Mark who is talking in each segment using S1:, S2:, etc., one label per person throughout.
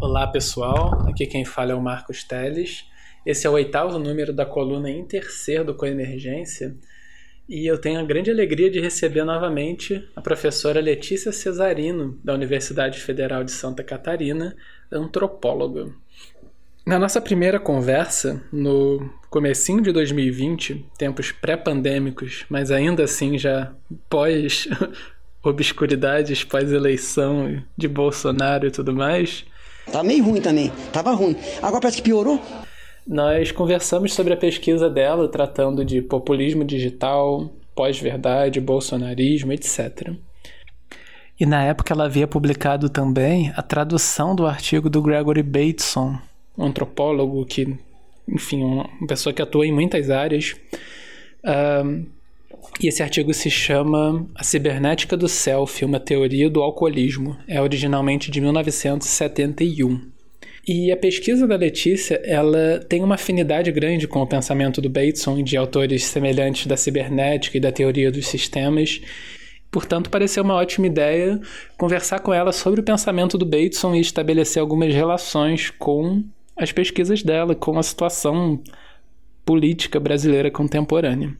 S1: Olá pessoal, aqui quem fala é o Marcos Teles. Esse é o oitavo número da coluna Intercer do Coemergência e eu tenho a grande alegria de receber novamente a professora Letícia Cesarino, da Universidade Federal de Santa Catarina, antropóloga. Na nossa primeira conversa, no comecinho de 2020, tempos pré-pandêmicos, mas ainda assim já pós obscuridades, pós eleição de Bolsonaro e tudo mais,
S2: Tá meio ruim também. Tava ruim. Agora parece que piorou.
S1: Nós conversamos sobre a pesquisa dela, tratando de populismo digital, pós-verdade, bolsonarismo, etc. E na época ela havia publicado também a tradução do artigo do Gregory Bateson, um antropólogo que, enfim, uma pessoa que atua em muitas áreas. Uh, e esse artigo se chama A Cibernética do Self, uma teoria do alcoolismo. É originalmente de 1971. E a pesquisa da Letícia, ela tem uma afinidade grande com o pensamento do Bateson e de autores semelhantes da cibernética e da teoria dos sistemas. Portanto, pareceu uma ótima ideia conversar com ela sobre o pensamento do Bateson e estabelecer algumas relações com as pesquisas dela, com a situação política brasileira contemporânea.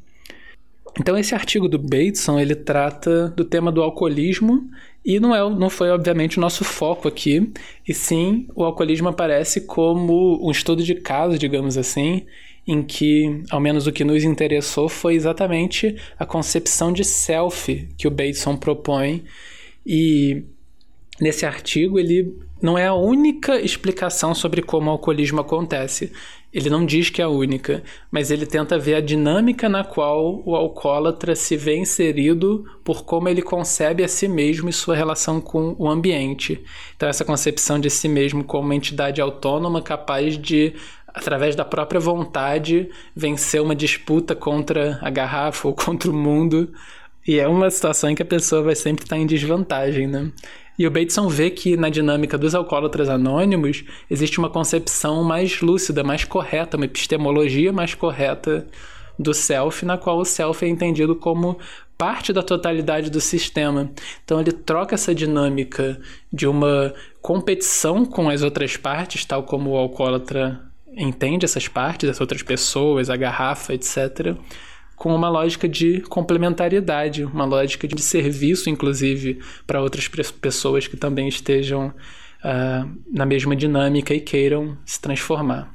S1: Então esse artigo do Bateson, ele trata do tema do alcoolismo e não, é, não foi obviamente o nosso foco aqui, e sim o alcoolismo aparece como um estudo de caso, digamos assim, em que, ao menos o que nos interessou foi exatamente a concepção de self que o Bateson propõe e nesse artigo ele não é a única explicação sobre como o alcoolismo acontece. Ele não diz que é a única, mas ele tenta ver a dinâmica na qual o alcoólatra se vê inserido por como ele concebe a si mesmo e sua relação com o ambiente. Então, essa concepção de si mesmo como uma entidade autônoma capaz de, através da própria vontade, vencer uma disputa contra a garrafa ou contra o mundo. E é uma situação em que a pessoa vai sempre estar em desvantagem, né? E o Bateson vê que na dinâmica dos alcoólatras anônimos existe uma concepção mais lúcida, mais correta, uma epistemologia mais correta do self, na qual o self é entendido como parte da totalidade do sistema. Então ele troca essa dinâmica de uma competição com as outras partes, tal como o alcoólatra entende essas partes, as outras pessoas, a garrafa, etc com uma lógica de complementariedade, uma lógica de serviço, inclusive, para outras pessoas que também estejam uh, na mesma dinâmica e queiram se transformar.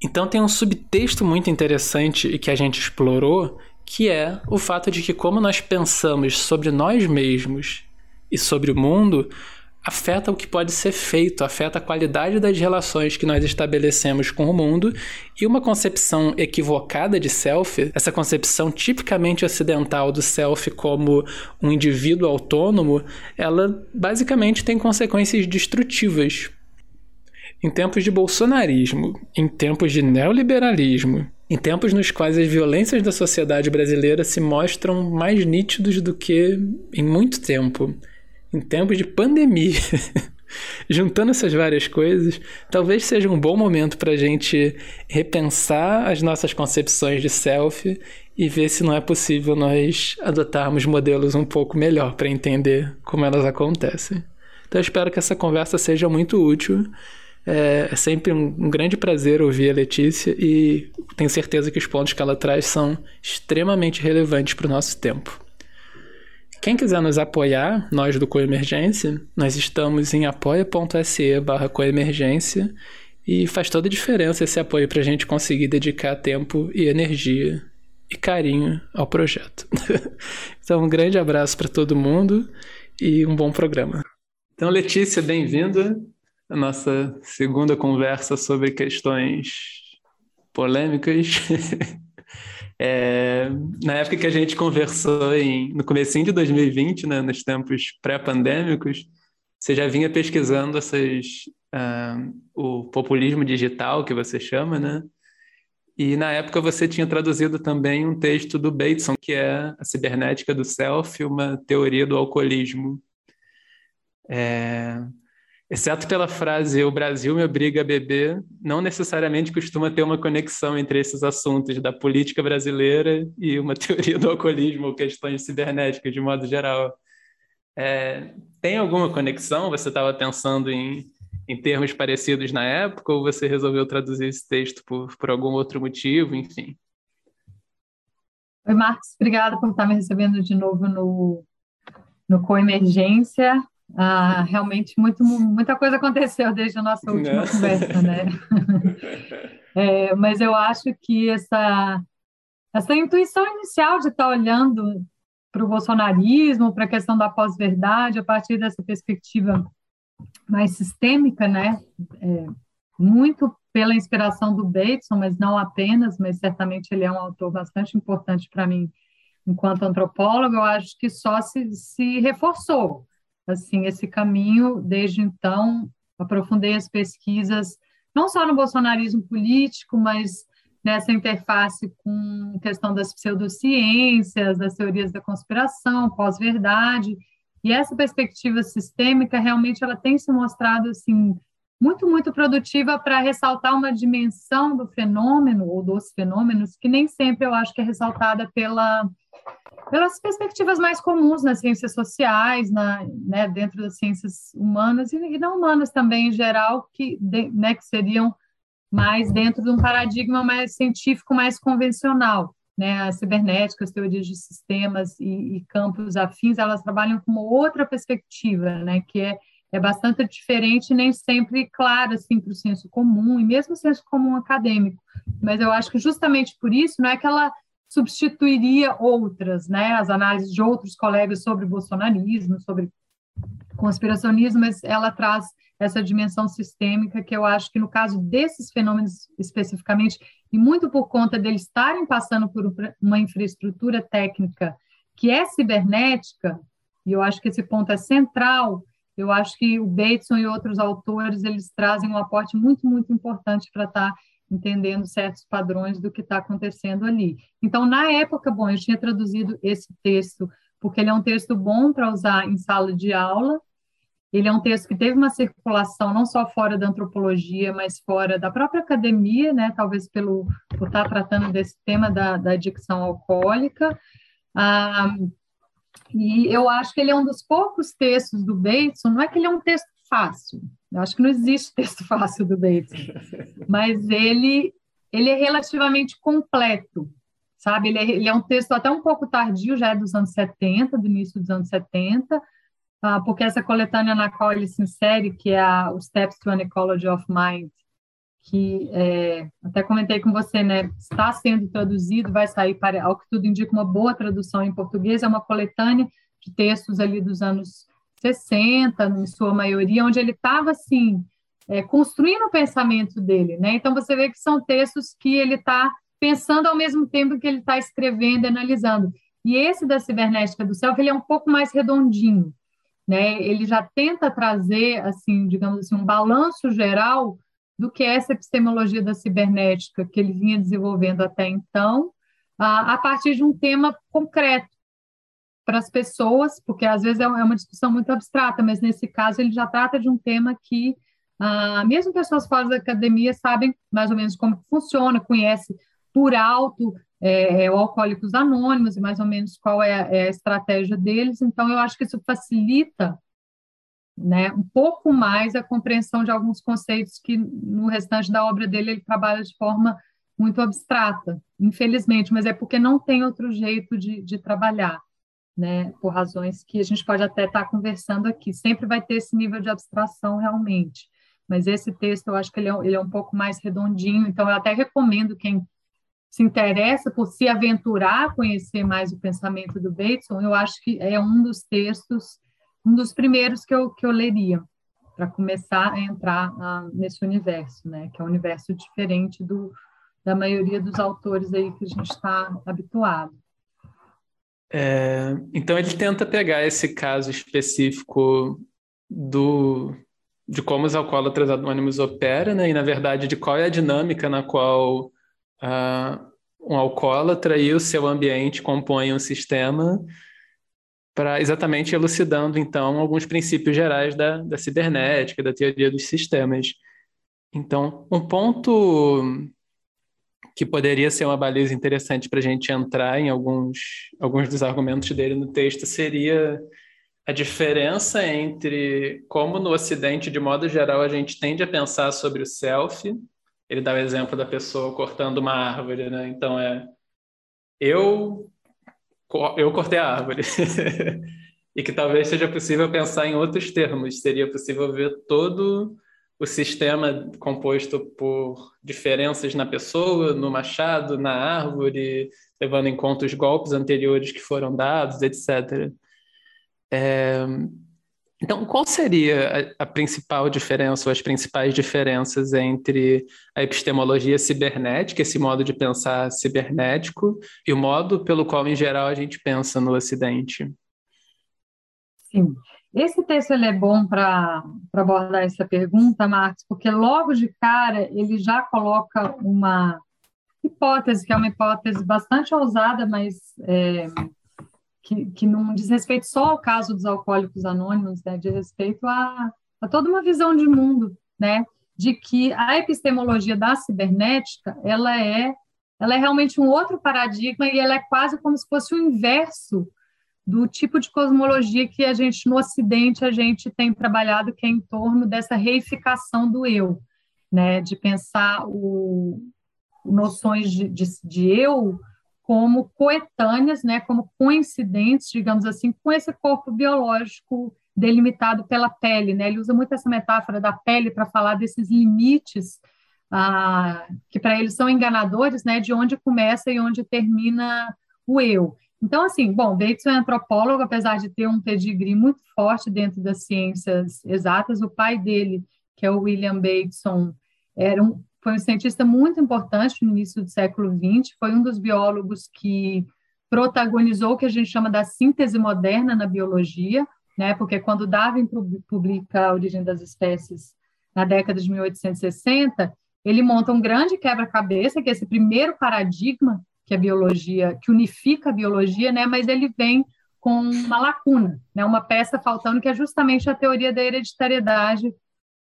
S1: Então tem um subtexto muito interessante e que a gente explorou, que é o fato de que como nós pensamos sobre nós mesmos e sobre o mundo, afeta o que pode ser feito, afeta a qualidade das relações que nós estabelecemos com o mundo e uma concepção equivocada de self, essa concepção tipicamente ocidental do self como um indivíduo autônomo, ela basicamente tem consequências destrutivas. Em tempos de bolsonarismo, em tempos de neoliberalismo, em tempos nos quais as violências da sociedade brasileira se mostram mais nítidos do que em muito tempo, em tempos de pandemia. Juntando essas várias coisas, talvez seja um bom momento para a gente repensar as nossas concepções de self e ver se não é possível nós adotarmos modelos um pouco melhor para entender como elas acontecem. Então, eu espero que essa conversa seja muito útil. É, é sempre um, um grande prazer ouvir a Letícia e tenho certeza que os pontos que ela traz são extremamente relevantes para o nosso tempo. Quem quiser nos apoiar, nós do Coemergência, nós estamos em apoia.se barra coemergência e faz toda a diferença esse apoio para a gente conseguir dedicar tempo e energia e carinho ao projeto. então, um grande abraço para todo mundo e um bom programa. Então, Letícia, bem-vinda à nossa segunda conversa sobre questões polêmicas. É, na época que a gente conversou em, no começo de 2020, né, nos tempos pré-pandêmicos, você já vinha pesquisando essas, uh, o populismo digital, que você chama, né? E na época você tinha traduzido também um texto do Bateson, que é A Cibernética do Self, uma teoria do alcoolismo. É, Exceto pela frase o Brasil me obriga a beber, não necessariamente costuma ter uma conexão entre esses assuntos da política brasileira e uma teoria do alcoolismo ou questões cibernéticas de modo geral. É, tem alguma conexão? Você estava pensando em, em termos parecidos na época ou você resolveu traduzir esse texto por, por algum outro motivo, enfim?
S3: Oi, Marcos, obrigada por estar me recebendo de novo no, no Coemergência. Ah, realmente muito, muita coisa aconteceu desde a nossa última Não. conversa, né? é, mas eu acho que essa, essa intuição inicial de estar olhando para o bolsonarismo, para a questão da pós-verdade, a partir dessa perspectiva mais sistêmica, né? É, muito pela inspiração do Bateson, mas não apenas, mas certamente ele é um autor bastante importante para mim enquanto antropólogo, eu acho que só se, se reforçou assim esse caminho. Desde então aprofundei as pesquisas não só no bolsonarismo político mas nessa interface com questão das pseudociências das teorias da conspiração pós-verdade. E essa perspectiva sistêmica realmente ela tem se mostrado assim muito muito produtiva para ressaltar uma dimensão do fenômeno ou dos fenômenos que nem sempre eu acho que é ressaltada pela pelas perspectivas mais comuns nas ciências sociais, na, né, dentro das ciências humanas e, e, não humanas também em geral, que, de, né, que seriam mais dentro de um paradigma mais científico, mais convencional. Né, a cibernética, as teorias de sistemas e, e campos afins, elas trabalham com uma outra perspectiva, né, que é, é bastante diferente nem sempre clara assim, para o senso comum, e mesmo o senso comum acadêmico. Mas eu acho que justamente por isso, não é que ela substituiria outras, né, as análises de outros colegas sobre bolsonarismo, sobre conspiracionismo, mas ela traz essa dimensão sistêmica que eu acho que no caso desses fenômenos especificamente, e muito por conta deles estarem passando por uma infraestrutura técnica que é cibernética, e eu acho que esse ponto é central, eu acho que o Bateson e outros autores, eles trazem um aporte muito, muito importante para estar tá entendendo certos padrões do que está acontecendo ali. Então, na época, bom, eu tinha traduzido esse texto porque ele é um texto bom para usar em sala de aula. Ele é um texto que teve uma circulação não só fora da antropologia, mas fora da própria academia, né? Talvez pelo por estar tá tratando desse tema da, da adicção alcoólica. Ah, e eu acho que ele é um dos poucos textos do Bateson. Não é que ele é um texto fácil, eu acho que não existe texto fácil do Bateson, mas ele ele é relativamente completo, sabe? Ele é, ele é, um texto até um pouco tardio, já é dos anos 70, do início dos anos 70, ah, porque essa coletânea na qual ele se insere, que é a, Steps to an Ecology of Mind, que é, até comentei com você, né? Está sendo traduzido, vai sair para, ao que tudo indica, uma boa tradução em português, é uma coletânea de textos ali dos anos 60, em sua maioria, onde ele estava assim é, construindo o pensamento dele, né? Então você vê que são textos que ele está pensando ao mesmo tempo que ele está escrevendo, analisando. E esse da cibernética do self, ele é um pouco mais redondinho, né? Ele já tenta trazer, assim, digamos assim, um balanço geral do que essa epistemologia da cibernética que ele vinha desenvolvendo até então, a, partir de um tema concreto, para as pessoas, porque às vezes é, é uma discussão muito abstrata, mas nesse caso ele já trata de um tema que ah, mesmo pessoas fora da academia sabem mais ou menos como funciona, conhece por alto é, é, o Alcoólicos Anônimos e mais ou menos qual é é a estratégia deles. Então, eu acho que isso facilita né, um pouco mais a compreensão de alguns conceitos que no restante da obra dele ele trabalha de forma muito abstrata, infelizmente, mas é porque não tem outro jeito de, de trabalhar né, por razões que a gente pode até estar tá conversando aqui. Sempre vai ter esse nível de abstração realmente, mas esse texto eu acho que ele é, ele é um pouco mais redondinho, então eu até recomendo quem se interessa por se aventurar a conhecer mais o pensamento do Bateson, eu acho que é um dos textos, um dos primeiros que eu, que eu leria, para começar a entrar nesse universo, né, que é um universo diferente do, da maioria dos autores aí que a gente está habituado.
S1: É, então ele tenta pegar esse caso específico do de como os alcoólatras anônimos operam, né? E na verdade de qual é a dinâmica na qual uh, um alcoólatra e o seu ambiente compõem um sistema para exatamente elucidando então alguns princípios gerais da, da cibernética, da teoria dos sistemas. Então, um ponto que poderia ser uma baliza interessante para a gente entrar em alguns, alguns dos argumentos dele no texto seria a diferença entre como no Ocidente, de modo geral, a gente tende a pensar sobre o self. Ele dá o exemplo da pessoa cortando uma árvore, né? Então é eu eu cortei a árvore. e que talvez seja possível pensar em outros termos. Seria possível ver todo o sistema composto por diferenças na pessoa, no machado, na árvore, levando em conta os golpes anteriores que foram dados, etc. É... Então, qual seria a, principal diferença ou as principais diferenças entre a epistemologia cibernética, esse modo de pensar cibernético, e o modo pelo qual, em geral, a gente pensa no Ocidente?
S3: Sim. Esse texto ele é bom para abordar essa pergunta, Marcos, porque logo de cara ele já coloca uma hipótese, que é uma hipótese bastante ousada, mas é, que, que não diz respeito só ao caso dos alcoólicos anônimos, né, diz respeito a, a toda uma visão de mundo, né, de que a epistemologia da cibernética ela é ela é realmente um outro paradigma e ela é quase como se fosse o inverso do tipo de cosmologia que a gente no Ocidente a gente tem trabalhado que é em torno dessa reificação do eu, né, de pensar o, noções de, de, de eu como coetâneas, né, como coincidentes, digamos assim, com esse corpo biológico delimitado pela pele, né? Ele usa muito essa metáfora da pele para falar desses limites ah, que para eles são enganadores, né? De onde começa e onde termina o eu. Então, assim, bom, Bateson é antropólogo, apesar de ter um pedigree muito forte dentro das ciências exatas. O pai dele, que é o William Bateson, era um, foi um cientista muito importante no início do século XX, foi um dos biólogos que protagonizou o que a gente chama da síntese moderna na biologia, né? Porque quando Darwin publica A Origem das Espécies na década de 1860, ele monta um grande quebra-cabeça, que é esse primeiro paradigma que a biologia, que unifica a biologia, né? Mas ele vem com uma lacuna, né? Uma peça faltando que é justamente a teoria da hereditariedade,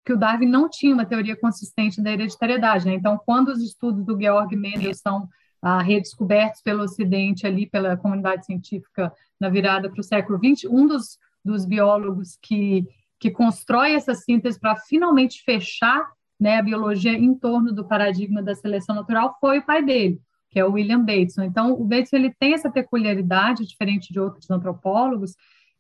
S3: que o Darwin não tinha uma teoria consistente da hereditariedade, né? Então, quando os estudos do Georg Mendel são ah, redescobertos pelo Ocidente ali pela comunidade científica na virada para o século XX, um dos, dos biólogos que que constrói essa síntese para finalmente fechar né, a biologia em torno do paradigma da seleção natural foi o pai dele, que é o William Bateson. Então, o Bateson ele tem essa peculiaridade, diferente de outros antropólogos,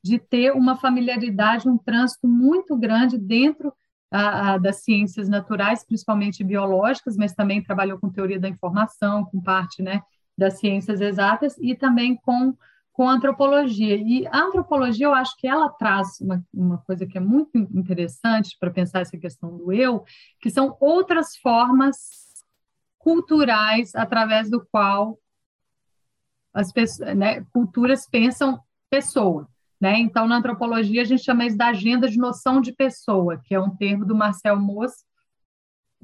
S3: de ter uma familiaridade, um trânsito muito grande dentro a, a, das ciências naturais, principalmente biológicas, mas também trabalhou com teoria da informação, com parte né, das ciências exatas e também com, com antropologia. E a antropologia, eu acho que ela traz uma, uma coisa que é muito interessante para pensar essa questão do eu, que são outras formas culturais através do qual as pessoas, né, culturas pensam pessoa. Né? Então, na antropologia, a gente chama isso da agenda de noção de pessoa, que é um termo do Marcel Mauss,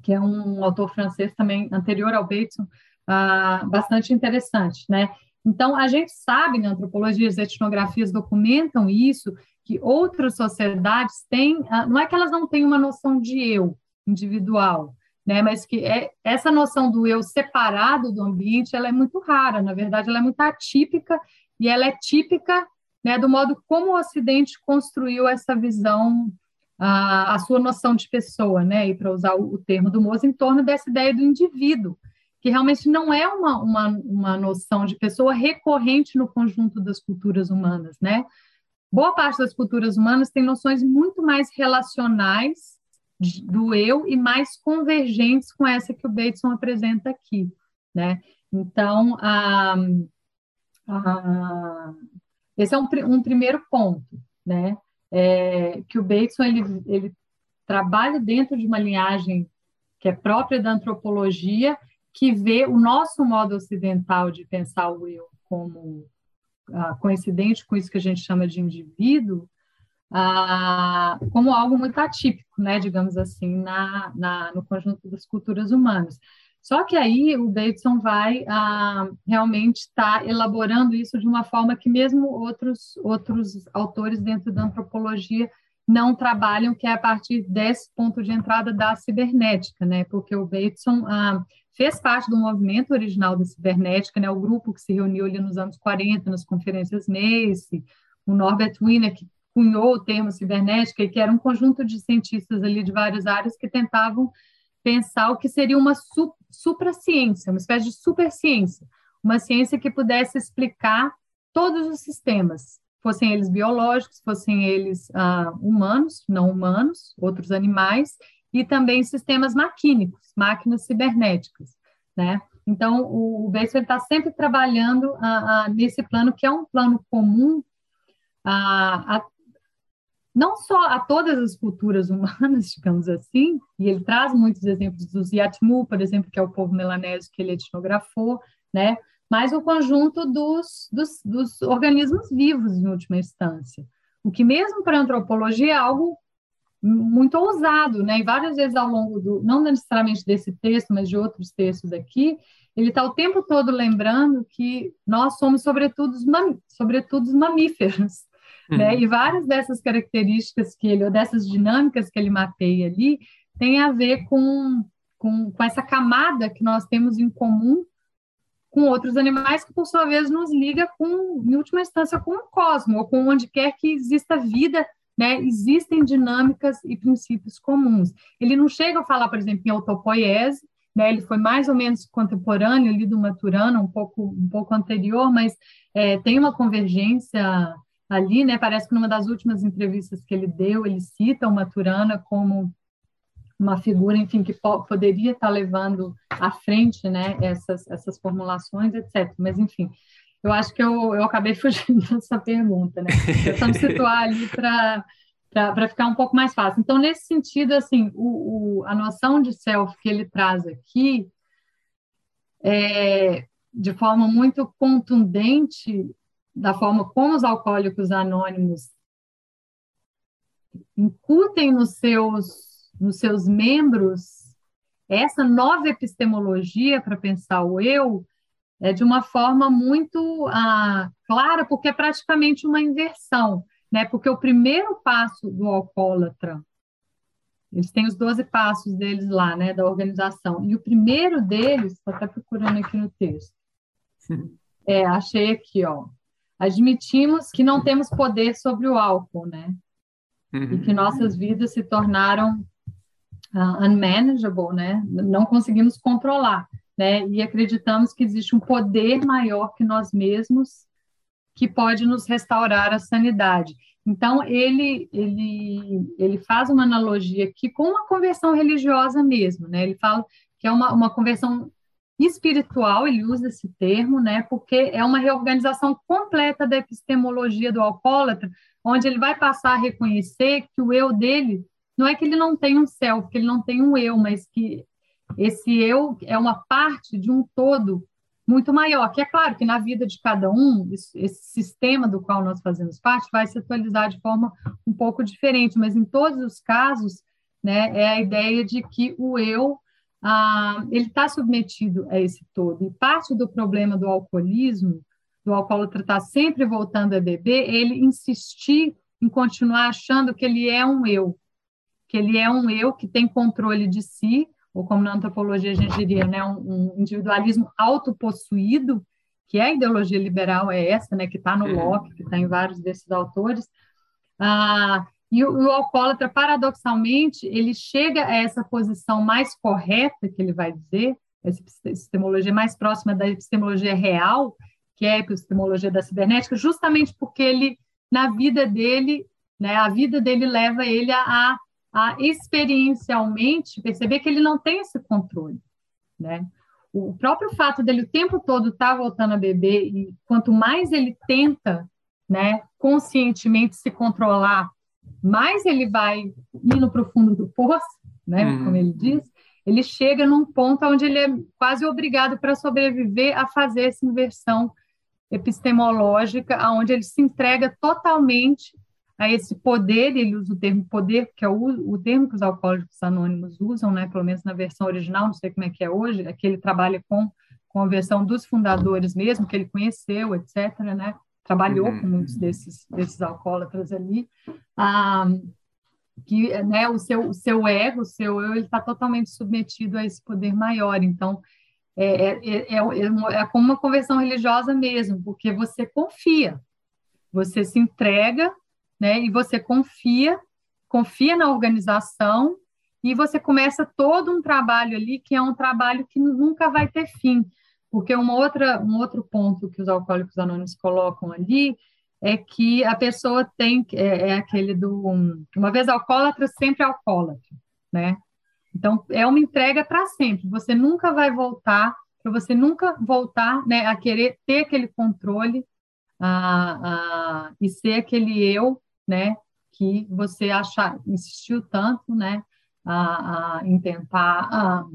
S3: que é um autor francês também anterior ao Bateson, ah, bastante interessante. Né? Então, a gente sabe na antropologia, as etnografias documentam isso, que outras sociedades têm, ah, não é que elas não têm uma noção de eu individual, né? Mas que é, essa noção do eu separado do ambiente, ela é muito rara, na verdade, ela é muito atípica e ela é típica, né, do modo como o Ocidente construiu essa visão, a, a sua noção de pessoa, né? E para usar o, o, termo do Moço, em torno dessa ideia do indivíduo, que realmente não é uma, uma, uma noção de pessoa recorrente no conjunto das culturas humanas, né? Boa parte das culturas humanas tem noções muito mais relacionais do eu e mais convergentes com essa que o Bateson apresenta aqui, né? Então, a, a, esse é um, um, primeiro ponto, né? É, que o Bateson ele, ele trabalha dentro de uma linhagem que é própria da antropologia, que vê o nosso modo ocidental de pensar o eu como ah, coincidente com isso que a gente chama de indivíduo, ah, como algo muito atípico, né, digamos assim, na, na, no conjunto das culturas humanas. Só que aí o Davidson vai ah, realmente estar tá elaborando isso de uma forma que mesmo outros, outros autores dentro da antropologia não trabalham, que é a partir desse ponto de entrada da cibernética, né? Porque o Bateson ah, fez parte do movimento original da cibernética, né? O grupo que se reuniu ali nos anos 40, nas conferências Mace, o Norbert Wiener, que cunhou o termo cibernética, e que era um conjunto de cientistas ali de várias áreas que tentavam pensar o que seria uma su supraciência, uma espécie de superciência, uma ciência que pudesse explicar todos os sistemas, fossem eles biológicos, fossem eles ah, humanos, não humanos, outros animais, e também sistemas maquínicos, máquinas cibernéticas, né? Então, o, o está sempre trabalhando ah, ah, nesse plano, que é um plano comum a, a, não só a todas as culturas humanas, digamos assim, e ele traz muitos exemplos dos Yatmu, por exemplo, que é o povo melanésio que ele etnografou, né? mas o conjunto dos, dos, dos organismos vivos, em última instância. O que, mesmo para a antropologia, é algo muito ousado, né? E várias vezes ao longo do, não necessariamente desse texto, mas de outros textos aqui, ele está o tempo todo lembrando que nós somos sobretudo, sobretudo mamíferos, uhum. né? E várias dessas características que ele, ou dessas dinâmicas que ele mapeia ali, tem a ver com, com, com essa camada que nós temos em comum com outros animais que, por sua vez, nos liga com, em última instância, com o cosmos, ou com onde quer que exista vida, né? Existem dinâmicas e princípios comuns. Ele não chega a falar, por exemplo, em autopoiese, né? Ele foi mais ou menos contemporâneo ali do Maturana, um pouco, um pouco anterior, mas é, tem uma convergência ali, né? Parece que numa das últimas entrevistas que ele deu, ele cita o Maturana como uma figura, enfim, que po poderia estar levando à frente, né, essas, essas formulações, etc. Mas, enfim, eu acho que eu, eu acabei fugindo dessa pergunta, né? Tentando situar ali para para ficar um pouco mais fácil. Então, nesse sentido, assim, o, o, a noção de self que ele traz aqui, é, de forma muito contundente, da forma como os alcoólicos anônimos incutem nos seus nos seus membros essa nova epistemologia para pensar o eu é de uma forma muito ah, clara, porque é praticamente uma inversão, né? Porque o primeiro passo do alcoólatra, eles têm os 12 passos deles lá, né, da organização, e o primeiro deles, estou até procurando aqui no texto, é, achei aqui, ó, admitimos que não temos poder sobre o álcool, né? Uhum. E que nossas vidas se tornaram uh, unmanageable, né? Não conseguimos controlar, né? E acreditamos que existe um poder maior que nós mesmos que pode nos restaurar a sanidade. Então ele ele ele faz uma analogia aqui com uma conversão religiosa mesmo, né? Ele fala que é uma, uma conversão espiritual, ele usa esse termo, né? Porque é uma reorganização completa da epistemologia do alcoólatra, onde ele vai passar a reconhecer que o eu dele não é que ele não tem um self, que ele não tem um eu, mas que esse eu é uma parte de um todo muito maior, que é claro que na vida de cada um, esse sistema do qual nós fazemos parte vai se atualizar de forma um pouco diferente, mas em todos os casos, né, é a ideia de que o eu ah, ele está submetido a esse todo. E parte do problema do alcoolismo, do alcoólatra estar tá sempre voltando a beber, é ele insistir em continuar achando que ele é um eu, que ele é um eu que tem controle de si, ou como na antropologia a gente diria, né, um, um individualismo autopossuído, que é a ideologia liberal, é essa, né, que está no uhum. Locke, que está em vários desses autores. Ah, e o, o alcoólatra, paradoxalmente, ele chega a essa posição mais correta, que ele vai dizer, essa epistemologia mais próxima da epistemologia real, que é a epistemologia da cibernética, justamente porque ele, na vida dele, né, a vida dele leva ele a, a experiencialmente perceber que ele não tem esse controle, né? O próprio fato dele o tempo todo estar tá voltando a beber e quanto mais ele tenta, né, conscientemente se controlar, mais ele vai indo para o fundo do poço, né, uhum. como ele diz, ele chega num ponto onde ele é quase obrigado para sobreviver a fazer essa inversão epistemológica, aonde ele se entrega totalmente a esse poder, ele usa o termo poder, que é o, o termo que os alcoólicos anônimos usam, né, pelo menos na versão original, não sei como é que é hoje, é que ele trabalha com, com a versão dos fundadores mesmo, que ele conheceu, etc., né, trabalhou uhum. com muitos desses, desses alcoólatras ali, ah, que né, o, seu, o seu ego, o seu eu, ele está totalmente submetido a esse poder maior, então é, é, é, é, é como uma conversão religiosa mesmo, porque você confia, você se entrega né? E você confia, confia na organização e você começa todo um trabalho ali que é um trabalho que nunca vai ter fim, porque uma outra, um outro ponto que os alcoólicos anônimos colocam ali é que a pessoa tem é, é aquele do uma vez alcoólatra sempre alcoólatra, né? Então é uma entrega para sempre. Você nunca vai voltar, para você nunca voltar, né, a querer ter aquele controle a, a, e ser aquele eu, né, que você achar, insistiu tanto, né, a, a em tentar, a,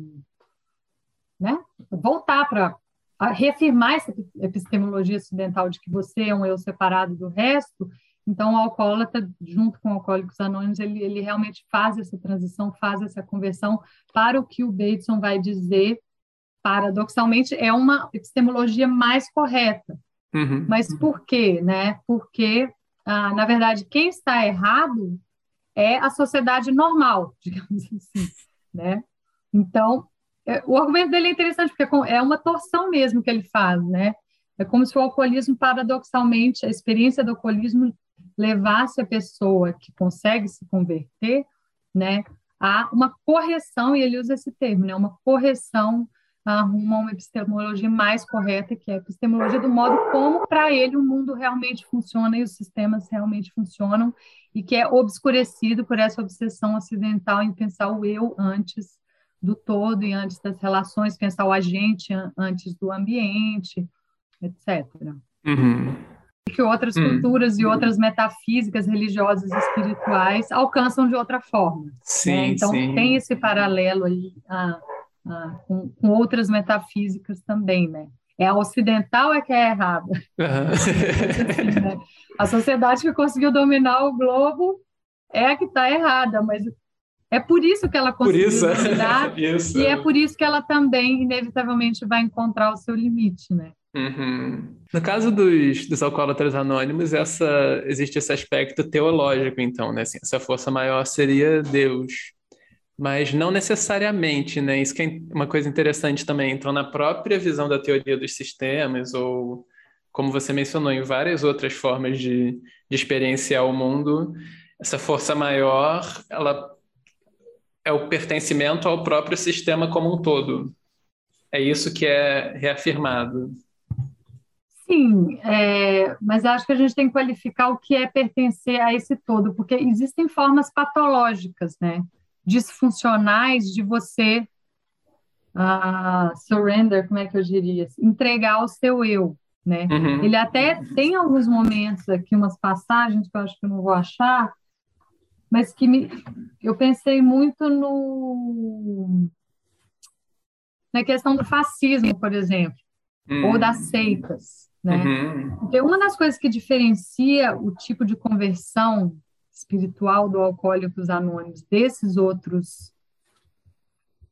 S3: né, voltar para reafirmar essa epistemologia ocidental de que você é um eu separado do resto, então o alcoólatra, junto com Alcoólicos Anônimos, ele, ele realmente faz essa transição, faz essa conversão para o que o Bateson vai dizer, paradoxalmente, é uma epistemologia mais correta. Uhum. Mas por quê? Né? Porque, ah, na verdade, quem está errado é a sociedade normal, digamos assim. Né? Então, o argumento dele é interessante, porque é, é uma torção mesmo que ele faz, né? É como se o alcoolismo, paradoxalmente, a experiência do alcoolismo levasse a pessoa que consegue se converter, né, a uma correção, e ele usa esse termo, né, uma correção arruma uma epistemologia mais correta, que é a epistemologia do modo como, para ele, o mundo realmente funciona e os sistemas realmente funcionam, e que é obscurecido por essa obsessão ocidental em pensar o eu antes do todo e antes das relações, pensar o agente antes do ambiente, etc. Uhum. Que outras uhum. culturas e outras metafísicas religiosas e espirituais alcançam de outra forma. Né?
S1: Sim, né?
S3: Então,
S1: sim.
S3: tem esse paralelo aí ah, ah, com, com, outras metafísicas também, né? É a ocidental é que é errada. Uhum. assim, né? A sociedade que conseguiu dominar o globo é a que está errada, mas é por isso que ela conseguiu isso. dominar isso. e é por isso que ela também, inevitavelmente, vai encontrar o seu limite, né?
S1: Uhum. No caso dos, dos alcoólatras anônimos, essa, existe esse aspecto teológico, então, né? Assim, essa força maior seria Deus. Mas não necessariamente, né? Isso que é uma coisa interessante também. Então, na própria visão da teoria dos sistemas, ou como você mencionou, em várias outras formas de, de experienciar o mundo, essa força maior, ela é o pertencimento ao próprio sistema como um todo. É isso que é reafirmado.
S3: Sim, é, mas acho que a gente tem que qualificar o que é pertencer a esse todo, porque existem formas patológicas, né, disfuncionais de você uh, surrender, como é que eu diria, entregar o seu eu, né? Uhum. Ele até tem alguns momentos aqui, umas passagens que eu acho que eu não vou achar, mas que me, eu pensei muito no na questão do fascismo, por exemplo, uhum. ou das seitas, né? Uhum. Porque uma das coisas que diferencia o tipo de conversão espiritual do Alcoólicos Anônimos desses outros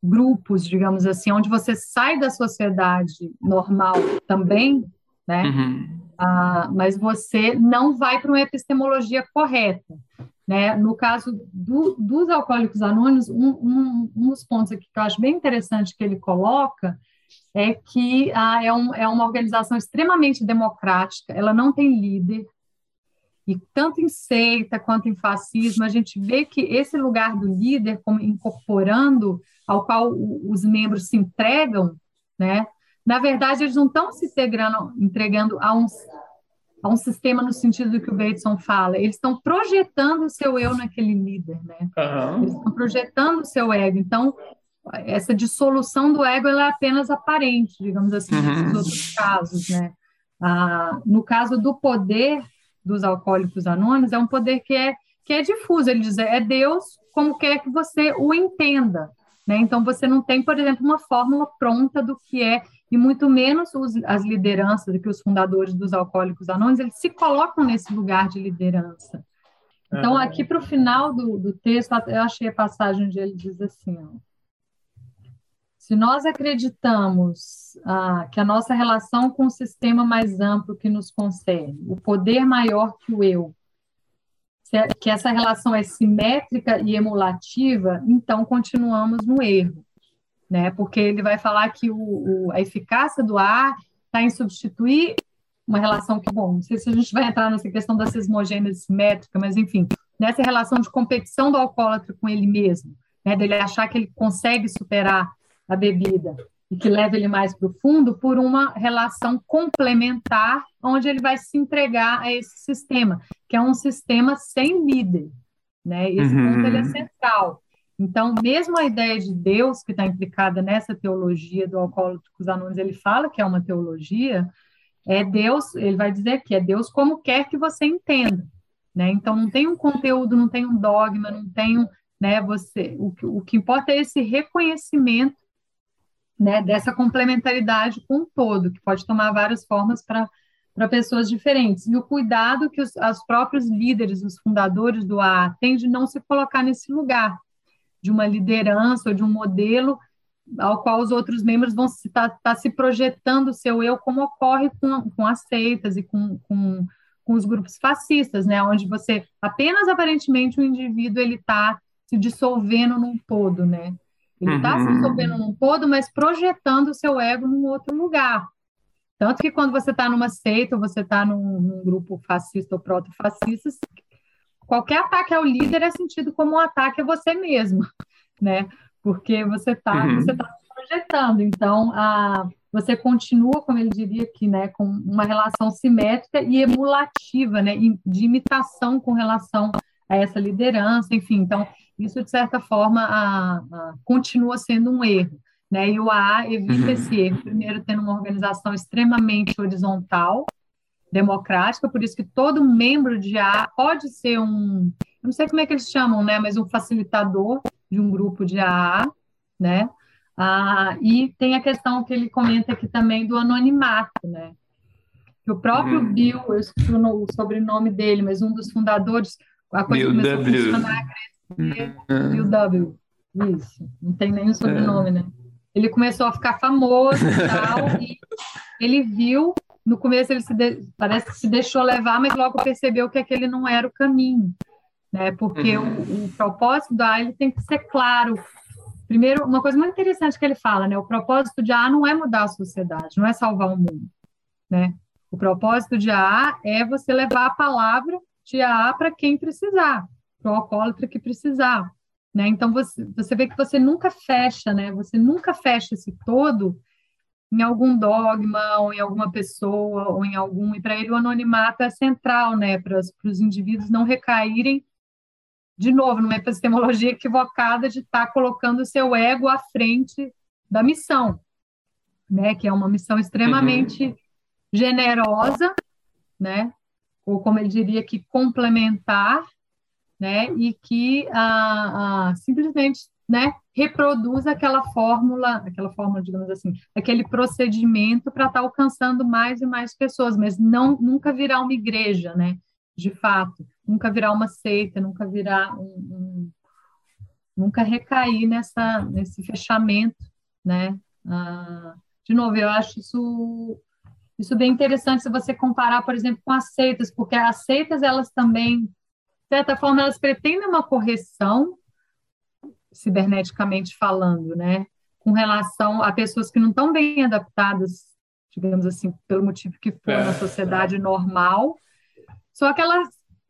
S3: grupos, digamos assim, onde você sai da sociedade normal também, né? Uhum. Ah, mas você não vai para uma epistemologia correta. Né? No caso do, dos alcoólicos anônimos, um, um, um, dos pontos aqui que eu acho bem interessante que ele coloca é que ah, é, um, é uma organização extremamente democrática, ela não tem líder, e tanto em seita quanto em fascismo, a gente vê que esse lugar do líder, como incorporando, ao qual os membros se entregam, né? Na verdade, eles não estão se integrando, entregando a um, a um sistema no sentido do que o Bateson fala. Eles estão projetando o seu eu naquele líder, né? Uhum. Eles estão projetando o seu ego. Então, essa dissolução do ego é apenas aparente, digamos assim, uhum. nesses outros casos, né? Ah, no caso do poder dos alcoólicos anônimos, é um poder que é, que é difuso. Ele diz, é Deus como quer que você o entenda. Né? Então, você não tem, por exemplo, uma fórmula pronta do que é e muito menos os, as lideranças, que os fundadores dos Alcoólicos Anônimos, eles se colocam nesse lugar de liderança. Então, aqui para o final do, do texto, eu achei a passagem onde ele diz assim: ó, se nós acreditamos ah, que a nossa relação com o sistema mais amplo que nos concerne, o poder maior que o eu, que essa relação é simétrica e emulativa, então continuamos no erro né? Porque ele vai falar que o, o, a eficácia do ar está em substituir uma relação que, bom, não sei se a gente vai entrar nessa questão da sismogênese simétrica, mas enfim, nessa relação de competição do alcoólatra com ele mesmo, né, dele achar que ele consegue superar a bebida e que leva ele mais para o fundo por uma relação complementar, onde ele vai se entregar a esse sistema, que é um sistema sem líder, né? Esse uhum. ponto ele é central. Então, mesmo a ideia de Deus que está implicada nessa teologia do Alcoólicos Anônimos, ele fala que é uma teologia, é Deus, ele vai dizer que é Deus como quer que você entenda, né? Então, não tem um conteúdo, não tem um dogma, não tem um, né, você, o, o que importa é esse reconhecimento né, dessa complementaridade com o todo, que pode tomar várias formas para para pessoas diferentes. E o cuidado que os, os próprios líderes, os fundadores do AA têm de não se colocar nesse lugar de uma liderança ou de um modelo ao qual os outros membros vão estar tá, tá se projetando o seu eu, como ocorre com, com as seitas e com, com, com os grupos fascistas, né, onde você apenas aparentemente o indivíduo ele está se dissolvendo num todo, né? Ele está uhum. se dissolvendo num todo, mas projetando o seu ego num outro lugar. Tanto que quando você está numa seita, ou você está num, num, grupo fascista ou proto-fascista, qualquer ataque ao líder é sentido como um ataque a você mesmo, né? Porque você está uhum. você tá projetando. Então, a, você continua, como ele diria aqui, né, com uma relação simétrica e emulativa, né, de imitação com relação a essa liderança, enfim. Então, isso, de certa forma, a, a, continua sendo um erro. Né? E o AA evita uhum. esse erro, primeiro, tendo uma organização extremamente horizontal, democrática, por isso que todo membro de AA pode ser um, não sei como é que eles chamam, né, mas um facilitador de um grupo de AA, né? Ah, e tem a questão que ele comenta aqui também do anonimato, né? Que o próprio uhum. Bill, eu esqueci o sobrenome dele, mas um dos fundadores, a coisa Bill começou w. a funcionar, uhum. Bill W. Isso, não tem nenhum sobrenome, é. né? Ele começou a ficar famoso e tal, e ele viu, no começo ele de, parece que se deixou levar, mas logo percebeu que aquele não era o caminho, né? Porque uhum. o, o, propósito da ele tem que ser claro. Primeiro, uma coisa muito interessante que ele fala, né? O propósito de A não é mudar a sociedade, não é salvar o mundo, né? O propósito de A é você levar a palavra de A para quem precisar, para o alcoólatra que precisar. Né? Então você, você vê que você nunca fecha, né? Você nunca fecha esse todo em algum dogma ou em alguma pessoa ou em algum e para ele o anonimato é central, né? Para os indivíduos não recaírem de novo numa epistemologia equivocada de estar tá colocando o seu ego à frente da missão, né? Que é uma missão extremamente uhum. generosa, né? Ou como ele diria que complementar né? E que ah, ah, simplesmente né, reproduz aquela fórmula, aquela fórmula, digamos assim, aquele procedimento para estar tá alcançando mais e mais pessoas, mas não nunca virar uma igreja, né? De fato, nunca virar uma seita, nunca virar um, um nunca recair nessa nesse fechamento, né? Ah, de novo, eu acho isso isso bem interessante se você comparar, por exemplo, com as seitas, porque as seitas elas também de certa forma, elas pretendem uma correção, ciberneticamente falando, né? Com relação a pessoas que não estão bem adaptadas, digamos assim, pelo motivo que for, é, na sociedade é. normal. Só que ela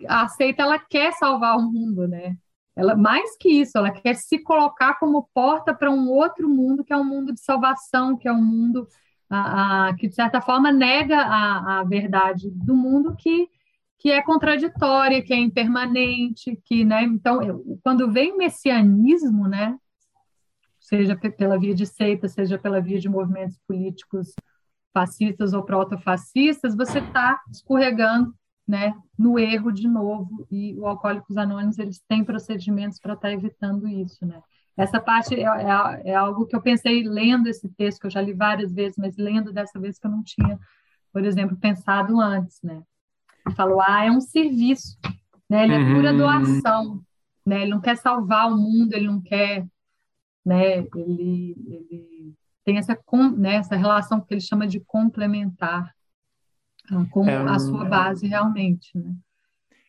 S3: aceita, ela quer salvar o mundo, né? Ela, mais que isso, ela quer se colocar como porta para um outro mundo, que é um mundo de salvação, que é um mundo a, a, que, de certa forma, nega a, a verdade do mundo que que é contraditória, que é impermanente, que, né, então, quando vem o messianismo, né, seja pela via de seita, seja pela via de movimentos políticos fascistas ou protofascistas, você está escorregando, né, no erro de novo, e o Alcoólicos Anônimos, eles têm procedimentos para estar tá evitando isso, né. Essa parte é, é, é algo que eu pensei lendo esse texto, que eu já li várias vezes, mas lendo dessa vez que eu não tinha, por exemplo, pensado antes, né. Ele falou, ah, é um serviço, né? Ele é pura uhum. doação, né? Ele não quer salvar o mundo, ele não quer, né? Ele, ele tem essa, né, essa relação que ele chama de complementar ah, com é, a sua base realmente, né?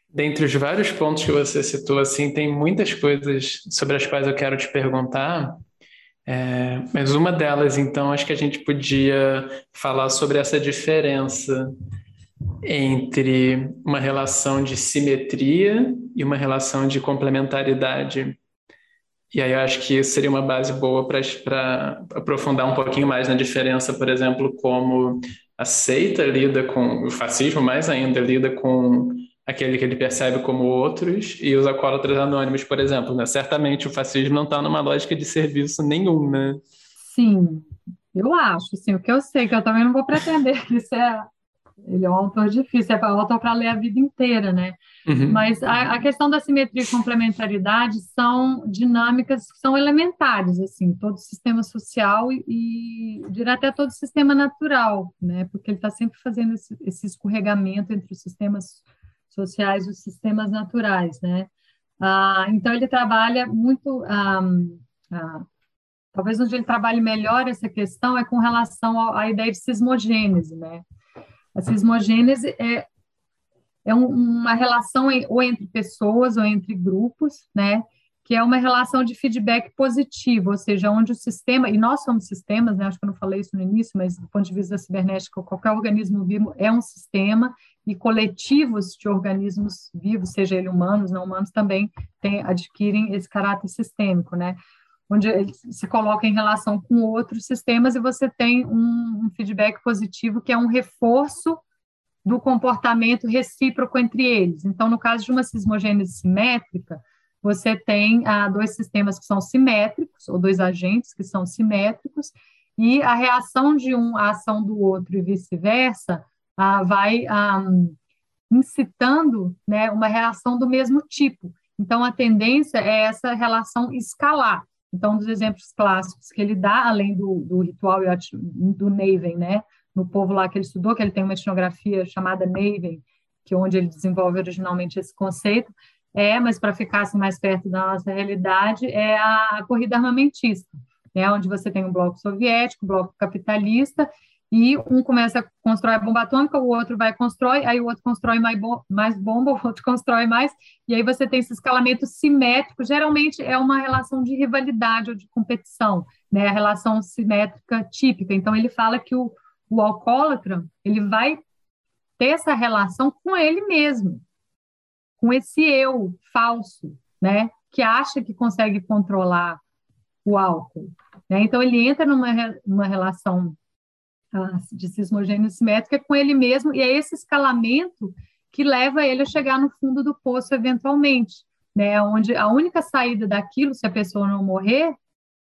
S1: Dentre os vários pontos que você citou, assim, tem muitas coisas sobre as quais eu quero te perguntar, é, mas uma delas, então, acho que a gente podia falar sobre essa diferença entre uma relação de simetria e uma relação de complementaridade. E aí eu acho que isso seria uma base boa para aprofundar um pouquinho mais na diferença, por exemplo, como a seita lida com o fascismo, mais ainda lida com aquele que ele percebe como outros e os alcoólatras anônimos, por exemplo. Né? Certamente o fascismo não está numa lógica de serviço nenhum, né?
S3: Sim, eu acho. Sim, o que eu sei, que eu também não vou pretender que isso é ele é um autor difícil, é um autor para ler a vida inteira, né? Uhum. Mas a, a, questão da simetria e complementaridade são dinâmicas que são elementares, assim, todo sistema social e, e direto até todo sistema natural, né? Porque ele está sempre fazendo esse, esse, escorregamento entre os sistemas sociais e os sistemas naturais, né? Ah, então ele trabalha muito, ah, ah, talvez onde ele trabalhe melhor essa questão é com relação à ideia de sismogênese, né? A cismogênese é, é uma relação ou entre pessoas ou entre grupos, né? Que é uma relação de feedback positivo, ou seja, onde o sistema, e nós somos sistemas, né? Acho que eu não falei isso no início, mas do ponto de vista da cibernética, qualquer organismo vivo é um sistema, e coletivos de organismos vivos, seja ele humanos, não humanos, também tem, adquirem esse caráter sistêmico, né? Onde ele se coloca em relação com outros sistemas e você tem um, um feedback positivo que é um reforço do comportamento recíproco entre eles. Então, no caso de uma sismogênese simétrica, você tem ah, dois sistemas que são simétricos, ou dois agentes que são simétricos, e a reação de um à ação do outro e vice-versa ah, vai ah, incitando né, uma reação do mesmo tipo. Então, a tendência é essa relação escalar. Então, um dos exemplos clássicos que ele dá, além do, do ritual do Neven, né, no povo lá que ele estudou, que ele tem uma etnografia chamada Neven, que é onde ele desenvolve originalmente esse conceito, é, mas para ficar assim, mais perto da nossa realidade, é a corrida armamentista, né, onde você tem um bloco soviético, um bloco capitalista, e um começa a construir a bomba atômica, o outro vai constrói, aí o outro constrói mais, bom, mais bomba, o outro constrói mais, e aí você tem esse escalamento simétrico, geralmente é uma relação de rivalidade ou de competição, né, a relação simétrica típica, então ele fala que o, o alcoólatra, ele vai ter essa relação com ele mesmo, com esse eu falso, né, que acha que consegue controlar o álcool, né, então ele entra numa, numa relação de cismogênese simétrica com ele mesmo, e é esse escalamento que leva ele a chegar no fundo do poço eventualmente, né? Onde a única saída daquilo, se a pessoa não morrer,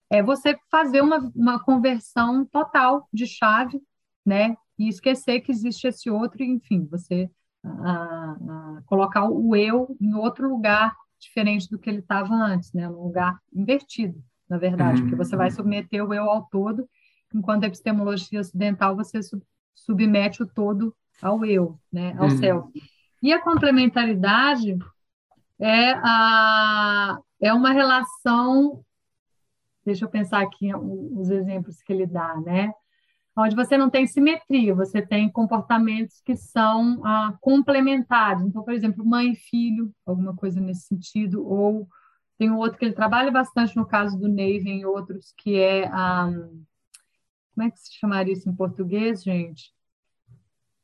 S3: é você fazer uma, uma conversão total de chave, né? E esquecer que existe esse outro, enfim, você a, a, colocar o eu em outro lugar diferente do que ele estava antes, né? Num lugar invertido, na verdade, uhum. porque você vai submeter o eu ao todo enquanto a epistemologia ocidental você submete o todo ao eu, né, ao uhum. self. E a complementaridade é, a, é uma relação, deixa eu pensar aqui os exemplos que ele dá, né? Onde você não tem simetria, você tem comportamentos que são ah, complementares. Então, por exemplo, mãe e filho, alguma coisa nesse sentido, ou tem um outro que ele trabalha bastante no caso do Neve e outros, que é a. Como é que se chamaria isso em português, gente?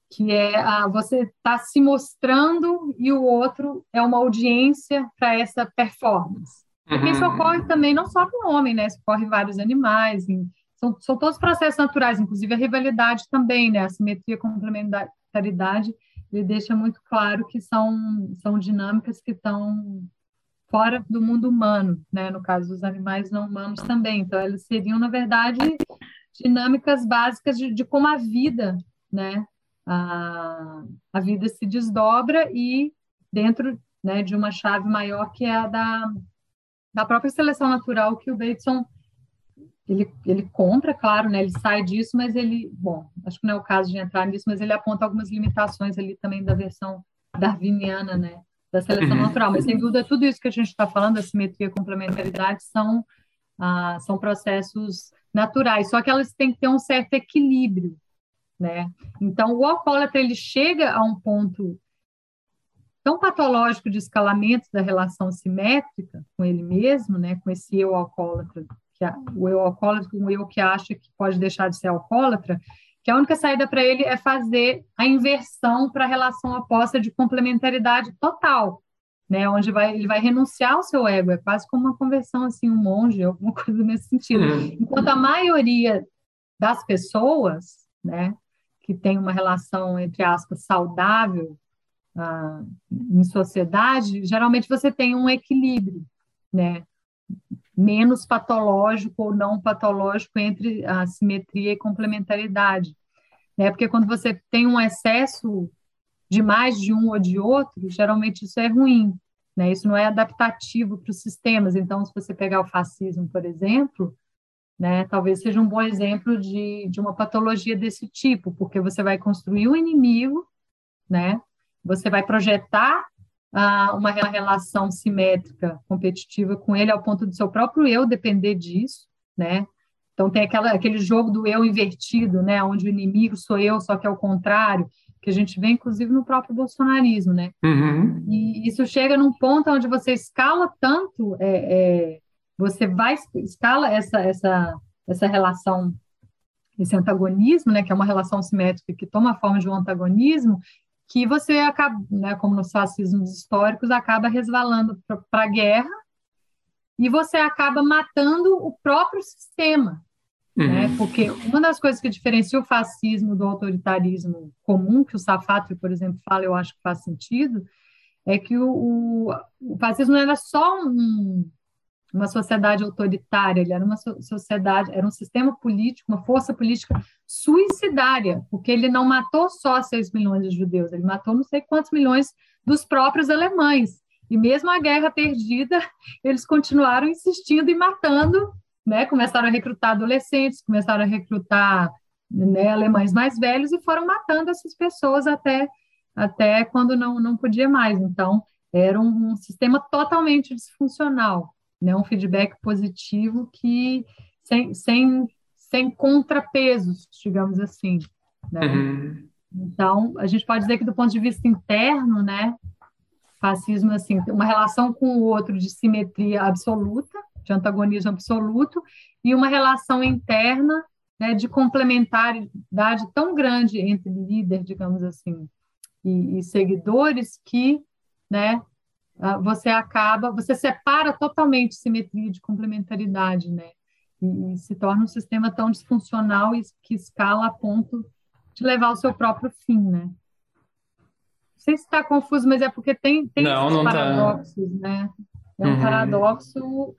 S3: Que é ah, você está se mostrando e o outro é uma audiência para essa performance. Porque isso uhum. ocorre também não só com o homem, né? Isso ocorre em vários animais, em, são, são todos processos naturais, inclusive a rivalidade também, né? A simetria, a complementaridade, ele deixa muito claro que são, são dinâmicas que estão fora do mundo humano, né? No caso dos animais não humanos também. Então, elas seriam, na verdade, dinâmicas básicas de, de como a vida, né? A, a vida se desdobra e dentro né, de uma chave maior que é a da, da própria seleção natural que o Bateson ele, ele compra, claro, né, ele sai disso, mas ele, bom, acho que não é o caso de entrar nisso, mas ele aponta algumas limitações ali também da versão darwiniana, né, da seleção uhum. natural, mas sem dúvida tudo isso que a gente está falando, a simetria e complementaridade, são, ah, são processos naturais, só que elas têm que ter um certo equilíbrio, né? Então, o alcoólatra, ele chega a um ponto tão patológico de escalamento da relação simétrica com ele mesmo, né, com esse eu alcoólatra, que o eu alcoólatra, um eu que acha que pode deixar de ser alcoólatra, que a única saída para ele é fazer a inversão para a relação oposta de complementaridade total, né? Onde vai, ele vai renunciar ao seu ego, é quase como uma conversão assim, um monge, alguma coisa nesse sentido. Uhum. Enquanto a maioria das pessoas, né, que tem uma relação entre aspas saudável ah, em sociedade, geralmente você tem um equilíbrio, né? Menos patológico ou não patológico entre a simetria e complementaridade. Né? Porque quando você tem um excesso de mais de um ou de outro, geralmente isso é ruim. Né? Isso não é adaptativo para os sistemas. Então, se você pegar o fascismo, por exemplo, né, talvez seja um bom exemplo de, de uma patologia desse tipo, porque você vai construir um inimigo, né? Você vai projetar ah, uma relação simétrica, competitiva com ele, ao ponto do seu próprio eu depender disso, né? Então tem aquela, aquele jogo do eu invertido, né? Onde o inimigo sou eu, só que é o contrário, que a gente vê inclusive no próprio bolsonarismo, né? Uhum. E isso chega num ponto onde você escala tanto, é, é, você vai escala essa essa essa relação esse antagonismo, né, que é uma relação simétrica que toma a forma de um antagonismo, que você acaba, né, como nos fascismos históricos, acaba resvalando para a guerra e você acaba matando o próprio sistema. Uhum. Né? Porque uma das coisas que diferencia o fascismo do autoritarismo comum, que o Safatri, por exemplo, fala, eu acho que faz sentido, é que o, o, o fascismo não era só um, uma sociedade autoritária, ele era uma sociedade, era um sistema político, uma força política suicidária, porque ele não matou só 6 milhões de judeus, ele matou não sei quantos milhões dos próprios alemães. E mesmo a guerra perdida, eles continuaram insistindo e matando, né? Começaram a recrutar adolescentes, começaram a recrutar né, alemães mais velhos e foram matando essas pessoas até até quando não não podia mais. Então, era um, um sistema totalmente disfuncional né, um feedback positivo que sem, sem, sem contrapesos, digamos assim. Né? Uhum. Então, a gente pode dizer que do ponto de vista interno, né, fascismo assim, uma relação com o outro de simetria absoluta, de antagonismo absoluto, e uma relação interna né, de complementaridade tão grande entre líder, digamos assim, e, e seguidores que né, ah, você acaba, você separa totalmente simetria de complementaridade, né? E, e, se torna um sistema tão disfuncional e que escala a ponto de levar ao seu próprio fim, né? Não sei se está confuso, mas é porque tem, tem
S1: não, esses não
S3: tá. paradoxos, tá. né? É um uhum. paradoxo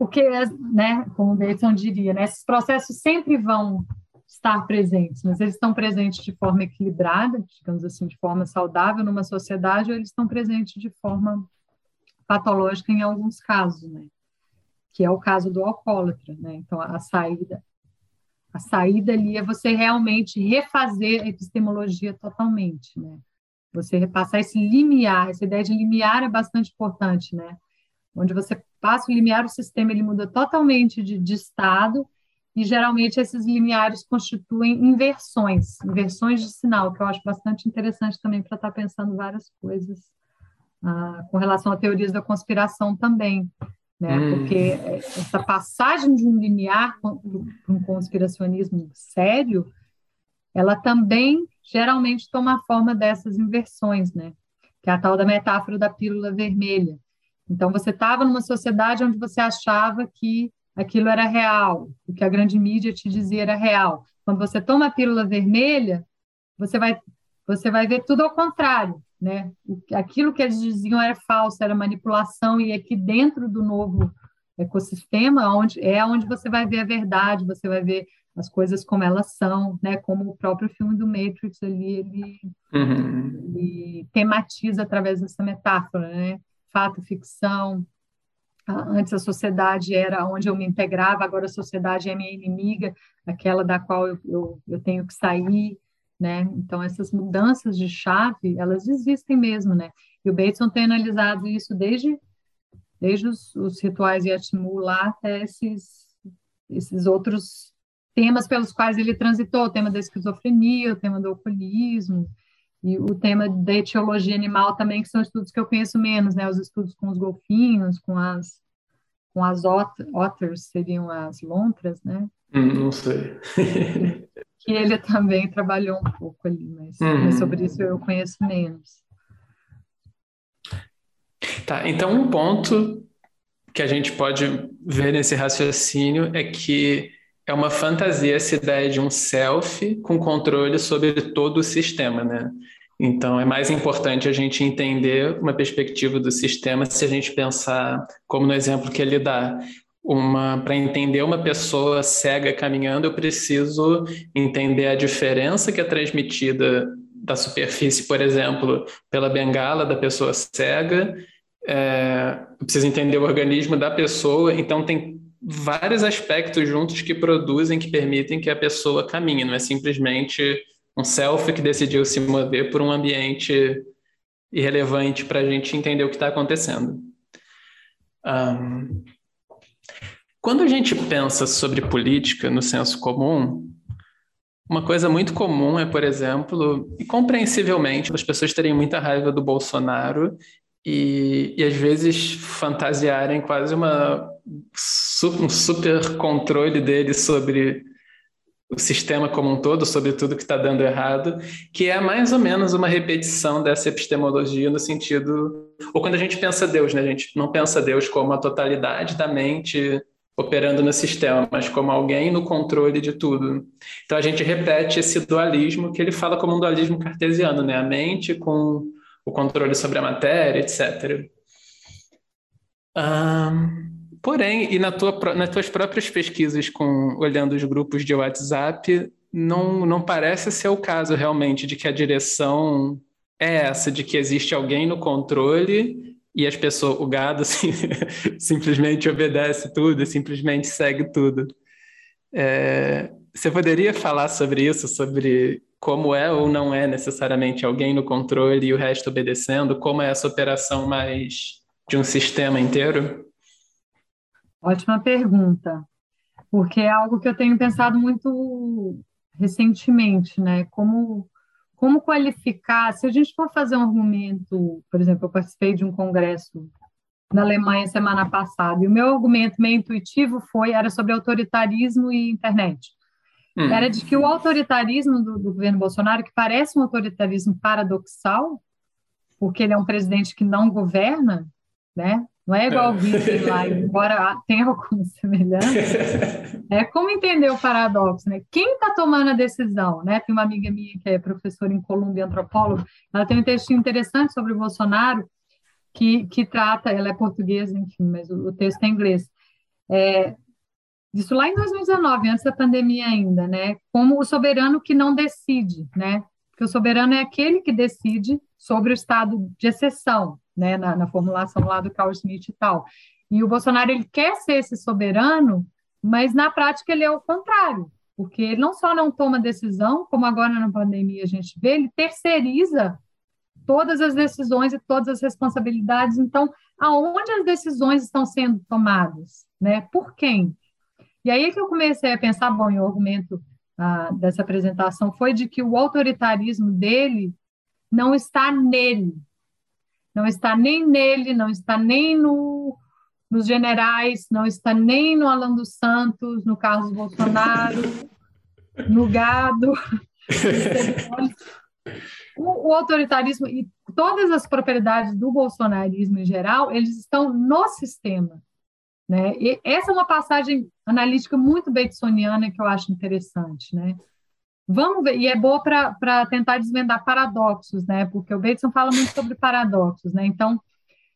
S3: porque, né, como o Bateson diria, né, esses processos sempre vão estar presentes, mas eles estão presentes de forma equilibrada, digamos assim, de forma saudável numa sociedade, ou eles estão presentes de forma patológica em alguns casos, né? Que é o caso do alcoólatra, né? Então, a saída a saída ali é você realmente refazer a epistemologia totalmente, né? Você repassar esse limiar, essa ideia de limiar é bastante importante, né? Onde você passa o limiar, o sistema ele muda totalmente de, de estado e geralmente esses limiares constituem inversões, inversões de sinal, que eu acho bastante interessante também para estar tá pensando várias coisas ah, com relação a teorias da conspiração também, né? Hum. Porque essa passagem de um limiar para um conspiracionismo sério, ela também geralmente toma a forma dessas inversões, né? Que é a tal da metáfora da pílula vermelha. Então, você estava numa sociedade onde você achava que aquilo era real, o que a grande mídia te dizia era real. Quando você toma a pílula vermelha, você vai você vai ver tudo ao contrário, né? Aquilo que eles diziam era falso, era manipulação e aqui dentro do novo ecossistema, onde é onde você vai ver a verdade, você vai ver as coisas como elas são, né? Como o próprio filme do Matrix ali ele, uhum. ele tematiza através dessa metáfora, né? Fato, ficção, Antes a sociedade era onde eu me integrava, agora a sociedade é minha inimiga, aquela da qual eu, eu, eu tenho que sair, né? Então essas mudanças de chave, elas existem mesmo, né? E o Bateson tem analisado isso desde desde os, os rituais Yatmu lá até esses esses outros temas pelos quais ele transitou, o tema da esquizofrenia, o tema do alcoolismo, e o tema da etiologia animal também, que são estudos que eu conheço menos, né? Os estudos com os golfinhos, com as, com as otters, seriam as lontras, né?
S1: Hum, não sei.
S3: que ele também trabalhou um pouco ali, mas, uhum. mas sobre isso eu conheço menos.
S1: Tá, então um ponto que a gente pode ver nesse raciocínio é que é uma fantasia essa ideia de um self com controle sobre todo o sistema, né? Então é mais importante a gente entender uma perspectiva do sistema se a gente pensar, como no exemplo que ele dá, uma para entender uma pessoa cega caminhando, eu preciso entender a diferença que é transmitida da superfície, por exemplo, pela bengala da pessoa cega. É, eu preciso entender o organismo da pessoa. Então tem vários aspectos juntos que produzem, que permitem que a pessoa caminhe. Não é simplesmente um self que decidiu se mover por um ambiente irrelevante para a gente entender o que está acontecendo. Um, quando a gente pensa sobre política no senso comum, uma coisa muito comum é, por exemplo, e compreensivelmente, as pessoas terem muita raiva do Bolsonaro e, e às vezes fantasiarem quase uma, um super controle dele sobre o sistema como um todo, sobre tudo que está dando errado, que é mais ou menos uma repetição dessa epistemologia no sentido. Ou quando a gente pensa Deus, né? A gente não pensa Deus como a totalidade da mente operando no sistema, mas como alguém no controle de tudo. Então a gente repete esse dualismo que ele fala como um dualismo cartesiano, né? A mente com o controle sobre a matéria, etc. Um, porém, e na tua, nas tuas próprias pesquisas com olhando os grupos de WhatsApp, não, não parece ser o caso realmente de que a direção é essa, de que existe alguém no controle e as pessoas, o gado assim, simplesmente obedece tudo, simplesmente segue tudo. É, você poderia falar sobre isso, sobre como é ou não é necessariamente alguém no controle e o resto obedecendo? Como é essa operação mais de um sistema inteiro?
S3: Ótima pergunta, porque é algo que eu tenho pensado muito recentemente, né? Como como qualificar, se a gente for fazer um argumento, por exemplo, eu participei de um congresso na Alemanha semana passada, e o meu argumento meio intuitivo foi, era sobre autoritarismo e internet. Hum. Era de que o autoritarismo do, do governo Bolsonaro, que parece um autoritarismo paradoxal, porque ele é um presidente que não governa, né? Não é igual o Hitler lá, embora tenha alguma semelhança. É como entender o paradoxo, né? Quem está tomando a decisão, né? Tem uma amiga minha que é professora em Colômbia, antropóloga, ela tem um texto interessante sobre o Bolsonaro que, que trata, ela é portuguesa, enfim, mas o, o texto é em inglês. É, isso lá em 2019, antes da pandemia ainda, né? Como o soberano que não decide, né? Porque o soberano é aquele que decide sobre o estado de exceção, né, na, na, formulação lá do Carl Smith e tal. E o Bolsonaro ele quer ser esse soberano, mas na prática ele é o contrário, porque ele não só não toma decisão, como agora na pandemia a gente vê, ele terceiriza todas as decisões e todas as responsabilidades. Então, aonde as decisões estão sendo tomadas, né? Por quem? E aí é que eu comecei a pensar, bom, o argumento ah, dessa apresentação foi de que o autoritarismo dele não está nele, não está nem nele, não está nem no, nos generais, não está nem no Alan dos Santos, no Carlos Bolsonaro, no gado. o, o, autoritarismo e todas as propriedades do bolsonarismo em geral, eles estão no sistema. Né? E essa é uma passagem analítica muito batesoniana que eu acho interessante. Né? Vamos ver, e é boa para tentar desvendar paradoxos, né? Porque o Bateson fala muito sobre paradoxos, né? Então,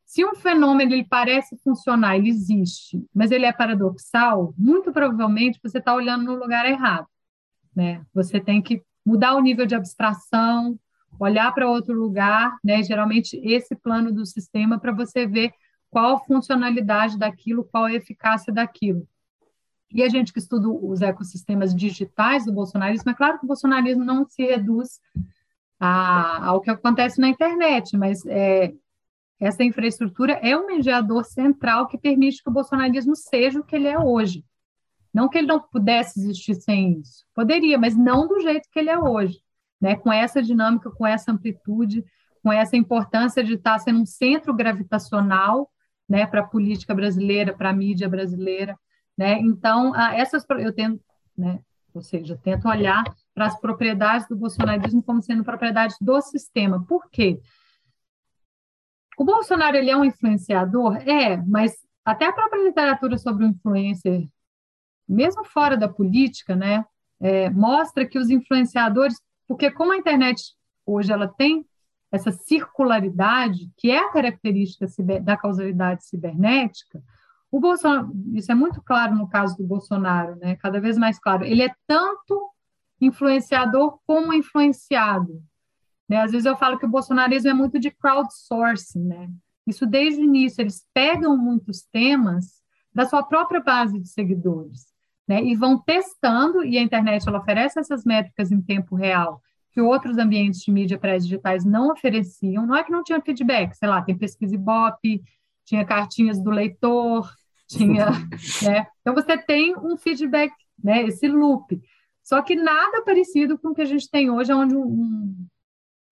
S3: se um fenômeno ele parece funcionar, ele existe, mas ele é paradoxal, muito provavelmente você está olhando no lugar errado, né? Você tem que mudar o nível de abstração, olhar para outro lugar, né? Geralmente esse plano do sistema para você ver qual a funcionalidade daquilo, qual a eficácia daquilo. E a gente que estuda os ecossistemas digitais do bolsonarismo, é claro que o bolsonarismo não se reduz a, ao que acontece na internet, mas é, essa infraestrutura é um mediador central que permite que o bolsonarismo seja o que ele é hoje. Não que ele não pudesse existir sem isso. Poderia, mas não do jeito que ele é hoje. Né? Com essa dinâmica, com essa amplitude, com essa importância de estar sendo um centro gravitacional né, para a política brasileira, para a mídia brasileira. Né? Então, essas, eu tenho né? Ou seja, tento olhar para as propriedades do bolsonarismo como sendo propriedades do sistema. Por quê? O Bolsonaro ele é um influenciador? É, mas até a própria literatura sobre o influencer, mesmo fora da política, né, é, mostra que os influenciadores, porque como a internet hoje ela tem essa circularidade, que é a característica da causalidade cibernética, o Bolsonaro, isso é muito claro no caso do Bolsonaro, né, cada vez mais claro, ele é tanto influenciador como influenciado. Né? Às vezes eu falo que o bolsonarismo é muito de crowdsourcing, né? Isso desde o início, eles pegam muitos temas da sua própria base de seguidores, né? E vão testando, e a internet ela oferece essas métricas em tempo real que outros ambientes de mídia pré-digitais não ofereciam. Não é que não tinha feedback, sei lá, tem pesquisa Ibope, tinha cartinhas do leitor, tinha, né? Então você tem um feedback, né? Esse loop. Só que nada parecido com o que a gente tem hoje, onde um,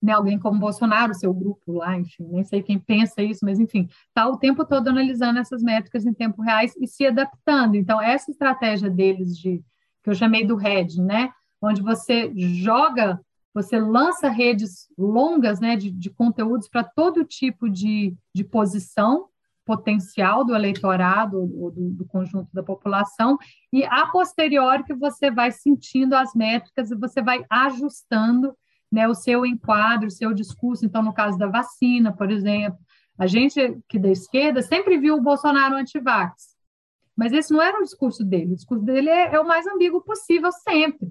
S3: né, alguém como Bolsonaro, seu grupo lá, enfim, nem sei quem pensa isso, mas enfim, está o tempo todo analisando essas métricas em tempo reais e se adaptando. Então, essa estratégia deles de que eu chamei do RED, né, onde você joga, você lança redes longas né, de, de conteúdos para todo tipo de, de posição potencial do eleitorado ou do, do, conjunto da população, e a posteriori que você vai sentindo as métricas e você vai ajustando né, o seu enquadro, o seu discurso. Então, no caso da vacina, por exemplo, a gente que da esquerda sempre viu o Bolsonaro anti-vax, mas esse não era o discurso dele. O discurso dele é, é o mais ambíguo possível sempre.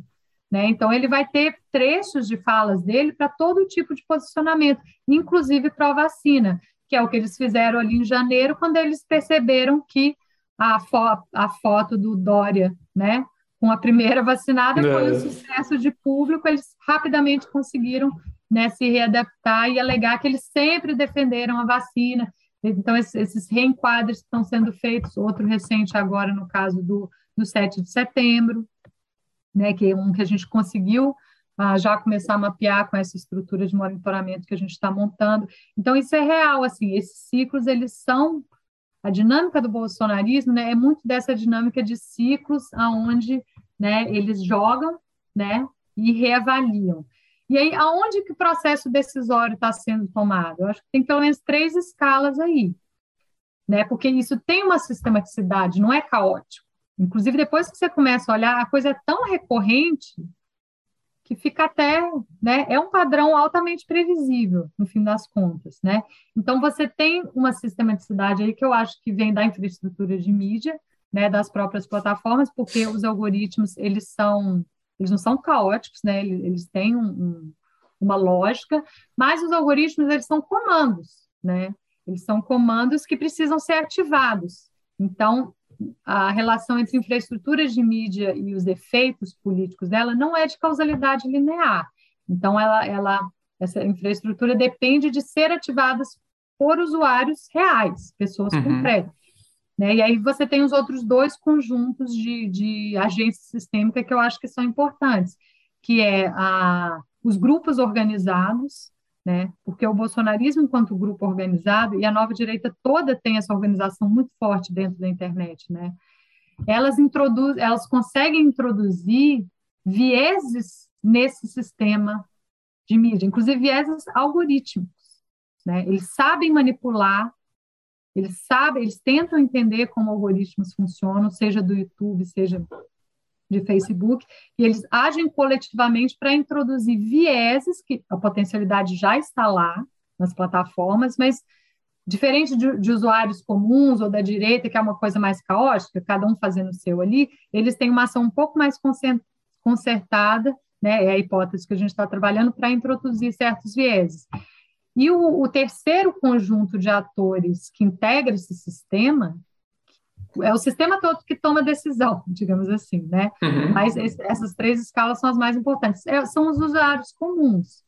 S3: Né? Então, ele vai ter trechos de falas dele para todo tipo de posicionamento, inclusive para a vacina, que é o que eles fizeram ali em janeiro, quando eles perceberam que a, fo a foto do Dória, né, com a primeira vacinada, é. foi um sucesso de público, eles rapidamente conseguiram né, se readaptar e alegar que eles sempre defenderam a vacina. Então, esses reenquadros estão sendo feitos, outro recente agora no caso do, do 7 de setembro, né, que é um que a gente conseguiu já começar a mapear com essa estrutura de monitoramento que a gente está montando. Então, isso é real, assim, esses ciclos, eles são a dinâmica do bolsonarismo né, é muito dessa dinâmica de ciclos aonde né, eles jogam né, e reavaliam. E aí, aonde que o processo decisório está sendo tomado? Eu acho que tem pelo menos três escalas aí, né? Porque isso tem uma sistematicidade, não é caótico. Inclusive, depois que você começa a olhar, a coisa é tão recorrente que fica até, né, é um padrão altamente previsível, no fim das contas, né? Então, você tem uma sistematicidade aí que eu acho que vem da infraestrutura de mídia, né, das próprias plataformas, porque os algoritmos, eles são, eles não são caóticos, né, eles, têm um, um, uma lógica, mas os algoritmos, eles são comandos, né, eles são comandos que precisam ser ativados. Então, a relação entre infraestruturas de mídia e os efeitos políticos dela não é de causalidade linear. Então, ela, ela, essa infraestrutura depende de ser ativada por usuários reais, pessoas uhum. concretas. Né? E aí você tem os outros dois conjuntos de, de agência sistêmica que eu acho que são importantes, que é a, os grupos organizados, né? Porque o bolsonarismo, enquanto grupo organizado, e a nova direita toda tem essa organização muito forte dentro da internet, né? Elas introduzem, elas conseguem introduzir vieses nesse sistema de mídia, inclusive vieses algorítmicos, né? Eles sabem manipular, eles sabem, eles tentam entender como algoritmos funcionam, seja do YouTube, seja de Facebook, e eles agem coletivamente para introduzir vieses, que a potencialidade já está lá nas plataformas, mas diferente de, de, usuários comuns ou da direita, que é uma coisa mais caótica, cada um fazendo o seu ali, eles têm uma ação um pouco mais concertada, né, é a hipótese que a gente está trabalhando, para introduzir certos vieses. E o, o terceiro conjunto de atores que integra esse sistema é o sistema todo que toma decisão, digamos assim, né? Uhum. Mas esse, essas três escalas são as mais importantes. É, são os usuários comuns,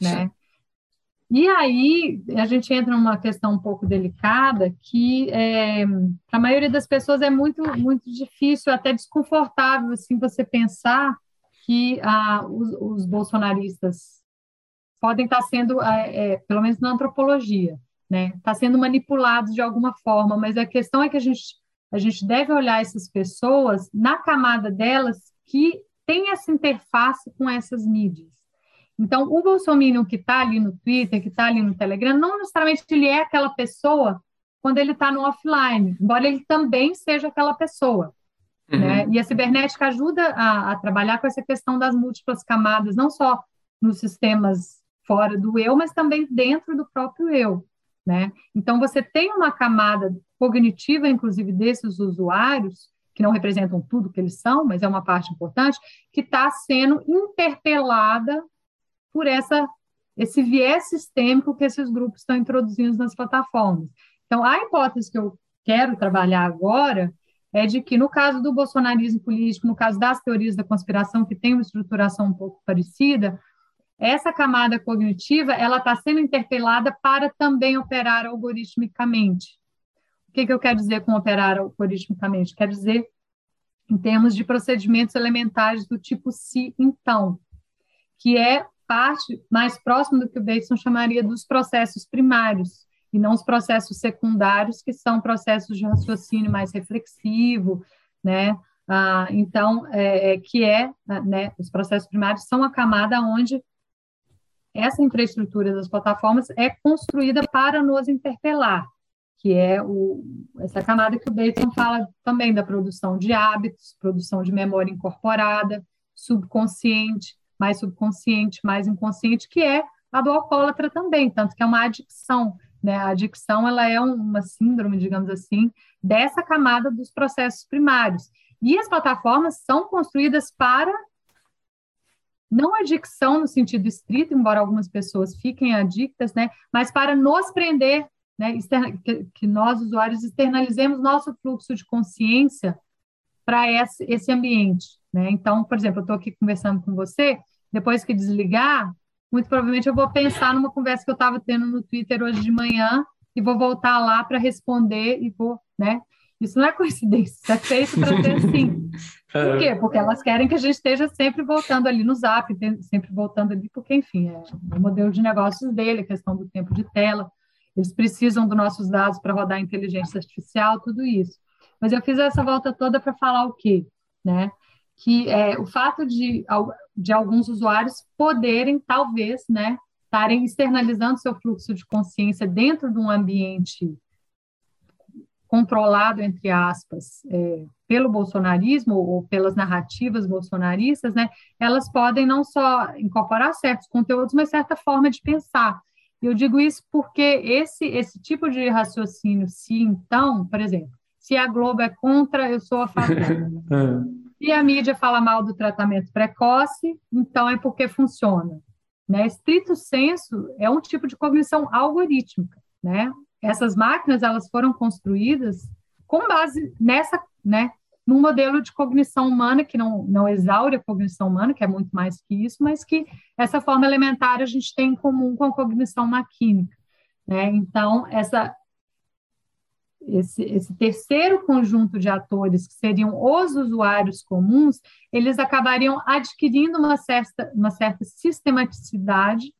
S3: né? Sim. E aí a gente entra numa questão um pouco delicada que é, para a maioria das pessoas é muito muito difícil, até desconfortável assim você pensar que ah, os, os bolsonaristas podem estar sendo, é, é, pelo menos na antropologia, né, está sendo manipulados de alguma forma. Mas a questão é que a gente a gente deve olhar essas pessoas na camada delas que tem essa interface com essas mídias. Então, o Bolsonaro que está ali no Twitter, que está ali no Telegram, não necessariamente ele é aquela pessoa quando ele está no offline, embora ele também seja aquela pessoa. Uhum. Né? E a cibernética ajuda a, a, trabalhar com essa questão das múltiplas camadas, não só nos sistemas fora do eu, mas também dentro do próprio eu. Né? Então, você tem uma camada cognitiva, inclusive, desses usuários, que não representam tudo que eles são, mas é uma parte importante, que está sendo interpelada por essa, esse viés sistêmico que esses grupos estão introduzindo nas plataformas. Então, a hipótese que eu quero trabalhar agora é de que, no caso do bolsonarismo político, no caso das teorias da conspiração, que tem uma estruturação um pouco parecida, essa camada cognitiva ela está sendo interpelada para também operar algoritmicamente. O que, que eu quero dizer com operar algoritmicamente? Quer dizer em termos de procedimentos elementares do tipo se então, que é parte mais próxima do que o Bateson chamaria dos processos primários, e não os processos secundários, que são processos de raciocínio mais reflexivo, né? Ah, então, é, é que é, né, os processos primários são a camada onde essa infraestrutura das plataformas é construída para nos interpelar, que é o, essa camada que o Bateson fala também da produção de hábitos, produção de memória incorporada, subconsciente, mais subconsciente, mais inconsciente, que é a do alcoólatra também, tanto que é uma adicção. Né? A adicção ela é uma síndrome, digamos assim, dessa camada dos processos primários. E as plataformas são construídas para não adicção no sentido estrito, embora algumas pessoas fiquem adictas, né, mas para nos prender, né, que, que nós, usuários, externalizemos nosso fluxo de consciência para esse, esse ambiente. Né? Então, por exemplo, eu estou aqui conversando com você, depois que desligar, muito provavelmente eu vou pensar numa conversa que eu estava tendo no Twitter hoje de manhã e vou voltar lá para responder e vou, né? Isso não é coincidência, isso é feito para ser assim. Por quê? Porque elas querem que a gente esteja sempre voltando ali no Zap, sempre voltando ali, porque, enfim, é o modelo de negócios dele, a questão do tempo de tela. Eles precisam dos nossos dados para rodar inteligência artificial, tudo isso. Mas eu fiz essa volta toda para falar o quê? Né? Que é, o fato de, de alguns usuários poderem, talvez, né, estarem externalizando seu fluxo de consciência dentro de um ambiente controlado, entre aspas, é, pelo bolsonarismo ou pelas narrativas bolsonaristas, né, elas podem não só incorporar certos conteúdos, mas certa forma de pensar. Eu digo isso porque esse, esse tipo de raciocínio, se então, por exemplo, se a Globo é contra, eu sou a favor. se a mídia fala mal do tratamento precoce, então é porque funciona. Né? Estrito senso é um tipo de cognição algorítmica, né? Essas máquinas elas foram construídas com base nessa, né, num modelo de cognição humana que não, não exaure a cognição humana, que é muito mais que isso, mas que essa forma elementar a gente tem em comum com a cognição maquínica. Né? Então, essa, esse, esse terceiro conjunto de atores, que seriam os usuários comuns, eles acabariam adquirindo uma certa, uma certa sistematicidade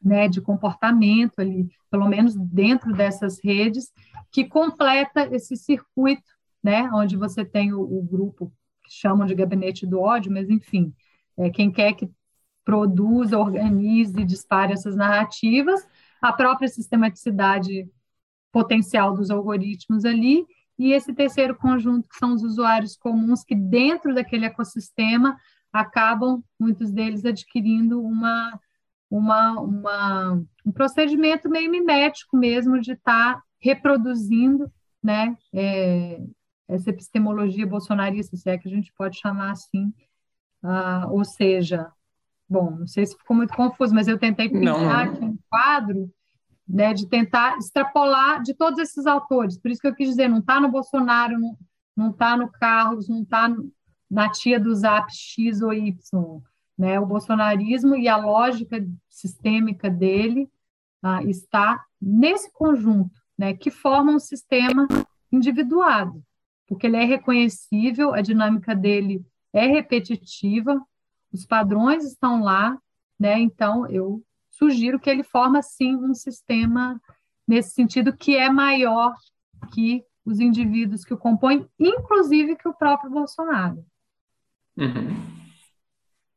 S3: né, de comportamento ali, pelo menos dentro dessas redes, que completa esse circuito, né, onde você tem o, o grupo que chamam de gabinete do ódio, mas enfim, é, quem quer que produza, organize, dispare essas narrativas, a própria sistematicidade potencial dos algoritmos ali, e esse terceiro conjunto, que são os usuários comuns, que dentro daquele ecossistema acabam, muitos deles, adquirindo uma uma, uma, um procedimento meio mimético mesmo de estar tá reproduzindo né, é, essa epistemologia bolsonarista, se é que a gente pode chamar assim, uh, ou seja, bom, não sei se ficou muito confuso, mas eu tentei pintar aqui um quadro né, de tentar extrapolar de todos esses autores, por isso que eu quis dizer, não está no Bolsonaro, não está no Carlos, não está na tia do Zap X ou Y, né? O bolsonarismo e a lógica sistêmica dele ah, está nesse conjunto, né, que forma um sistema individuado, porque ele é reconhecível, a dinâmica dele é repetitiva, os padrões estão lá, né? Então eu sugiro que ele forma sim um sistema nesse sentido que é maior que os indivíduos que o compõem, inclusive que o próprio Bolsonaro.
S1: Uhum.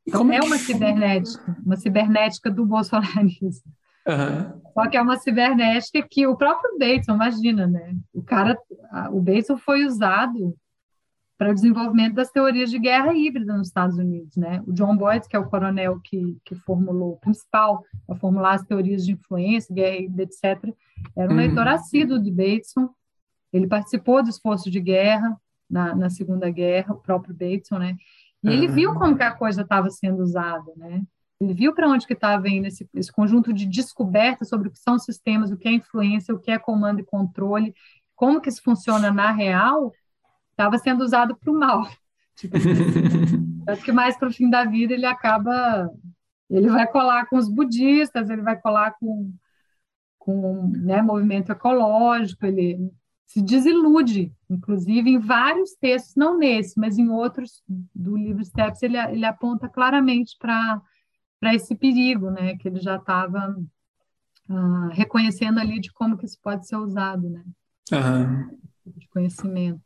S3: Então, é uma cibernética, uma cibernética do bolsonarismo.
S1: Uhum.
S3: Só que é uma cibernética que o próprio Bateson, imagina, né? O cara, o Bateson foi usado para o desenvolvimento das teorias de guerra híbrida nos Estados Unidos, né? O John Boyd, que é o coronel que, que formulou o principal a formular as teorias de influência, guerra híbrida, etc., era um uhum. leitor assíduo de Bateson. Ele participou do esforço de guerra na, na Segunda Guerra, o próprio Bateson, né? E ele viu como que a coisa estava sendo usada, né? Ele viu para onde que estava indo esse, esse conjunto de descobertas sobre o que são sistemas, o que é influência, o que é comando e controle, como que isso funciona na real, estava sendo usado para o mal. Tipo, assim. que mais para o fim da vida ele acaba, ele vai colar com os budistas, ele vai colar com com né, movimento ecológico, ele se desilude, inclusive em vários textos, não nesse, mas em outros do livro Steps, ele, ele aponta claramente para esse perigo, né, que ele já estava uh, ah, reconhecendo ali de como que isso pode ser usado, né,
S1: uhum.
S3: de conhecimento.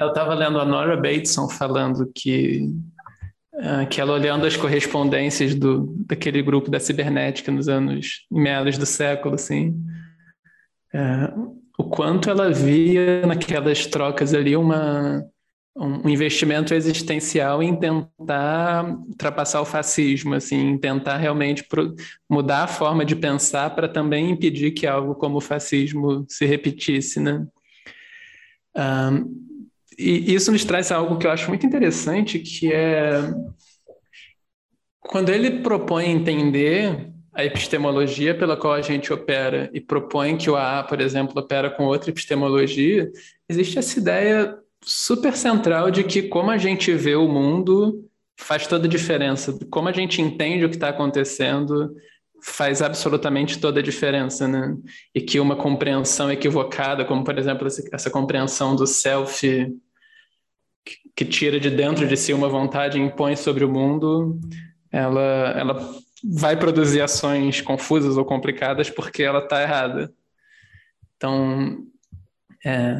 S1: Eu estava lendo a Nora Bateson falando que uh, que ela olhando as correspondências do daquele grupo da cibernética nos anos meados do século, assim, uh, o quanto ela via naquelas trocas ali uma, um investimento existencial em tentar ultrapassar o fascismo, assim, tentar realmente mudar a forma de pensar para também impedir que algo como o fascismo se repetisse, né? Um, e isso nos traz algo que eu acho muito interessante, que é quando ele propõe entender a epistemologia pela qual a gente opera e propõe que o AA, por exemplo, opera com outra epistemologia, existe essa ideia super central de que como a gente vê o mundo faz toda a diferença, como a gente entende o que está acontecendo faz absolutamente toda a diferença, né? E que uma compreensão equivocada, como por exemplo essa compreensão do self que tira de dentro de si uma vontade e impõe sobre o mundo, ela, ela vai produzir ações confusas ou complicadas porque ela está errada. Então, é,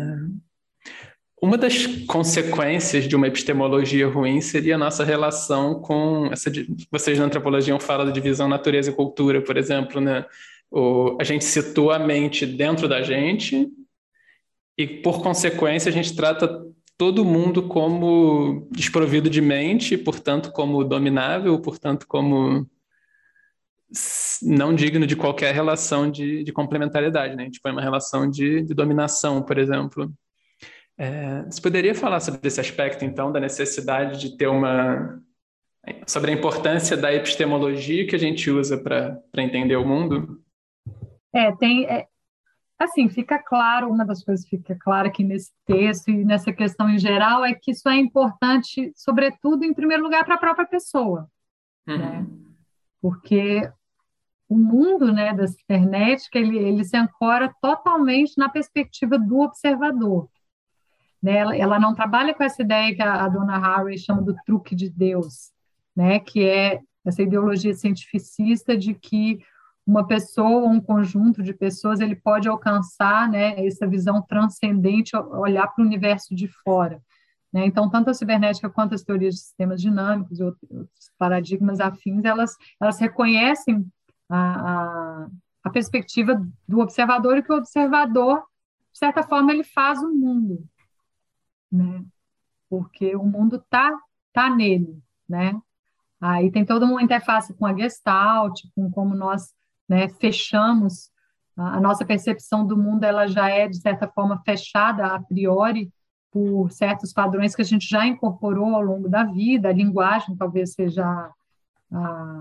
S1: uma das consequências de uma epistemologia ruim seria a nossa relação com essa. Vocês na antropologia falam da divisão natureza e cultura, por exemplo, né? O, a gente situa a mente dentro da gente e, por consequência, a gente trata todo mundo como desprovido de mente, portanto, como dominável, portanto, como não digno de qualquer relação de, de complementariedade, né? Gente põe uma relação de, de dominação, por exemplo. É, você poderia falar sobre esse aspecto, então, da necessidade de ter uma. sobre a importância da epistemologia que a gente usa para entender o mundo?
S3: É, tem. É, assim, fica claro, uma das coisas que fica clara aqui nesse texto e nessa questão em geral é que isso é importante, sobretudo, em primeiro lugar, para a própria pessoa. Uhum. Né? Porque o mundo né, da cibernética ele, ele se ancora totalmente na perspectiva do observador. Né? Ela, ela não trabalha com essa ideia que a, a dona Harry chama do truque de Deus, né? que é essa ideologia cientificista de que uma pessoa, um conjunto de pessoas, ele pode alcançar né, essa visão transcendente, olhar para o universo de fora. Né? Então, tanto a cibernética quanto as teorias de sistemas dinâmicos e outros paradigmas afins, elas, elas reconhecem a, a, perspectiva do observador e que o observador, de certa forma, ele faz o mundo, né? porque o mundo está tá nele. Né? Aí tem toda uma interface com a Gestalt, com como nós né, fechamos a nossa percepção do mundo, ela já é de certa forma fechada a priori por certos padrões que a gente já incorporou ao longo da vida. A linguagem talvez seja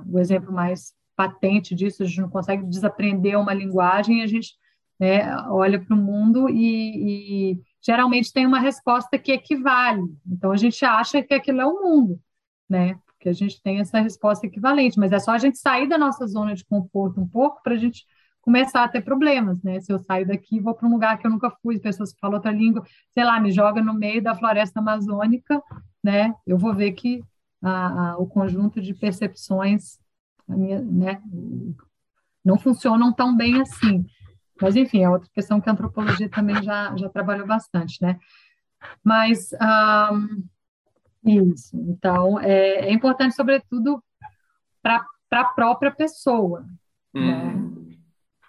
S3: o exemplo mais patente disso. A gente não consegue desaprender uma linguagem, a gente né, olha para o mundo e, e geralmente tem uma resposta que equivale. Então a gente acha que aquilo é o mundo, né? que a gente tem essa resposta equivalente, mas é só a gente sair da nossa zona de conforto um pouco para a gente começar a ter problemas, né? Se eu saio daqui vou para um lugar que eu nunca fui, pessoas que falam outra língua, sei lá, me joga no meio da floresta amazônica, né? Eu vou ver que a, a, o conjunto de percepções, minha, né, não funcionam tão bem assim. Mas, enfim, é outra questão que a antropologia também já, já trabalhou bastante, né? Mas, um, isso, então, é, é importante, sobretudo, para a própria pessoa, né? Hum.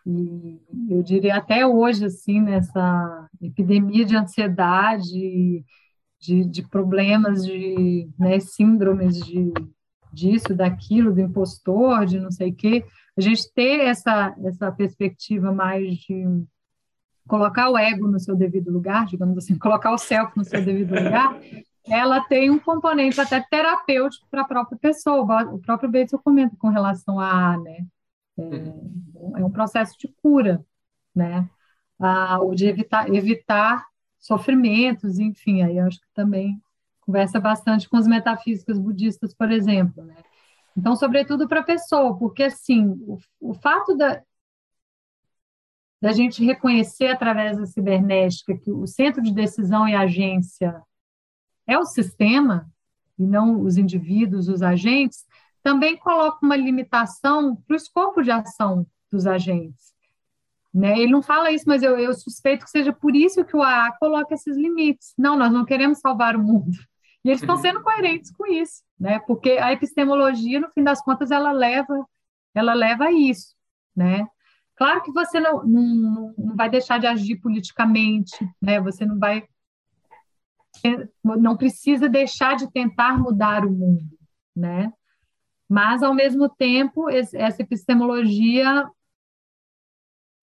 S3: E eu diria até hoje, assim, nessa epidemia de ansiedade, de, de problemas, de né, síndromes de disso, daquilo, do impostor, de não sei o quê, a gente ter essa, essa perspectiva mais de colocar o ego no seu devido lugar, digamos assim, colocar o self no seu devido lugar, ela tem um componente até terapêutico para a própria pessoa. O próprio Bates comenta com relação a, né, é, é um processo de cura, né, ah, ou de evitar, evitar sofrimentos, enfim, aí acho que também conversa bastante com as metafísicas budistas, por exemplo, né? Então, sobretudo para a pessoa, porque assim, o, o fato da, da gente reconhecer através da cibernética que o centro de decisão e agência é o sistema e não os indivíduos, os agentes, também coloca uma limitação para o escopo de ação dos agentes. Né? Ele não fala isso, mas eu, eu suspeito que seja por isso que o AA coloca esses limites. Não, nós não queremos salvar o mundo. E eles estão sendo coerentes com isso, né? Porque a epistemologia, no fim das contas, ela leva, ela leva a isso, né? Claro que você não, não, não vai deixar de agir politicamente, né? Você não vai, não precisa deixar de tentar mudar o mundo, né? Mas ao mesmo tempo, essa epistemologia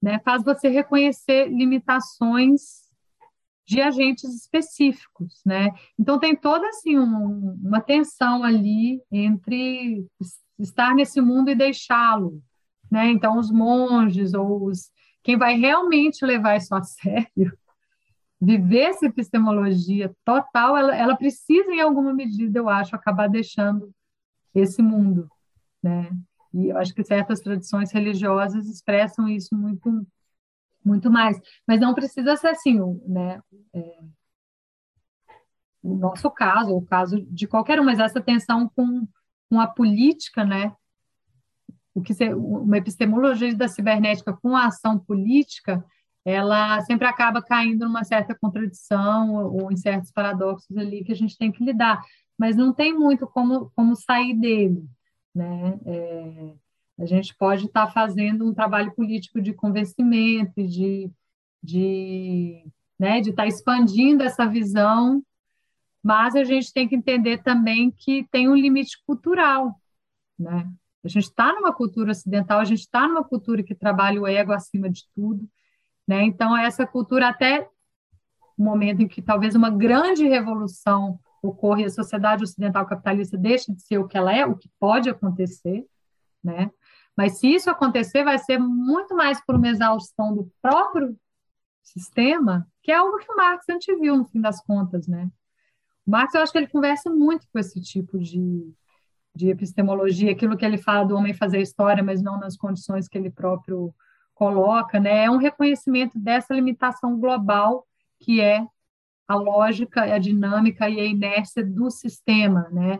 S3: né, faz você reconhecer limitações de agentes específicos, né? Então tem toda assim um, uma tensão ali entre estar nesse mundo e deixá-lo, né? Então os monges ou os quem vai realmente levar isso a sério, viver essa epistemologia total, ela, ela precisa em alguma medida, eu acho, acabar deixando esse mundo, né? E eu acho que certas tradições religiosas expressam isso muito, muito mais. Mas não precisa ser assim, né? É, o nosso caso, o caso de qualquer um, mas essa tensão com, com a política, né? O que ser, uma epistemologia da cibernética com a ação política, ela sempre acaba caindo numa certa contradição ou, ou em certos paradoxos ali que a gente tem que lidar, mas não tem muito como, como sair dele né? É, a gente pode estar tá fazendo um trabalho político de convencimento, de, de, né, de estar tá expandindo essa visão, mas a gente tem que entender também que tem um limite cultural, né? A gente está numa cultura ocidental, a gente está numa cultura que trabalha o ego acima de tudo, né? Então essa cultura até o momento em que talvez uma grande revolução ocorre, a sociedade ocidental capitalista deixa de ser o que ela é, o que pode acontecer, né? Mas se isso acontecer, vai ser muito mais por uma exaustão do próprio sistema, que é algo que o Marx anteviu, no fim das contas, né? O Marx, eu acho que ele conversa muito com esse tipo de, de epistemologia, aquilo que ele fala do homem fazer história, mas não nas condições que ele próprio coloca, né? É um reconhecimento dessa limitação global que é a lógica, a dinâmica e a inércia do sistema, né?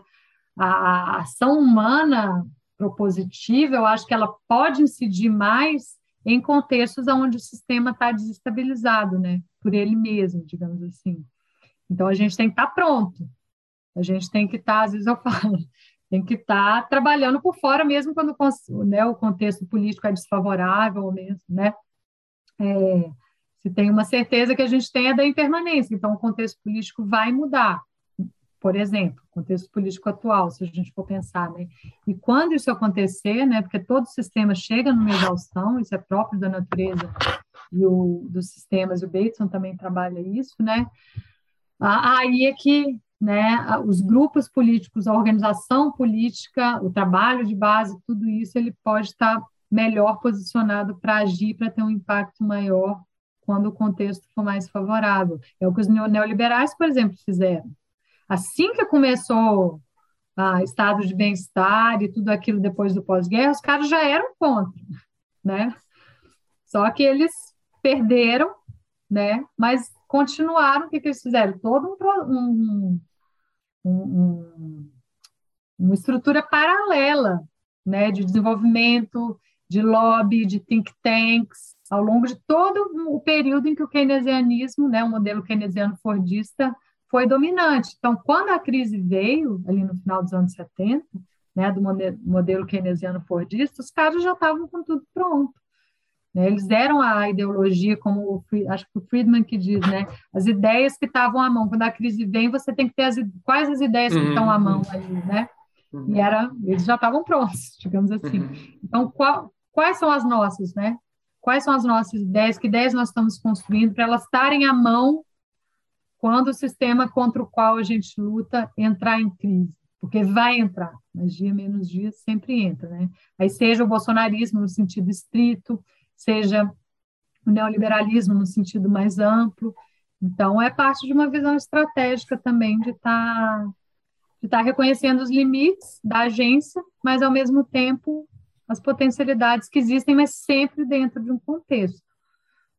S3: A, ação humana propositiva, eu acho que ela pode incidir mais em contextos onde o sistema está desestabilizado, né? Por ele mesmo, digamos assim. Então a gente tem que estar tá pronto. A gente tem que estar, tá, às vezes eu falo, tem que estar tá trabalhando por fora mesmo quando né, o contexto político é desfavorável mesmo, né? É, se tem uma certeza que a gente tem é da impermanência, então o contexto político vai mudar, por exemplo, contexto político atual, se a gente for pensar, né? E quando isso acontecer, né, porque todo sistema chega numa exaustão, isso é próprio da natureza e o, dos sistemas, e o Bateson também trabalha isso, né? Aí é que né, os grupos políticos, a organização política, o trabalho de base, tudo isso, ele pode estar melhor posicionado para agir, para ter um impacto maior quando o contexto for mais favorável. É o que os neoliberais, por exemplo, fizeram. Assim que começou a estado de bem-estar e tudo aquilo depois do pós-guerra, os caras já eram contra, né? Só que eles perderam, né? Mas continuaram, o que, que eles fizeram? Todo um, um, um, uma estrutura paralela, né? De desenvolvimento, de lobby, de think tanks, ao longo de todo o período em que o keynesianismo, né, o modelo keynesiano fordista, foi dominante. Então, quando a crise veio, ali no final dos anos 70, né, do modelo keynesiano fordista, os caras já estavam com tudo pronto. Né? Eles deram a ideologia, como acho que o Friedman que diz, né, as ideias que estavam à mão. Quando a crise vem, você tem que ter as, quais as ideias que uhum. estão à mão ali, né? Uhum. E era, eles já estavam prontos, digamos assim. Uhum. Então, qual, quais são as nossas, né? Quais são as nossas ideias? Que ideias nós estamos construindo para elas estarem à mão quando o sistema contra o qual a gente luta entrar em crise? Porque vai entrar, mas dia menos dia sempre entra, né? Aí seja o bolsonarismo no sentido estrito, seja o neoliberalismo no sentido mais amplo. Então, é parte de uma visão estratégica também de estar tá, de tá reconhecendo os limites da agência, mas, ao mesmo tempo, as potencialidades que existem, mas sempre dentro de um contexto.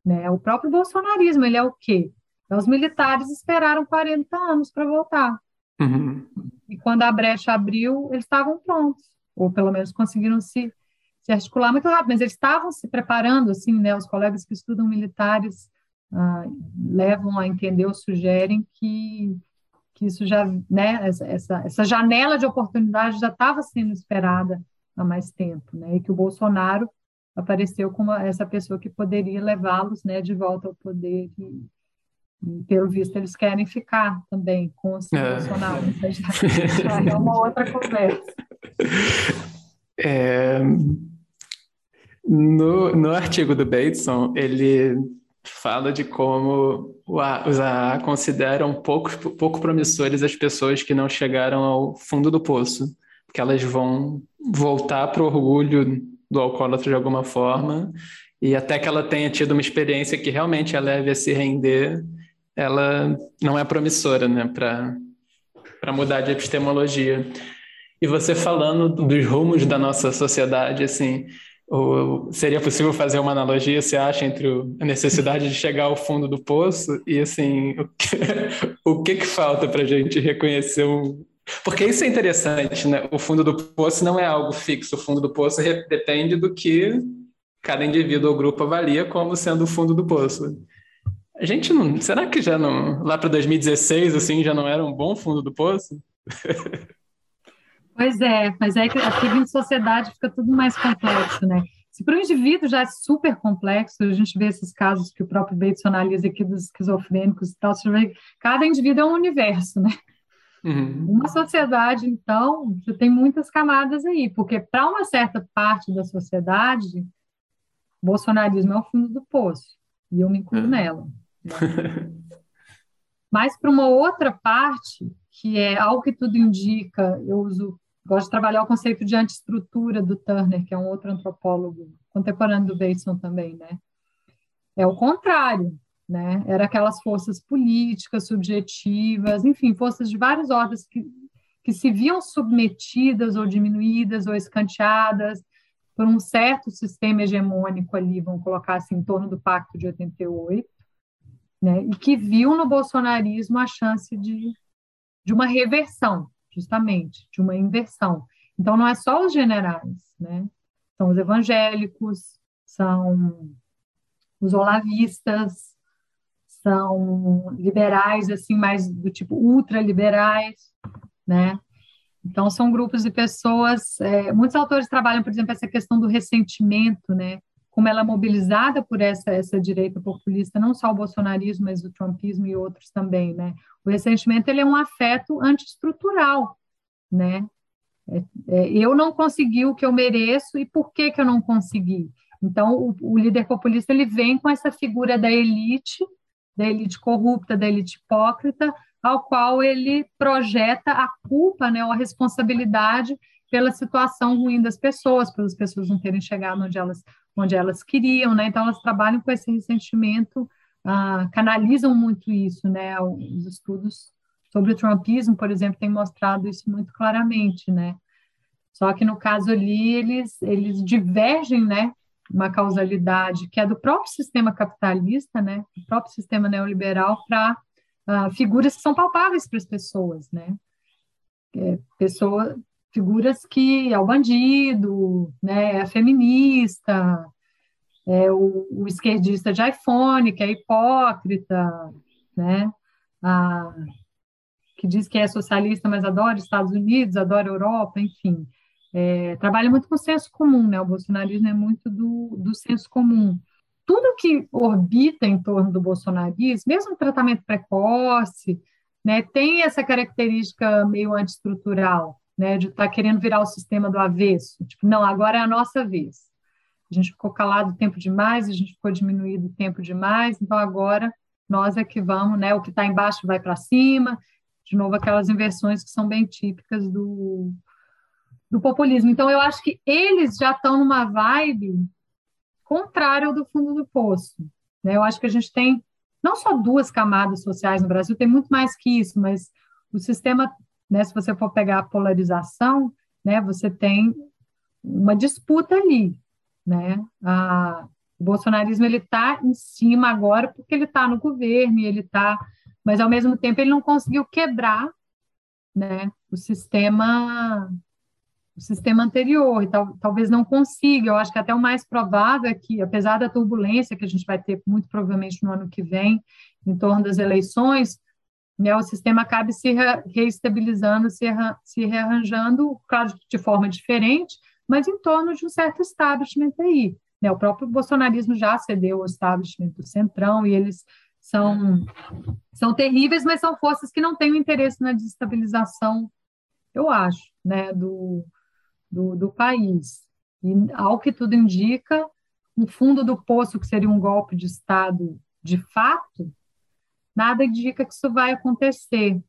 S3: Né? O próprio bolsonarismo, ele é o quê? Então, os militares esperaram 40 anos para voltar. Uhum. E quando a brecha abriu, eles estavam prontos, ou pelo menos conseguiram se, se articular muito rápido, mas eles estavam se preparando, assim, né? Os colegas que estudam militares ah, levam a entender ou sugerem que, que isso já, né? Essa, essa, essa janela de oportunidade já estava sendo esperada há mais tempo, né? E que o Bolsonaro apareceu como essa pessoa que poderia levá-los, né, de volta ao poder e, pelo visto eles querem ficar também com o é. Bolsonaro, já, já é uma outra conversa.
S1: É, no, no artigo do Bateson, ele fala de como os AA consideram pouco, pouco promissores as pessoas que não chegaram ao fundo do poço, porque elas vão voltar para o orgulho do alcoólatra de alguma forma, e até que ela tenha tido uma experiência que realmente a leve a se render, ela não é promissora né, para mudar de epistemologia. E você falando dos rumos da nossa sociedade, assim, seria possível fazer uma analogia, você acha, entre a necessidade de chegar ao fundo do poço e, assim, o que, o que, que falta para a gente reconhecer o, porque isso é interessante, né? O fundo do poço não é algo fixo. O fundo do poço depende do que cada indivíduo ou grupo avalia como sendo o fundo do poço. A gente não. Será que já não. Lá para 2016, assim, já não era um bom fundo do poço?
S3: Pois é, mas é que aqui em sociedade fica tudo mais complexo, né? Se para o indivíduo já é super complexo, a gente vê esses casos que o próprio Bates analisa aqui dos esquizofrênicos e tal, você vê, cada indivíduo é um universo, né? Uhum. Uma sociedade, então, você tem muitas camadas aí, porque para uma certa parte da sociedade, bolsonarismo é o fundo do poço, e eu me incluo uhum. nela. Né? Mas para uma outra parte, que é algo que tudo indica, eu uso, gosto de trabalhar o conceito de antiestrutura do Turner, que é um outro antropólogo contemporâneo do Bateson também, né? É o contrário né? Era aquelas forças políticas, subjetivas, enfim, forças de várias ordens que, que se viam submetidas ou diminuídas ou escanteadas por um certo sistema hegemônico ali, vamos colocar assim, em torno do Pacto de 88, né? E que viu no bolsonarismo a chance de, de uma reversão, justamente, de uma inversão. Então, não é só os generais, né? São os evangélicos, são os olavistas, são liberais, assim, mais do tipo ultraliberais, né? Então, são grupos de pessoas. É, muitos autores trabalham, por exemplo, essa questão do ressentimento, né? Como ela é mobilizada por essa, essa direita populista, não só o bolsonarismo, mas o trumpismo e outros também, né? O ressentimento ele é um afeto antiestrutural, né? É, é, eu não consegui o que eu mereço e por que, que eu não consegui? Então, o, o líder populista ele vem com essa figura da elite da elite corrupta, da elite hipócrita, ao qual ele projeta a culpa, né, ou a responsabilidade pela situação ruim das pessoas, pelas pessoas não terem chegado onde elas, onde elas queriam, né? Então elas trabalham com esse ressentimento, ah, canalizam muito isso, né? Os estudos sobre o trumpismo, por exemplo, têm mostrado isso muito claramente, né? Só que no caso ali eles eles divergem, né? uma causalidade que é do próprio sistema capitalista, né, do próprio sistema neoliberal, para ah, figuras que são palpáveis para as pessoas, né, é, pessoa, figuras que é o bandido, né, é a feminista, é, o, o, esquerdista de iPhone, que é hipócrita, né? A, que diz que é socialista, mas adora Estados Unidos, adora Europa, enfim. É, trabalha muito com o senso comum, né? O bolsonarismo é muito do, do senso comum. Tudo que orbita em torno do bolsonarismo, mesmo tratamento precoce, né, tem essa característica meio antiestrutural, né, de estar tá querendo virar o sistema do avesso. Tipo, não, agora é a nossa vez. A gente ficou calado tempo demais, a gente ficou diminuído tempo demais, então agora nós é que vamos, né? O que está embaixo vai para cima. De novo, aquelas inversões que são bem típicas do, do populismo. Então, eu acho que eles já estão numa vibe contrária ao do fundo do poço. Né? Eu acho que a gente tem não só duas camadas sociais no Brasil, tem muito mais que isso, mas o sistema, né, se você for pegar a polarização, né, você tem uma disputa ali, né? A, o bolsonarismo está em cima agora porque ele está no governo e ele está, mas ao mesmo tempo ele não conseguiu quebrar, né? O sistema, o sistema anterior e tal, talvez não consiga. Eu acho que até o mais provável é que, apesar da turbulência que a gente vai ter muito provavelmente no ano que vem em torno das eleições, né, o sistema acabe se reestabilizando, se, se rearranjando, claro, de forma diferente, mas em torno de um certo establishment aí. Né? O próprio bolsonarismo já cedeu ao establishment do Centrão e eles são, são terríveis, mas são forças que não têm o interesse na desestabilização, eu acho, né, do, do, do país. E, ao que tudo indica, um fundo do poço, que seria um golpe de Estado de fato, nada indica que isso vai acontecer.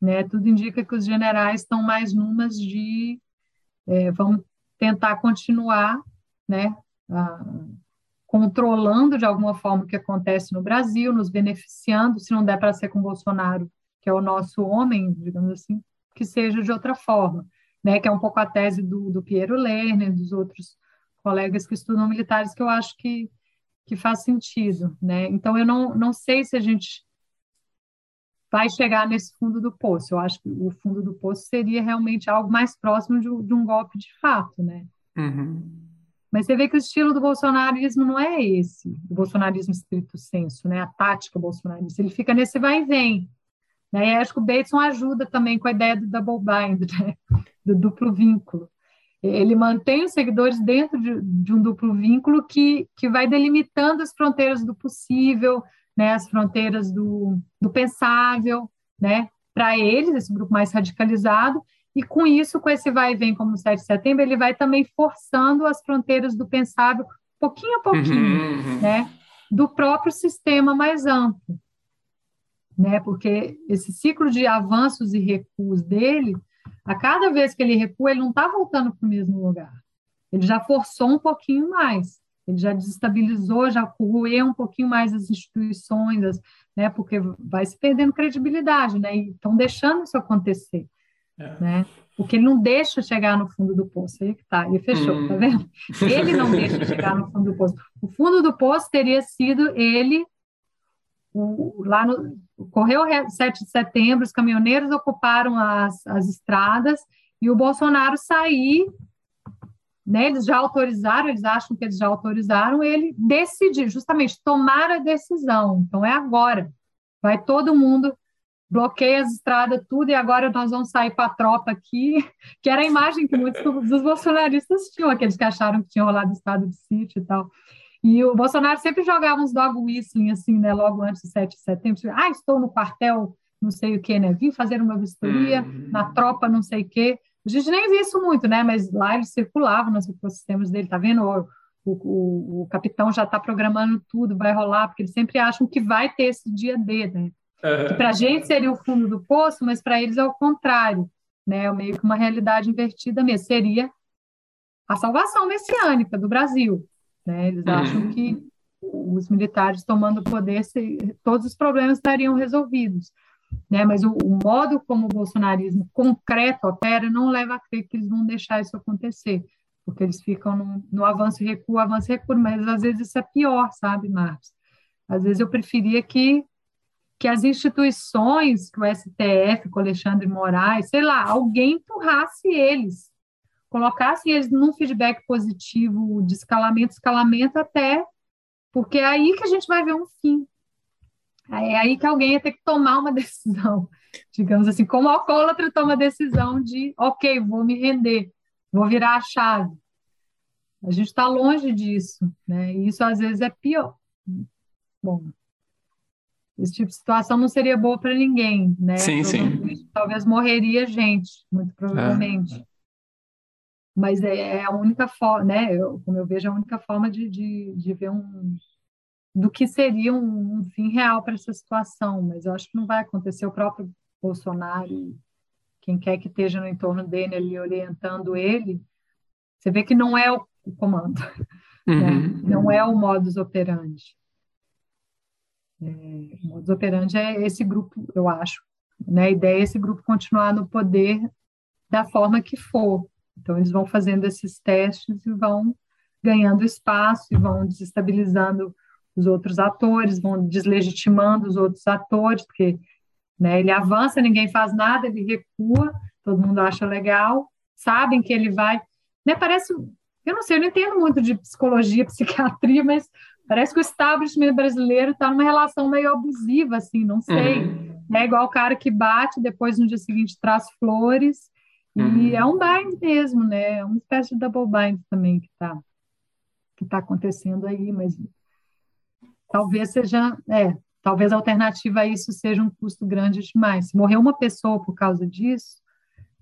S3: Né? Tudo indica que os generais estão mais numas de é, vamos tentar continuar né, controlando de alguma forma o que acontece no Brasil, nos beneficiando, se não der para ser com Bolsonaro, que é o nosso homem, digamos assim, que seja de outra forma, né, que é um pouco a tese do, do Piero Lerner, dos outros colegas que estudam militares, que eu acho que, que faz sentido. Né? Então, eu não, não sei se a gente vai chegar nesse fundo do poço. Eu acho que o fundo do poço seria realmente algo mais próximo de, de um golpe de fato, né?
S1: Uhum.
S3: Mas você vê que o estilo do bolsonarismo não é esse, o bolsonarismo estrito senso, né? A tática bolsonarista. Ele fica nesse vai e vem. Né? E acho que o Bateson ajuda também com a ideia do double bind, né? do duplo vínculo. Ele mantém os seguidores dentro de, de um duplo vínculo que, que vai delimitando as fronteiras do possível, né, as fronteiras do, do pensável, né, para eles, esse grupo mais radicalizado, e com isso, com esse vai e vem como o 7 de setembro, ele vai também forçando as fronteiras do pensável, pouquinho a pouquinho, uhum, uhum. né, do próprio sistema mais amplo, né, porque esse ciclo de avanços e recuos dele, a cada vez que ele recua, ele não está voltando para o mesmo lugar, ele já forçou um pouquinho mais, ele já desestabilizou, já corroeu um pouquinho mais as instituições, as, né, porque vai se perdendo credibilidade, né, e estão deixando isso acontecer, é. né, porque ele não deixa chegar no fundo do poço, aí que tá, e fechou, hum. tá vendo? Ele não deixa chegar no fundo do poço. O fundo do poço teria sido ele, o, lá no, correu 7 de setembro, os caminhoneiros ocuparam as, as estradas, e o Bolsonaro sair né, eles já autorizaram, eles acham que eles já autorizaram, ele decidir, justamente tomar a decisão. Então é agora. Vai todo mundo, bloqueia as estradas, tudo, e agora nós vamos sair para a tropa aqui, que era a imagem que muitos dos bolsonaristas tinham, aqueles que acharam que tinha rolado estado de sítio e tal. E o Bolsonaro sempre jogava uns dog whistling, assim, né, logo antes do 7 de setembro. Ah, estou no quartel, não sei o quê, né? Vim fazer uma vistoria uhum. na tropa, não sei o quê. A gente nem vê isso muito, né? Mas lá eles circulavam nos ecossistemas dele, tá vendo? O, o, o capitão já está programando tudo, vai rolar, porque eles sempre acham que vai ter esse dia D, né? Uhum. Que para a gente seria o fundo do poço, mas para eles é o contrário, né? É meio que uma realidade invertida mesmo. Seria a salvação messiânica do Brasil, né? Eles uhum. acham que os militares tomando poder, todos os problemas estariam resolvidos né? Mas o, o, modo como o bolsonarismo concreto opera não leva a crer que eles vão deixar isso acontecer, porque eles ficam no, no avanço e recuo, avanço e recuo, mas às vezes isso é pior, sabe, Marcos? Às vezes eu preferia que que as instituições, que o STF, com Alexandre Moraes, sei lá, alguém empurrasse eles colocassem eles num feedback positivo de escalamento, escalamento até, porque é aí que a gente vai ver um fim. É aí que alguém ia ter que tomar uma decisão, digamos assim, como o alcoólatra toma a decisão de, ok, vou me render, vou virar a chave. A gente está longe disso, né? E isso às vezes é pior. Bom, esse tipo de situação não seria boa para ninguém, né?
S1: Sim, sim.
S3: Talvez morreria gente, muito provavelmente. É. Mas é, é, a única forma, né? Eu, como eu vejo, é a única forma de, de, de ver um do que seria um, um fim real para essa situação. Mas eu acho que não vai acontecer. O próprio Bolsonaro, quem quer que esteja no entorno dele ali orientando ele, você vê que não é o, o comando, né? uhum. né? não é o modus operandi. É, o modus operandi é esse grupo, eu acho. Né? A ideia é esse grupo continuar no poder da forma que for. Então, eles vão fazendo esses testes e vão ganhando espaço e vão desestabilizando os outros atores, vão deslegitimando os outros atores, porque né, ele avança, ninguém faz nada, ele recua, todo mundo acha legal, sabem que ele vai. Né, parece. Eu não sei, eu não entendo muito de psicologia, psiquiatria, mas Parece que o establishment brasileiro está numa relação meio abusiva, assim, não sei. Uhum. É igual o cara que bate, depois no dia seguinte traz flores. Uhum. E é um bind mesmo, né? É uma espécie de double bind também que está que tá acontecendo aí, mas talvez seja, é, talvez a alternativa a isso seja um custo grande demais. Se morrer uma pessoa por causa disso,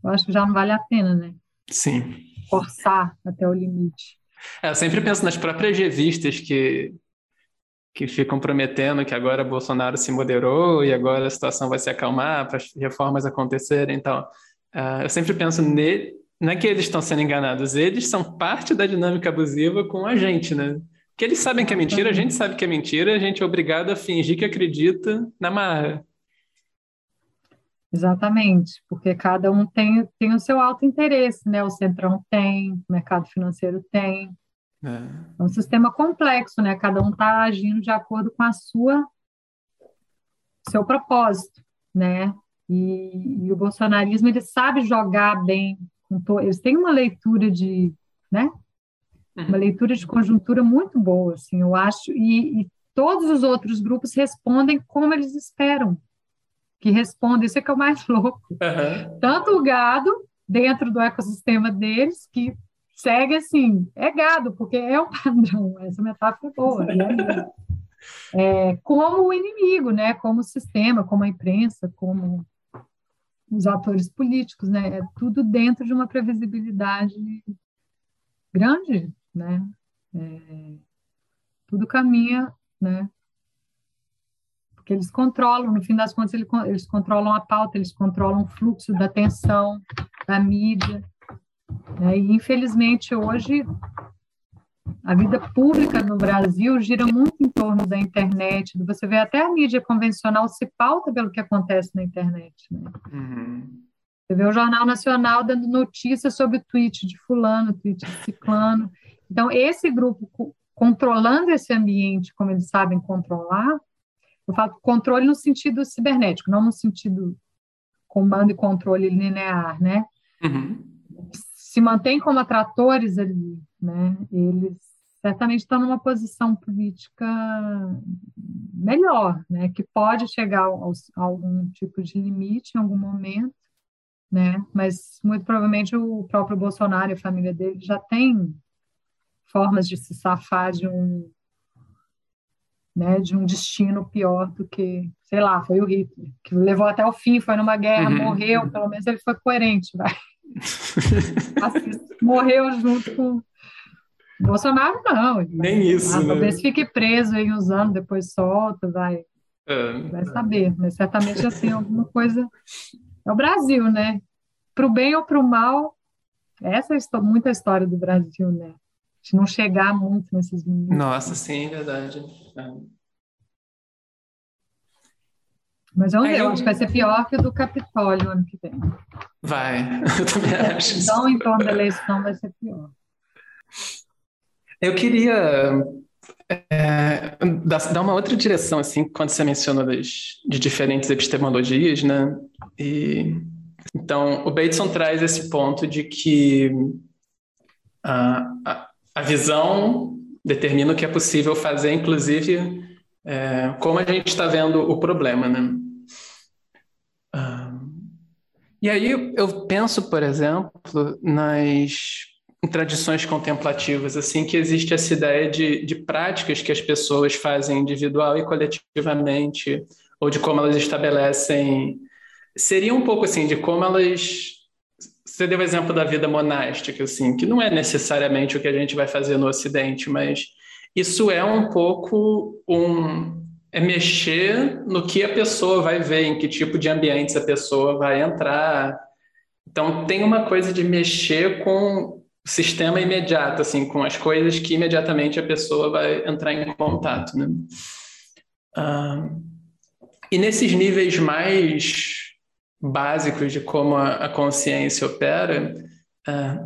S3: eu acho que já não vale a pena, né?
S1: Sim.
S3: Forçar até o limite.
S1: É, eu sempre penso nas próprias revistas que, que ficam prometendo que agora Bolsonaro se moderou e agora a situação vai se acalmar para as reformas acontecerem. Então, uh, eu sempre penso nele, não é que eles estão sendo enganados, eles são parte da dinâmica abusiva com a gente, né? Porque eles sabem que é mentira, a gente sabe que é mentira, a gente é obrigado a fingir que acredita na marra.
S3: Exatamente, porque cada um tem, tem o seu alto interesse, né? O Centrão tem, o mercado financeiro tem. É, é um sistema complexo, né? Cada um está agindo de acordo com a sua seu propósito, né? E, e o bolsonarismo ele sabe jogar bem, to, eles têm uma leitura de, né? Uma uhum. leitura de conjuntura muito boa, assim, eu acho, e, e todos os outros grupos respondem como eles esperam, que responde, isso é que é o mais louco. Uhum. Tanto o gado, dentro do ecossistema deles, que segue assim, é gado, porque é um padrão, essa metáfora é boa, né? É, como o inimigo, né? como o sistema, como a imprensa, como os atores políticos, né? É tudo dentro de uma previsibilidade grande, né? É, tudo caminha, né? que eles controlam, no fim das contas, eles controlam a pauta, eles controlam o fluxo da atenção, da mídia. Né? E, infelizmente, hoje, a vida pública no Brasil gira muito em torno da internet. Você vê até a mídia convencional se pauta pelo que acontece na internet. Né? Uhum. Você vê o Jornal Nacional dando notícias sobre o tweet de fulano, tweet de ciclano. Então, esse grupo controlando esse ambiente como eles sabem controlar, eu falo controle no sentido cibernético, não no sentido comando e controle linear, né? Uhum. Se mantém como atratores ali, né? Eles certamente estão numa posição política melhor, né? Que pode chegar a algum tipo de limite em algum momento, né? Mas muito provavelmente o próprio Bolsonaro e a família dele já tem formas de se safar de um né, de um destino pior do que, sei lá, foi o Hitler, que levou até o fim, foi numa guerra, uhum. morreu, pelo menos ele foi coerente, vai. assim, morreu junto com Bolsonaro, não.
S1: Nem isso, ah,
S3: né? Talvez fique preso aí uns anos, depois solta, vai, é. vai saber, mas certamente tem alguma coisa. É o Brasil, né? Para o bem ou para o mal, essa é muita história do Brasil, né? De não chegar muito nesses meninos.
S1: Nossa, sim, verdade. É.
S3: Mas vamos ver, eu acho que vai ser pior que o do Capitólio ano que vem.
S1: Vai, eu também acho.
S3: Então, em torno da eleição vai ser pior.
S1: Eu queria é, dar uma outra direção, assim, quando você menciona das, de diferentes epistemologias, né? E, então, o Bateson traz esse ponto de que a, a, a visão determina o que é possível fazer, inclusive é, como a gente está vendo o problema, né? E aí eu penso, por exemplo, nas tradições contemplativas, assim, que existe essa ideia de, de práticas que as pessoas fazem individual e coletivamente, ou de como elas estabelecem. Seria um pouco assim, de como elas. Você deu o exemplo da vida monástica, assim, que não é necessariamente o que a gente vai fazer no Ocidente, mas isso é um pouco um. É mexer no que a pessoa vai ver, em que tipo de ambientes a pessoa vai entrar. Então, tem uma coisa de mexer com sistema imediato, assim, com as coisas que imediatamente a pessoa vai entrar em contato, né? Ah, e nesses níveis mais básicos de como a, consciência opera, ah,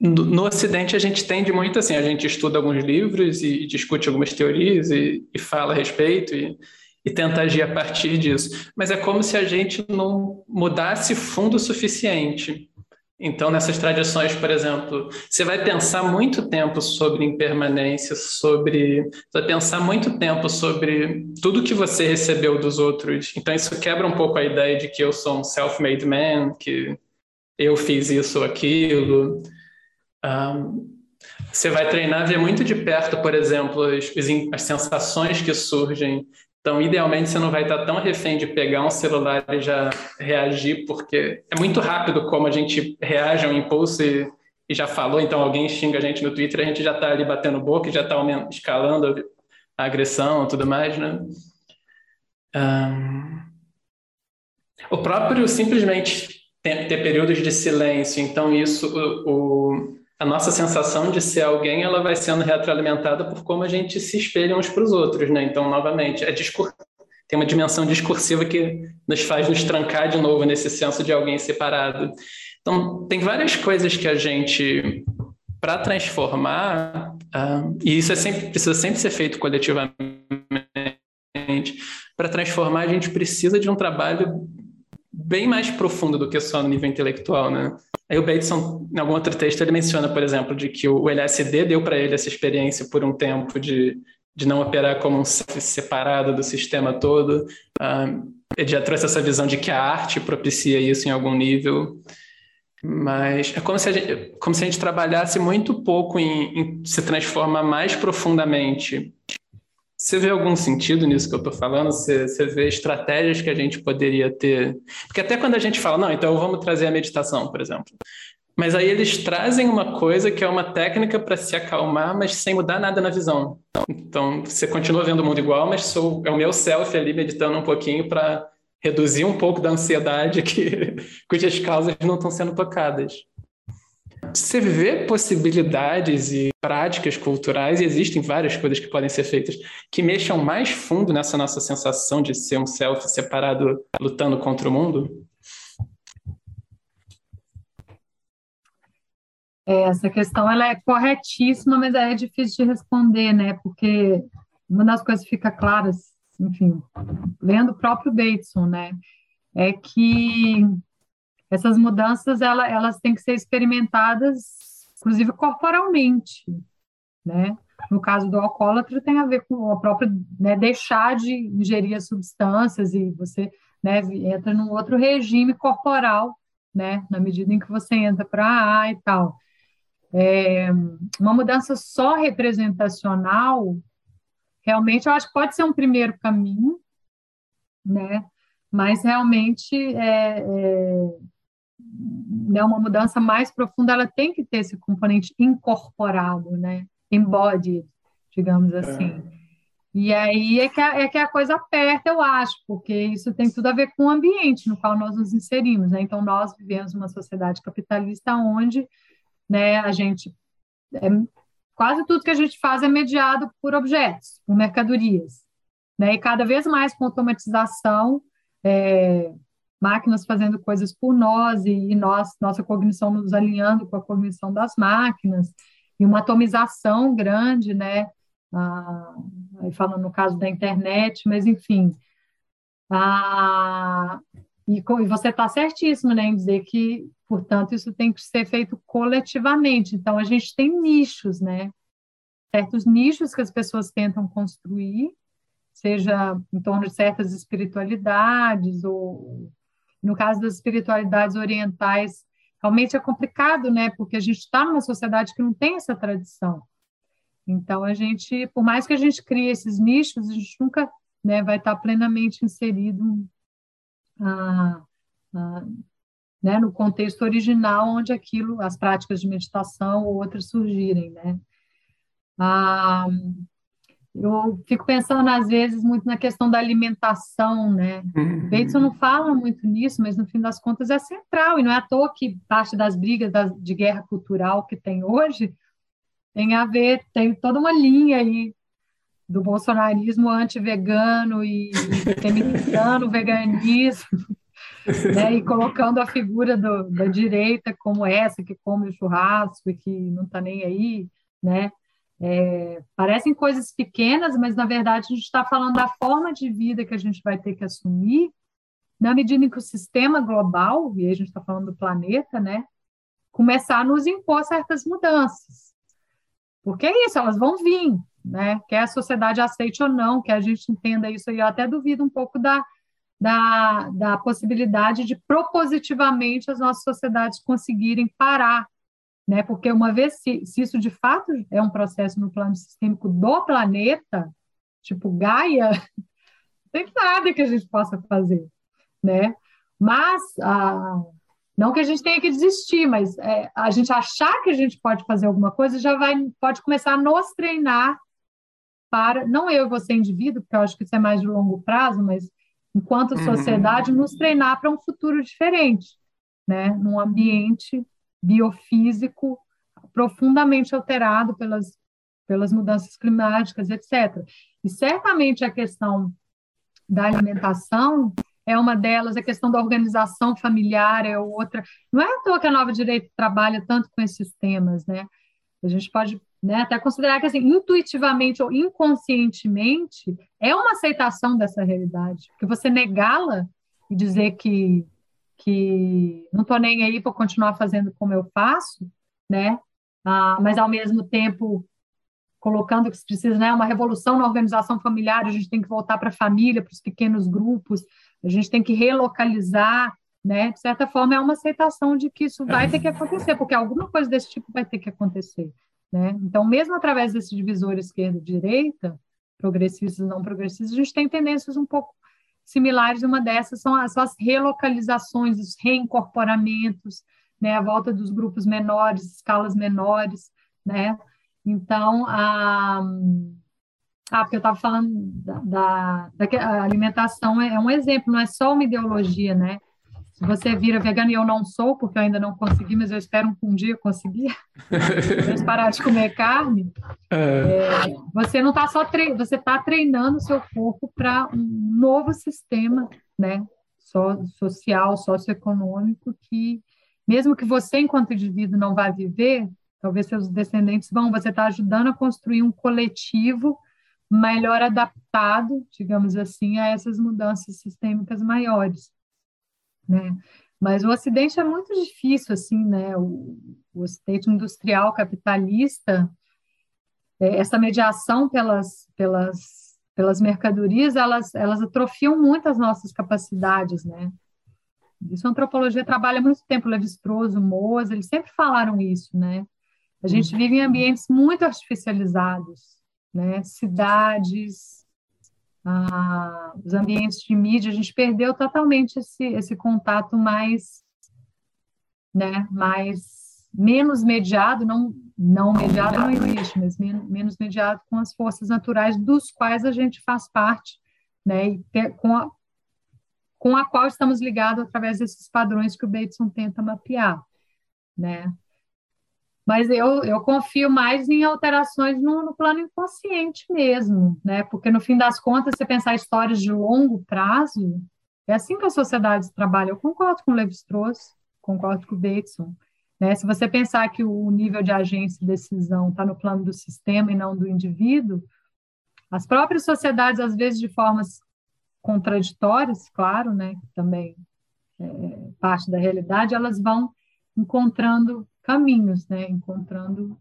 S1: no, Ocidente a gente tende muito assim, a gente estuda alguns livros e, e discute algumas teorias e, e fala a respeito e, e tenta agir a partir disso. Mas é como se a gente não mudasse fundo o suficiente então, nessas tradições, por exemplo, você vai pensar muito tempo sobre impermanência, sobre. Você vai pensar muito tempo sobre tudo que você recebeu dos outros. Então, isso quebra um pouco a ideia de que eu sou um self-made man, que eu fiz isso ou aquilo. Um, você vai treinar, ver muito de perto, por exemplo, as, as sensações que surgem então, idealmente, você não vai estar tão refém de pegar um celular e já reagir, porque é muito rápido como a gente reage a um impulso e, e já falou. Então, alguém xinga a gente no Twitter, a gente já está ali batendo boca já está escalando a agressão e tudo mais, né? Um... O próprio simplesmente ter, períodos de silêncio, então isso, o a nossa sensação de ser alguém ela vai sendo retroalimentada por como a gente se espelha uns para os outros, né? Então, novamente, é discur... tem uma dimensão discursiva que nos faz nos trancar de novo nesse senso de alguém separado. Então, tem várias coisas que a gente, para transformar, uh, e isso é sempre, precisa sempre ser feito coletivamente, para transformar a gente precisa de um trabalho bem mais profundo do que só no nível intelectual, né? Aí o Bateson, em algum outro texto, ele menciona, por exemplo, de que o LSD deu para ele essa experiência por um tempo de, de não operar como um separado do sistema todo. Uh, ele já trouxe essa visão de que a arte propicia isso em algum nível. Mas é como se a gente, como se a gente trabalhasse muito pouco em, em se transformar mais profundamente você vê algum sentido nisso que eu estou falando? Você, você vê estratégias que a gente poderia ter? Porque até quando a gente fala, não, então vamos trazer a meditação, por exemplo. Mas aí eles trazem uma coisa que é uma técnica para se acalmar, mas sem mudar nada na visão. Então, você continua vendo o mundo igual, mas sou, é o meu self ali meditando um pouquinho para reduzir um pouco da ansiedade que, cujas causas não estão sendo tocadas. Você vê possibilidades e práticas culturais, e existem várias coisas que podem ser feitas, que mexam mais fundo nessa nossa sensação de ser um self separado lutando contra o mundo?
S3: É, essa questão ela é corretíssima, mas é difícil de responder, né? Porque uma das coisas que fica claras, enfim, lendo o próprio Bateson, né? É que essas mudanças ela, elas têm que ser experimentadas, inclusive corporalmente, né? No caso do alcoólatra tem a ver com a própria né, deixar de ingerir as substâncias e você né, entra num outro regime corporal, né? Na medida em que você entra para A e tal. É, uma mudança só representacional, realmente eu acho que pode ser um primeiro caminho, né? Mas realmente é, é né, uma mudança mais profunda, ela tem que ter esse componente incorporado, né, embodied, digamos assim. É. E aí é que, a, é que a coisa aperta, eu acho, porque isso tem tudo a ver com o ambiente no qual nós nos inserimos. Né? Então, nós vivemos uma sociedade capitalista onde né, a gente. É, quase tudo que a gente faz é mediado por objetos, por mercadorias. Né? E cada vez mais com automatização, é, máquinas fazendo coisas por nós e, e nós, nossa cognição nos alinhando com a cognição das máquinas e uma atomização grande, né? Ah, falando no caso da internet, mas enfim. Ah, e, e você está certíssimo né, em dizer que, portanto, isso tem que ser feito coletivamente. Então, a gente tem nichos, né? Certos nichos que as pessoas tentam construir, seja em torno de certas espiritualidades, ou no caso das espiritualidades orientais, realmente é complicado, né? Porque a gente está numa sociedade que não tem essa tradição. Então, a gente, por mais que a gente crie esses nichos, a gente nunca né, vai estar plenamente inserido ah, ah, né, no contexto original onde aquilo, as práticas de meditação ou outras surgirem, né? Ah, eu fico pensando às vezes muito na questão da alimentação, né? Uhum. Bateson não fala muito nisso, mas no fim das contas é central e não é à toa que parte das brigas das, de guerra cultural que tem hoje tem a ver, tem toda uma linha aí do bolsonarismo anti-vegano e feminizando o veganismo, né, e colocando a figura do, da direita como essa que come o churrasco e que não está nem aí, né? É, parecem coisas pequenas, mas na verdade a gente está falando da forma de vida que a gente vai ter que assumir na medida em que o sistema global, e aí a gente está falando do planeta, né, começar a nos impor certas mudanças. Porque é isso, elas vão vir, né? Quer a sociedade aceite ou não, que a gente entenda isso. E eu até duvido um pouco da, da, da possibilidade de propositivamente as nossas sociedades conseguirem parar, né? Porque uma vez se, se isso de fato é um processo no plano sistêmico do planeta, tipo Gaia, não tem nada que a gente possa fazer, né? Mas ah, não que a gente tenha que desistir, mas é, a gente achar que a gente pode fazer alguma coisa já vai pode começar a nos treinar para não eu e você indivíduo, porque eu acho que isso é mais de longo prazo, mas enquanto uhum. sociedade uhum. nos treinar para um futuro diferente, né? Num ambiente biofísico profundamente alterado pelas pelas mudanças climáticas, etc. E certamente a questão da alimentação é uma delas, a questão da organização familiar é outra. Não é à toa que a Nova Direita trabalha tanto com esses temas, né? A gente pode né, até considerar que, assim, intuitivamente ou inconscientemente, é uma aceitação dessa realidade. Porque você negá-la e dizer que, que não estou nem aí para continuar fazendo como eu faço, né? Ah, mas, ao mesmo tempo, colocando que se precisa, né, uma revolução na organização familiar, a gente tem que voltar para a família, para os pequenos grupos, a gente tem que relocalizar, né? De certa forma, é uma aceitação de que isso vai ter que acontecer, porque alguma coisa desse tipo vai ter que acontecer, né? Então, mesmo através desse divisor esquerda-direita, progressistas e não progressistas, a gente tem tendências um pouco similares. Uma dessas são as, as relocalizações, os reincorporamentos, né? A volta dos grupos menores, escalas menores, né? Então, a ah, porque eu estava falando da, da, da alimentação é, é um exemplo, não é só uma ideologia, né? Se você vira vegano e eu não sou, porque eu ainda não consegui, mas eu espero um dia conseguir, parar de comer carne, é. É, você não está só tre você está treinando o seu corpo para um novo sistema, né? So social, socioeconômico, que mesmo que você, enquanto indivíduo, não vá viver, talvez seus descendentes vão, você está ajudando a construir um coletivo melhor adaptado, digamos assim, a essas mudanças sistêmicas maiores, né? Mas o Ocidente é muito difícil, assim, né? O, o Ocidente industrial capitalista, é, essa mediação pelas, pelas, pelas mercadorias, elas, elas atrofiam muito as nossas capacidades, né? Isso a antropologia trabalha muito tempo, Levi-Strauss, Moza, eles sempre falaram isso, né? A gente uhum. vive em ambientes muito artificializados, né? cidades, ah, os ambientes de mídia, a gente perdeu totalmente esse, esse contato mais, né, mais menos mediado, não, não mediado não existe, mas menos, menos mediado com as forças naturais dos quais a gente faz parte, né, e com a, com a qual estamos ligados através desses padrões que o Bateson tenta mapear, né. Mas eu, eu confio mais em alterações no, no plano inconsciente mesmo, né? Porque no fim das contas, você pensar histórias de longo prazo, é assim que a sociedade trabalha. Eu concordo com o Levi-Strauss, concordo com o Bateson. Né? Se você pensar que o nível de agência e decisão está no plano do sistema e não do indivíduo, as próprias sociedades, às vezes de formas contraditórias, claro, né? Também é, parte da realidade, elas vão encontrando caminhos, né? encontrando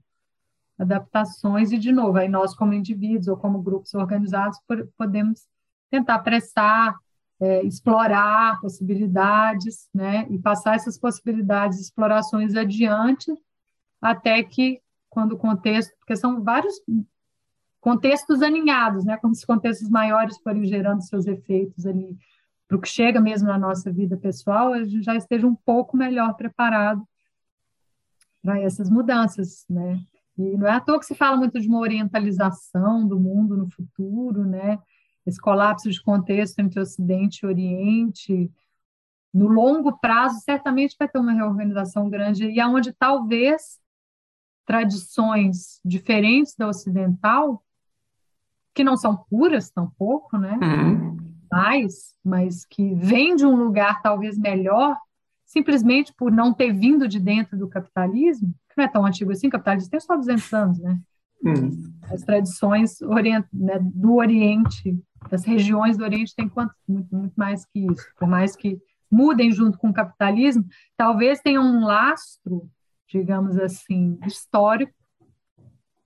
S3: adaptações, e, de novo, aí nós, como indivíduos ou como grupos organizados, podemos tentar pressar, é, explorar possibilidades, né? e passar essas possibilidades, explorações adiante, até que, quando o contexto, porque são vários contextos aninhados, né? como se contextos maiores forem gerando seus efeitos ali para o que chega mesmo na nossa vida pessoal, a gente já esteja um pouco melhor preparado para essas mudanças, né? E não é à toa que se fala muito de uma orientalização do mundo no futuro, né? Esse colapso de contexto entre Ocidente e Oriente. No longo prazo, certamente vai ter uma reorganização grande, e aonde talvez tradições diferentes da ocidental, que não são puras tampouco, né? Uhum. Mais, mas que vêm de um lugar talvez melhor, simplesmente por não ter vindo de dentro do capitalismo, que não é tão antigo assim, o capitalismo tem só 200 anos, né? Hum. As tradições orient, né, do Oriente, das regiões do Oriente, tem quanto, muito, muito mais que isso. Por mais que mudem junto com o capitalismo, talvez tenham um lastro, digamos assim, histórico,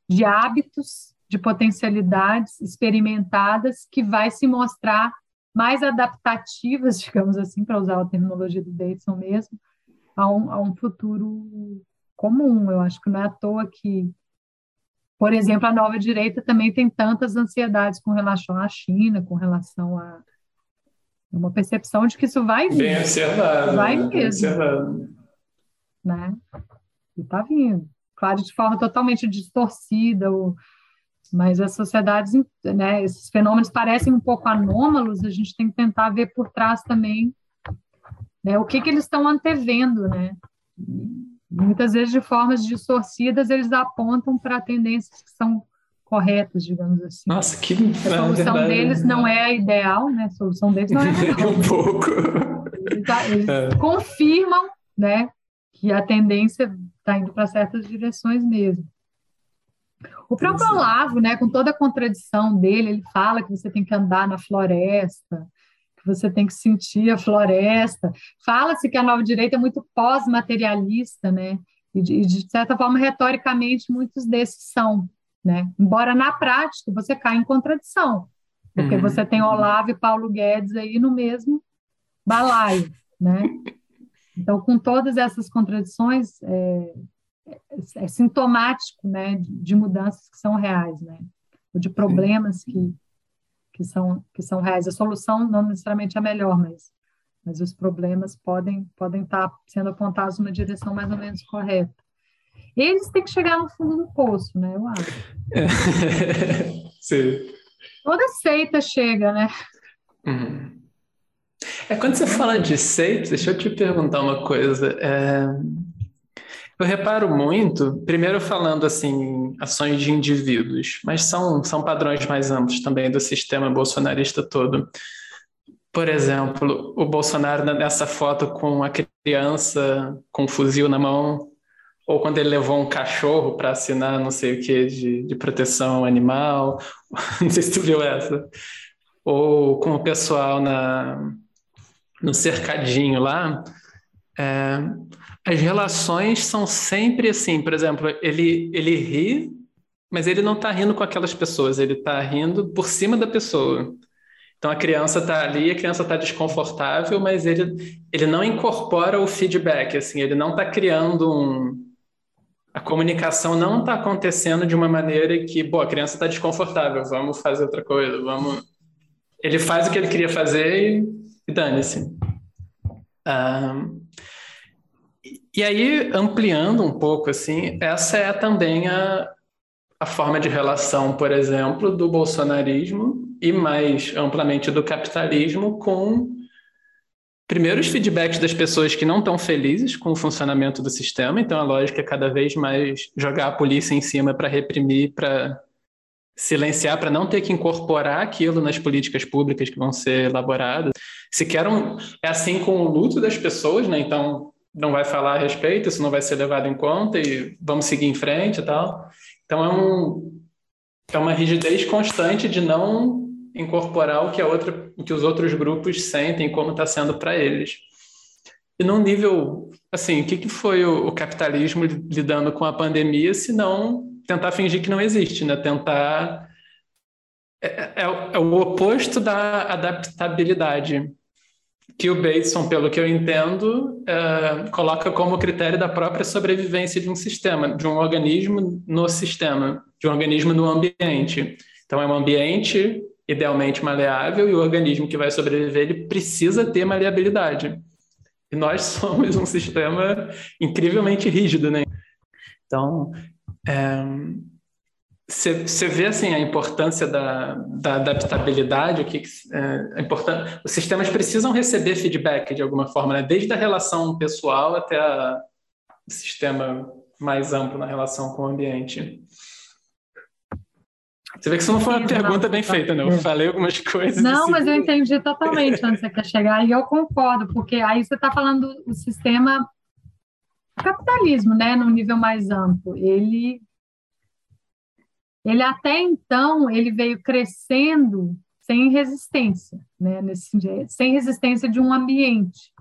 S3: de hábitos, de potencialidades experimentadas que vai se mostrar mais adaptativas, digamos assim, para usar a terminologia do Davidson mesmo, a um, a um futuro comum. Eu acho que não é à toa que, por exemplo, a nova direita também tem tantas ansiedades com relação à China, com relação a uma percepção de que isso vai vir.
S1: Bem ansiedade.
S3: Vai né? mesmo. Né? E está vindo. Claro, de forma totalmente distorcida, ou mas as sociedades, né, esses fenômenos parecem um pouco anômalos, a gente tem que tentar ver por trás também né, o que, que eles estão antevendo, né? Muitas vezes, de formas distorcidas, eles apontam para tendências que são corretas, digamos assim.
S1: Nossa, que
S3: A solução verdade, deles não é a ideal, né? A solução deles não é a ideal.
S1: um pouco.
S3: Eles, eles é. confirmam, né, que a tendência está indo para certas direções mesmo. O próprio Olavo, né, com toda a contradição dele, ele fala que você tem que andar na floresta, que você tem que sentir a floresta. Fala-se que a nova direita é muito pós-materialista, né? E de, de, certa forma, retoricamente, muitos desses são, né? Embora na prática você caia em contradição, porque uhum. você tem Olavo e Paulo Guedes aí no mesmo balaio, né? Então, com todas essas contradições, é, é, sintomático né, de mudanças que são reais, né? ou de problemas que, que, são, que são reais. A solução não necessariamente é a melhor, mas, mas os problemas podem, podem estar sendo apontados numa direção mais ou menos correta. Eles têm que chegar no fundo do poço, né? Eu acho.
S1: Sim.
S3: Toda seita chega, né?
S1: Uhum. É, quando você fala de seita, deixa eu te perguntar uma coisa. É, eu reparo muito, primeiro falando assim, ações de indivíduos, mas são, são padrões mais amplos também do sistema bolsonarista todo. Por exemplo, o Bolsonaro nessa foto com a criança com um fuzil na mão, ou quando ele levou um cachorro para assinar não sei o que de, de proteção animal, não sei se tu viu essa, ou com o pessoal na, no cercadinho lá. É, as relações são sempre assim, por exemplo, ele, ele ri, mas ele não está rindo com aquelas pessoas, ele está rindo por cima da pessoa. Então a criança está ali, a criança está desconfortável, mas ele, ele não incorpora o feedback, assim, ele não está criando um. A comunicação não está acontecendo de uma maneira que, pô, a criança está desconfortável, vamos fazer outra coisa, vamos. Ele faz o que ele queria fazer e, e dane-se. Um, e aí, ampliando um pouco, assim, essa é também a, a forma de relação, por exemplo, do bolsonarismo e mais amplamente do capitalismo com, primeiro, os feedbacks das pessoas que não estão felizes com o funcionamento do sistema, então a lógica é cada vez mais jogar a polícia em cima para reprimir, para silenciar, para não ter que incorporar aquilo nas políticas públicas que vão ser elaboradas. Se quer um, é assim com o luto das pessoas, né? Então, não vai falar a respeito, isso não vai ser levado em conta e vamos seguir em frente e tal. Então é, um, é uma rigidez constante de não incorporar o que, a outra, o que os outros grupos sentem como está sendo para eles. E num nível, assim, o que, que foi o, o capitalismo lidando com a pandemia, se não tentar fingir que não existe, né? Tentar... É, é, é o oposto da adaptabilidade que o Bateson, pelo que eu entendo, é, coloca como critério da própria sobrevivência de um sistema, de um organismo no sistema, de um organismo no ambiente. Então, é um ambiente idealmente maleável e o organismo que vai sobreviver ele precisa ter maleabilidade. E nós somos um sistema incrivelmente rígido, né? Então, você vê assim a importância da, da adaptabilidade, o que é, é importante. Os sistemas precisam receber feedback de alguma forma, né? Desde a relação pessoal até a, o sistema mais amplo na relação com o ambiente. Você vê que isso não foi uma pergunta bem feita, não. Eu falei algumas coisas.
S3: Não, mas eu entendi totalmente onde você quer chegar, e eu concordo, porque aí você está falando do sistema capitalismo, né, no nível mais amplo. Ele, ele até então, ele veio crescendo sem resistência, né, nesse, sem resistência de um ambiente.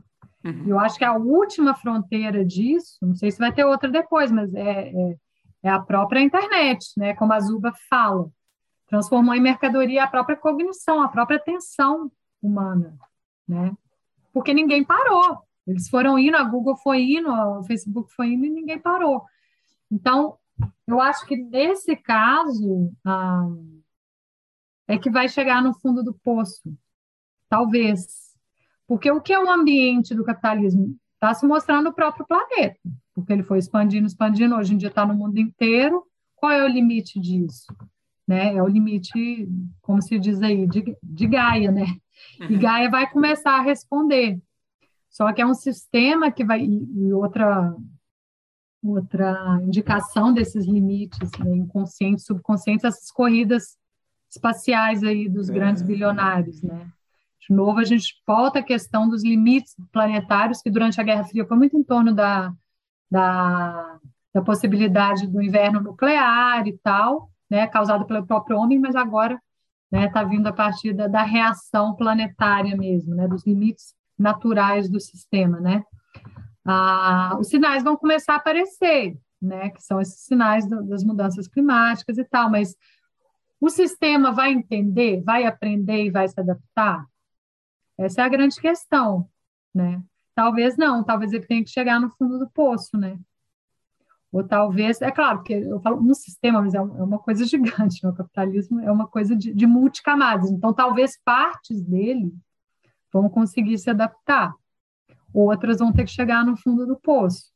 S3: Uhum. Eu acho que a última fronteira disso, não sei se vai ter outra depois, mas é, é, é a própria internet, né, como a Zuba fala transformou em mercadoria a própria cognição, a própria atenção humana, né? Porque ninguém parou. Eles foram indo, a Google foi indo, o Facebook foi indo e ninguém parou. Então, eu acho que nesse caso ah, é que vai chegar no fundo do poço, talvez. Porque o que é o ambiente do capitalismo? Está se mostrando no próprio planeta, porque ele foi expandindo, expandindo, hoje em dia está no mundo inteiro. Qual é o limite disso? né? É o limite, como se diz aí, de, de Gaia, né? E uhum. Gaia vai começar a responder. Só que é um sistema que vai e outra outra indicação desses limites né, inconscientes, subconscientes, essas corridas espaciais aí dos é. grandes bilionários, né? De novo, a gente volta à questão dos limites planetários, que durante a Guerra Fria foi muito em torno da, da, da possibilidade do inverno nuclear e tal, né, causado pelo próprio homem, mas agora está né, tá vindo a partir da, da, reação planetária mesmo, né, dos limites naturais do sistema, né? Ah, os sinais vão começar a aparecer, né, que são esses sinais do, das mudanças climáticas e tal, mas o sistema vai entender, vai aprender e vai se adaptar? Essa é a grande questão, né? Talvez não, talvez ele tenha que chegar no fundo do poço, né? Ou talvez, é claro, que eu falo um sistema, mas é, é uma coisa gigante, né? o capitalismo é uma coisa de, de multicamadas, então talvez partes dele vão conseguir se adaptar, outras vão ter que chegar no fundo do poço.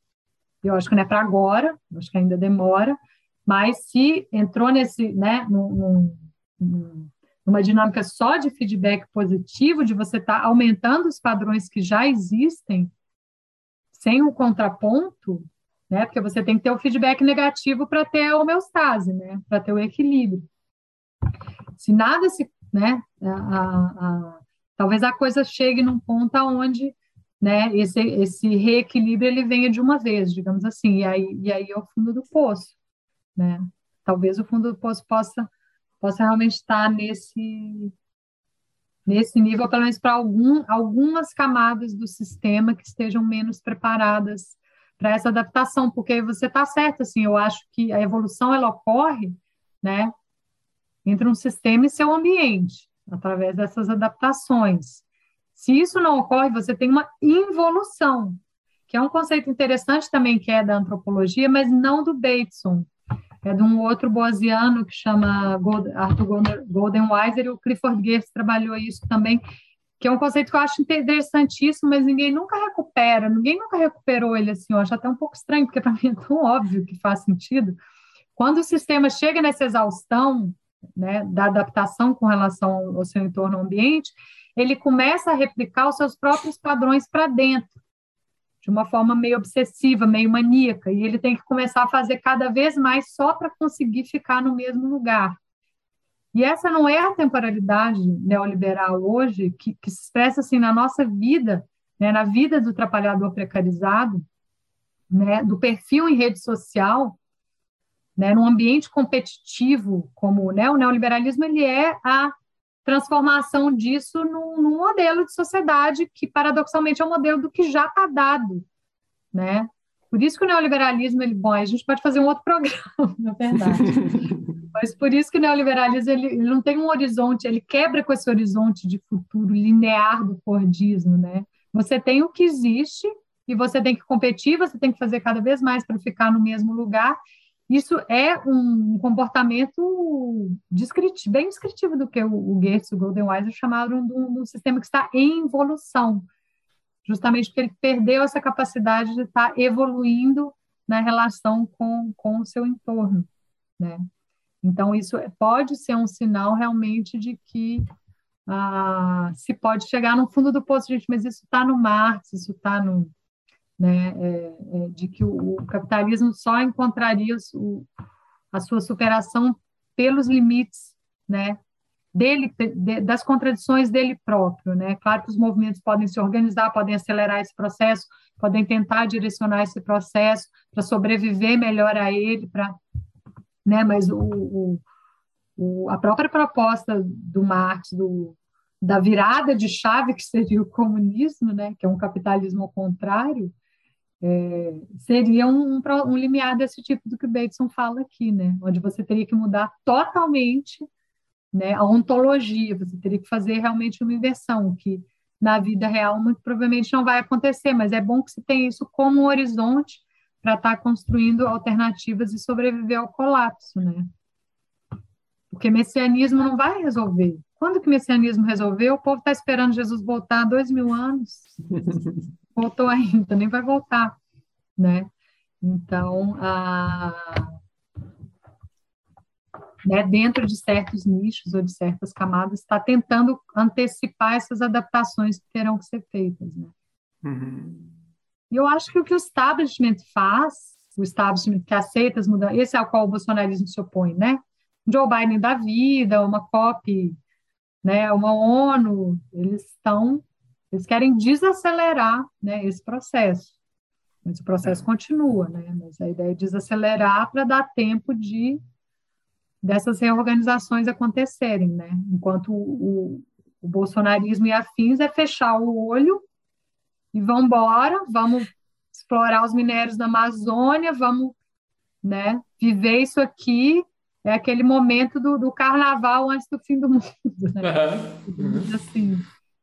S3: Eu acho que não é para agora, acho que ainda demora, mas se entrou nesse, né, num, num, numa dinâmica só de feedback positivo, de você estar tá aumentando os padrões que já existem, sem o contraponto, né? Porque você tem que ter o feedback negativo para ter a homeostase, né? Para ter o equilíbrio. Se nada se, né? A, a, a, talvez a coisa chegue num ponto aonde, né? Esse, esse reequilíbrio ele venha de uma vez, digamos assim, e aí, e aí é o fundo do poço, né? Talvez o fundo do poço possa, possa realmente estar nesse nesse nível, pelo menos para algum, algumas camadas do sistema que estejam menos preparadas para essa adaptação, porque você está certo, assim, eu acho que a evolução ela ocorre, né, entre um sistema e seu ambiente, através dessas adaptações. Se isso não ocorre, você tem uma involução, que é um conceito interessante também que é da antropologia, mas não do Bateson. É de um outro boasiano que chama Arthur Goldenweiser e o Clifford Geertz trabalhou isso também, que é um conceito que eu acho interessantíssimo, mas ninguém nunca recupera, ninguém nunca recuperou ele assim, eu acho até um pouco estranho, porque para mim é tão óbvio que faz sentido. Quando o sistema chega nessa exaustão né, da adaptação com relação ao seu entorno ambiente, ele começa a replicar os seus próprios padrões para dentro, de uma forma meio obsessiva, meio maníaca, e ele tem que começar a fazer cada vez mais só para conseguir ficar no mesmo lugar. E essa não é a temporalidade neoliberal hoje, que, que se expressa assim na nossa vida, né, na vida do trabalhador precarizado, né, do perfil em rede social, né, num ambiente competitivo como né, o neoliberalismo, ele é a, transformação disso num, num, modelo de sociedade que, paradoxalmente, é o um modelo do que já está dado, né? Por isso que o neoliberalismo, ele, bom, a gente pode fazer um outro programa, na verdade. Mas por isso que o neoliberalismo, ele, ele, não tem um horizonte, ele quebra com esse horizonte de futuro linear do Fordismo, né? Você tem o que existe e você tem que competir, você tem que fazer cada vez mais para ficar no mesmo lugar, isso é um comportamento descritivo, bem descritivo do que o, o e o Golden Weiser chamaram de um, sistema que está em evolução, justamente porque ele perdeu essa capacidade de estar evoluindo na relação com, com o seu entorno, né? Então, isso pode ser um sinal realmente de que ah, se pode chegar no fundo do poço, gente, mas isso está no Marx, isso está no, né, é, é, de que o, o, capitalismo só encontraria o, a sua superação pelos limites, né, dele, de, das contradições dele próprio, né. Claro que os movimentos podem se organizar, podem acelerar esse processo, podem tentar direcionar esse processo para sobreviver melhor a ele, para, né, mas o, o, a própria proposta do Marx do da virada de chave que seria o comunismo, né, que é um capitalismo ao contrário, é, seria um, um, limiar desse tipo do que o Bateson fala aqui, né? Onde você teria que mudar totalmente né, a ontologia, você teria que fazer realmente uma inversão, que na vida real muito provavelmente não vai acontecer, mas é bom que você tenha isso como um horizonte para estar tá construindo alternativas e sobreviver ao colapso, né? Porque messianismo não vai resolver. Quando que messianismo resolveu? O povo está esperando Jesus voltar há dois mil anos. voltou ainda, nem vai voltar, né? Então, a, né, dentro de certos nichos ou de certas camadas, está tentando antecipar essas adaptações que terão que ser feitas, né? Uhum. E eu acho que o que o establishment faz, o establishment que aceita as mudanças, esse é ao qual o bolsonarismo se opõe, né? Joe Biden da vida, uma COP, né, uma ONU, eles estão eles querem desacelerar né, esse processo. Mas o processo é. continua, né? Mas a ideia é desacelerar para dar tempo de dessas reorganizações acontecerem, né? Enquanto o, o bolsonarismo e afins é fechar o olho e vamos embora, vamos explorar os minérios da Amazônia, vamos né, viver isso aqui. É aquele momento do, do carnaval antes do fim do mundo, né? Uhum. Assim,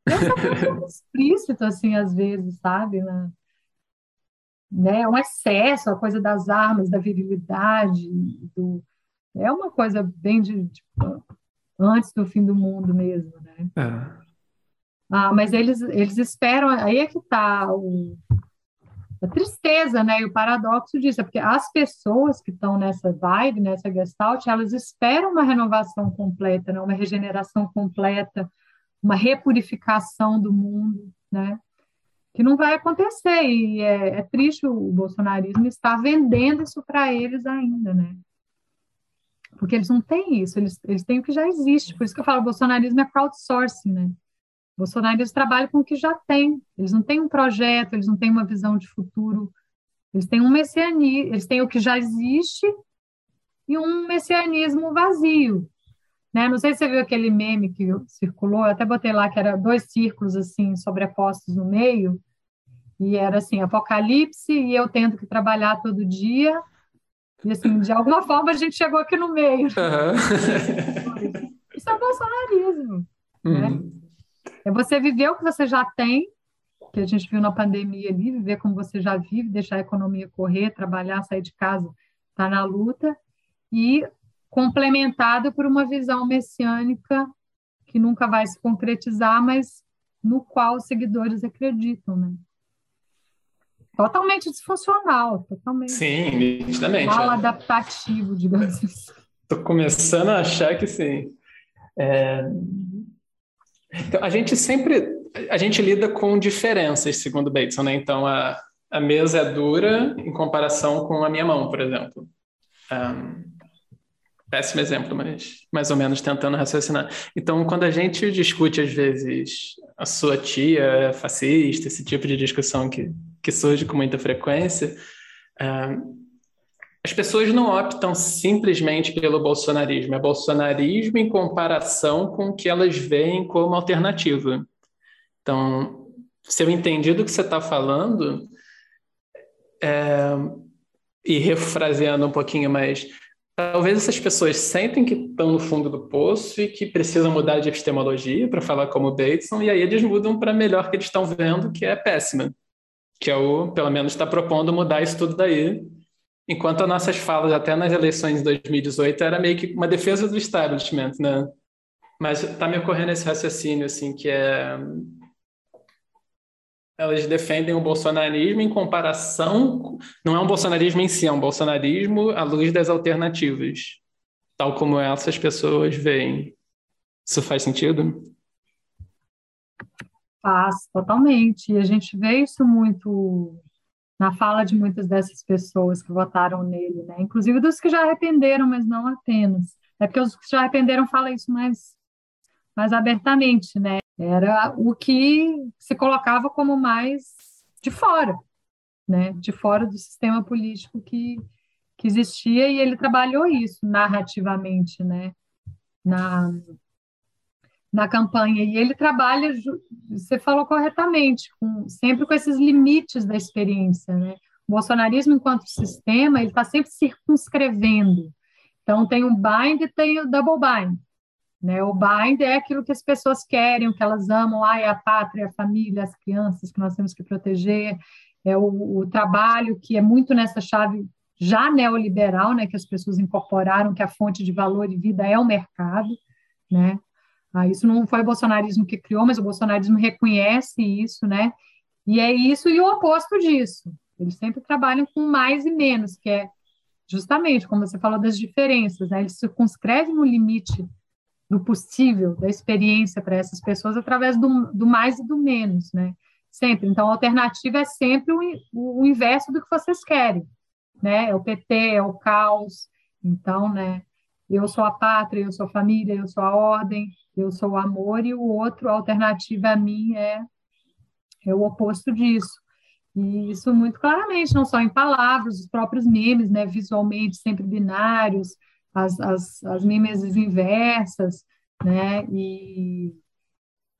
S3: é explícito, assim, às vezes, sabe? Né? né? Um excesso, a coisa das armas, da virilidade, do... é uma coisa bem de, de antes do fim do mundo mesmo, né? É. Ah, mas eles, eles esperam, aí é que está a tristeza, né, e o paradoxo disso, é porque as pessoas que estão nessa vibe, nessa gestalt, elas esperam uma renovação completa, né, uma regeneração completa, uma repurificação do mundo, né? Que não vai acontecer e é, é triste o bolsonarismo estar vendendo isso para eles ainda, né? Porque eles não têm isso, eles, eles têm o que já existe. Por isso que eu falo, o bolsonarismo é crowdsourcing, né? O bolsonarismo trabalha com o que já tem. Eles não têm um projeto, eles não têm uma visão de futuro. Eles têm um messianismo, eles têm o que já existe e um messianismo vazio, né? Não sei se você viu aquele meme que circulou, eu até botei lá que era dois círculos assim sobrepostos no meio, e era assim, apocalipse e eu tendo que trabalhar todo dia. E assim, de alguma forma a gente chegou aqui no meio. Uhum. Isso é bolsonarismo. Né? Uhum. Né? É você viver o que você já tem, que a gente viu na pandemia ali, viver como você já vive, deixar a economia correr, trabalhar, sair de casa, estar tá na luta, e complementado por uma visão messiânica que nunca vai se concretizar, mas no qual os seguidores acreditam, né? Totalmente disfuncional, totalmente.
S1: Sim, nitidamente.
S3: Mal é. adaptativo, digamos assim.
S1: Estou começando a achar que sim. É... Então, a gente sempre a gente lida com diferenças, segundo Bateson, né? Então, a, a mesa é dura em comparação com a minha mão, por exemplo. Um, péssimo exemplo, mas mais ou menos tentando raciocinar. Então, quando a gente discute, às vezes, a sua tia é fascista, esse tipo de discussão que, que surge com muita frequência, uh, as pessoas não optam simplesmente pelo bolsonarismo, é bolsonarismo em comparação com o que elas veem como alternativa. Então, se eu entendi do que você está falando, é, e refraseando um pouquinho mais, talvez essas pessoas sentem que estão no fundo do poço e que precisam mudar de epistemologia para falar como Bateson, e aí eles mudam para melhor que eles estão vendo, que é péssima, que é o, pelo menos, está propondo mudar isso tudo daí enquanto as nossas falas até nas eleições de 2018 era meio que uma defesa do establishment, né? Mas está me ocorrendo esse raciocínio assim que é elas defendem o bolsonarismo em comparação, não é um bolsonarismo em si, é um bolsonarismo à luz das alternativas, tal como essas pessoas veem. Isso faz sentido?
S3: Faz, totalmente. E a gente vê isso muito na fala de muitas dessas pessoas que votaram nele, né? Inclusive dos que já arrependeram, mas não apenas. É porque os que já arrependeram falam isso mais, mais abertamente, né? Era o que se colocava como mais de fora, né? De fora do sistema político que, que existia e ele trabalhou isso narrativamente, né? Na, na campanha. E ele trabalha, você falou corretamente, com, sempre com esses limites da experiência. Né? O bolsonarismo, enquanto sistema, ele está sempre circunscrevendo. Então, tem o bind e tem o double bind. Né? O bind é aquilo que as pessoas querem, o que elas amam, ah, é a pátria, a família, as crianças que nós temos que proteger, é o, o trabalho que é muito nessa chave já neoliberal, né, que as pessoas incorporaram que a fonte de valor e vida é o mercado, né? Ah, isso não foi o bolsonarismo que criou, mas o bolsonarismo reconhece isso, né? E é isso e o oposto disso. Eles sempre trabalham com mais e menos, que é justamente, como você falou, das diferenças, né? Eles circunscrevem o limite do possível, da experiência para essas pessoas através do, do, mais e do menos, né? Sempre. Então, a alternativa é sempre o, o, inverso do que vocês querem, né? É o PT, é o caos. Então, né? Eu sou a pátria, eu sou a família, eu sou a ordem, eu sou o amor, e o outro, a alternativa a mim, é, é o oposto disso. E isso muito claramente, não só em palavras, os próprios memes, né, visualmente sempre binários, as, as, as memes inversas, né, e,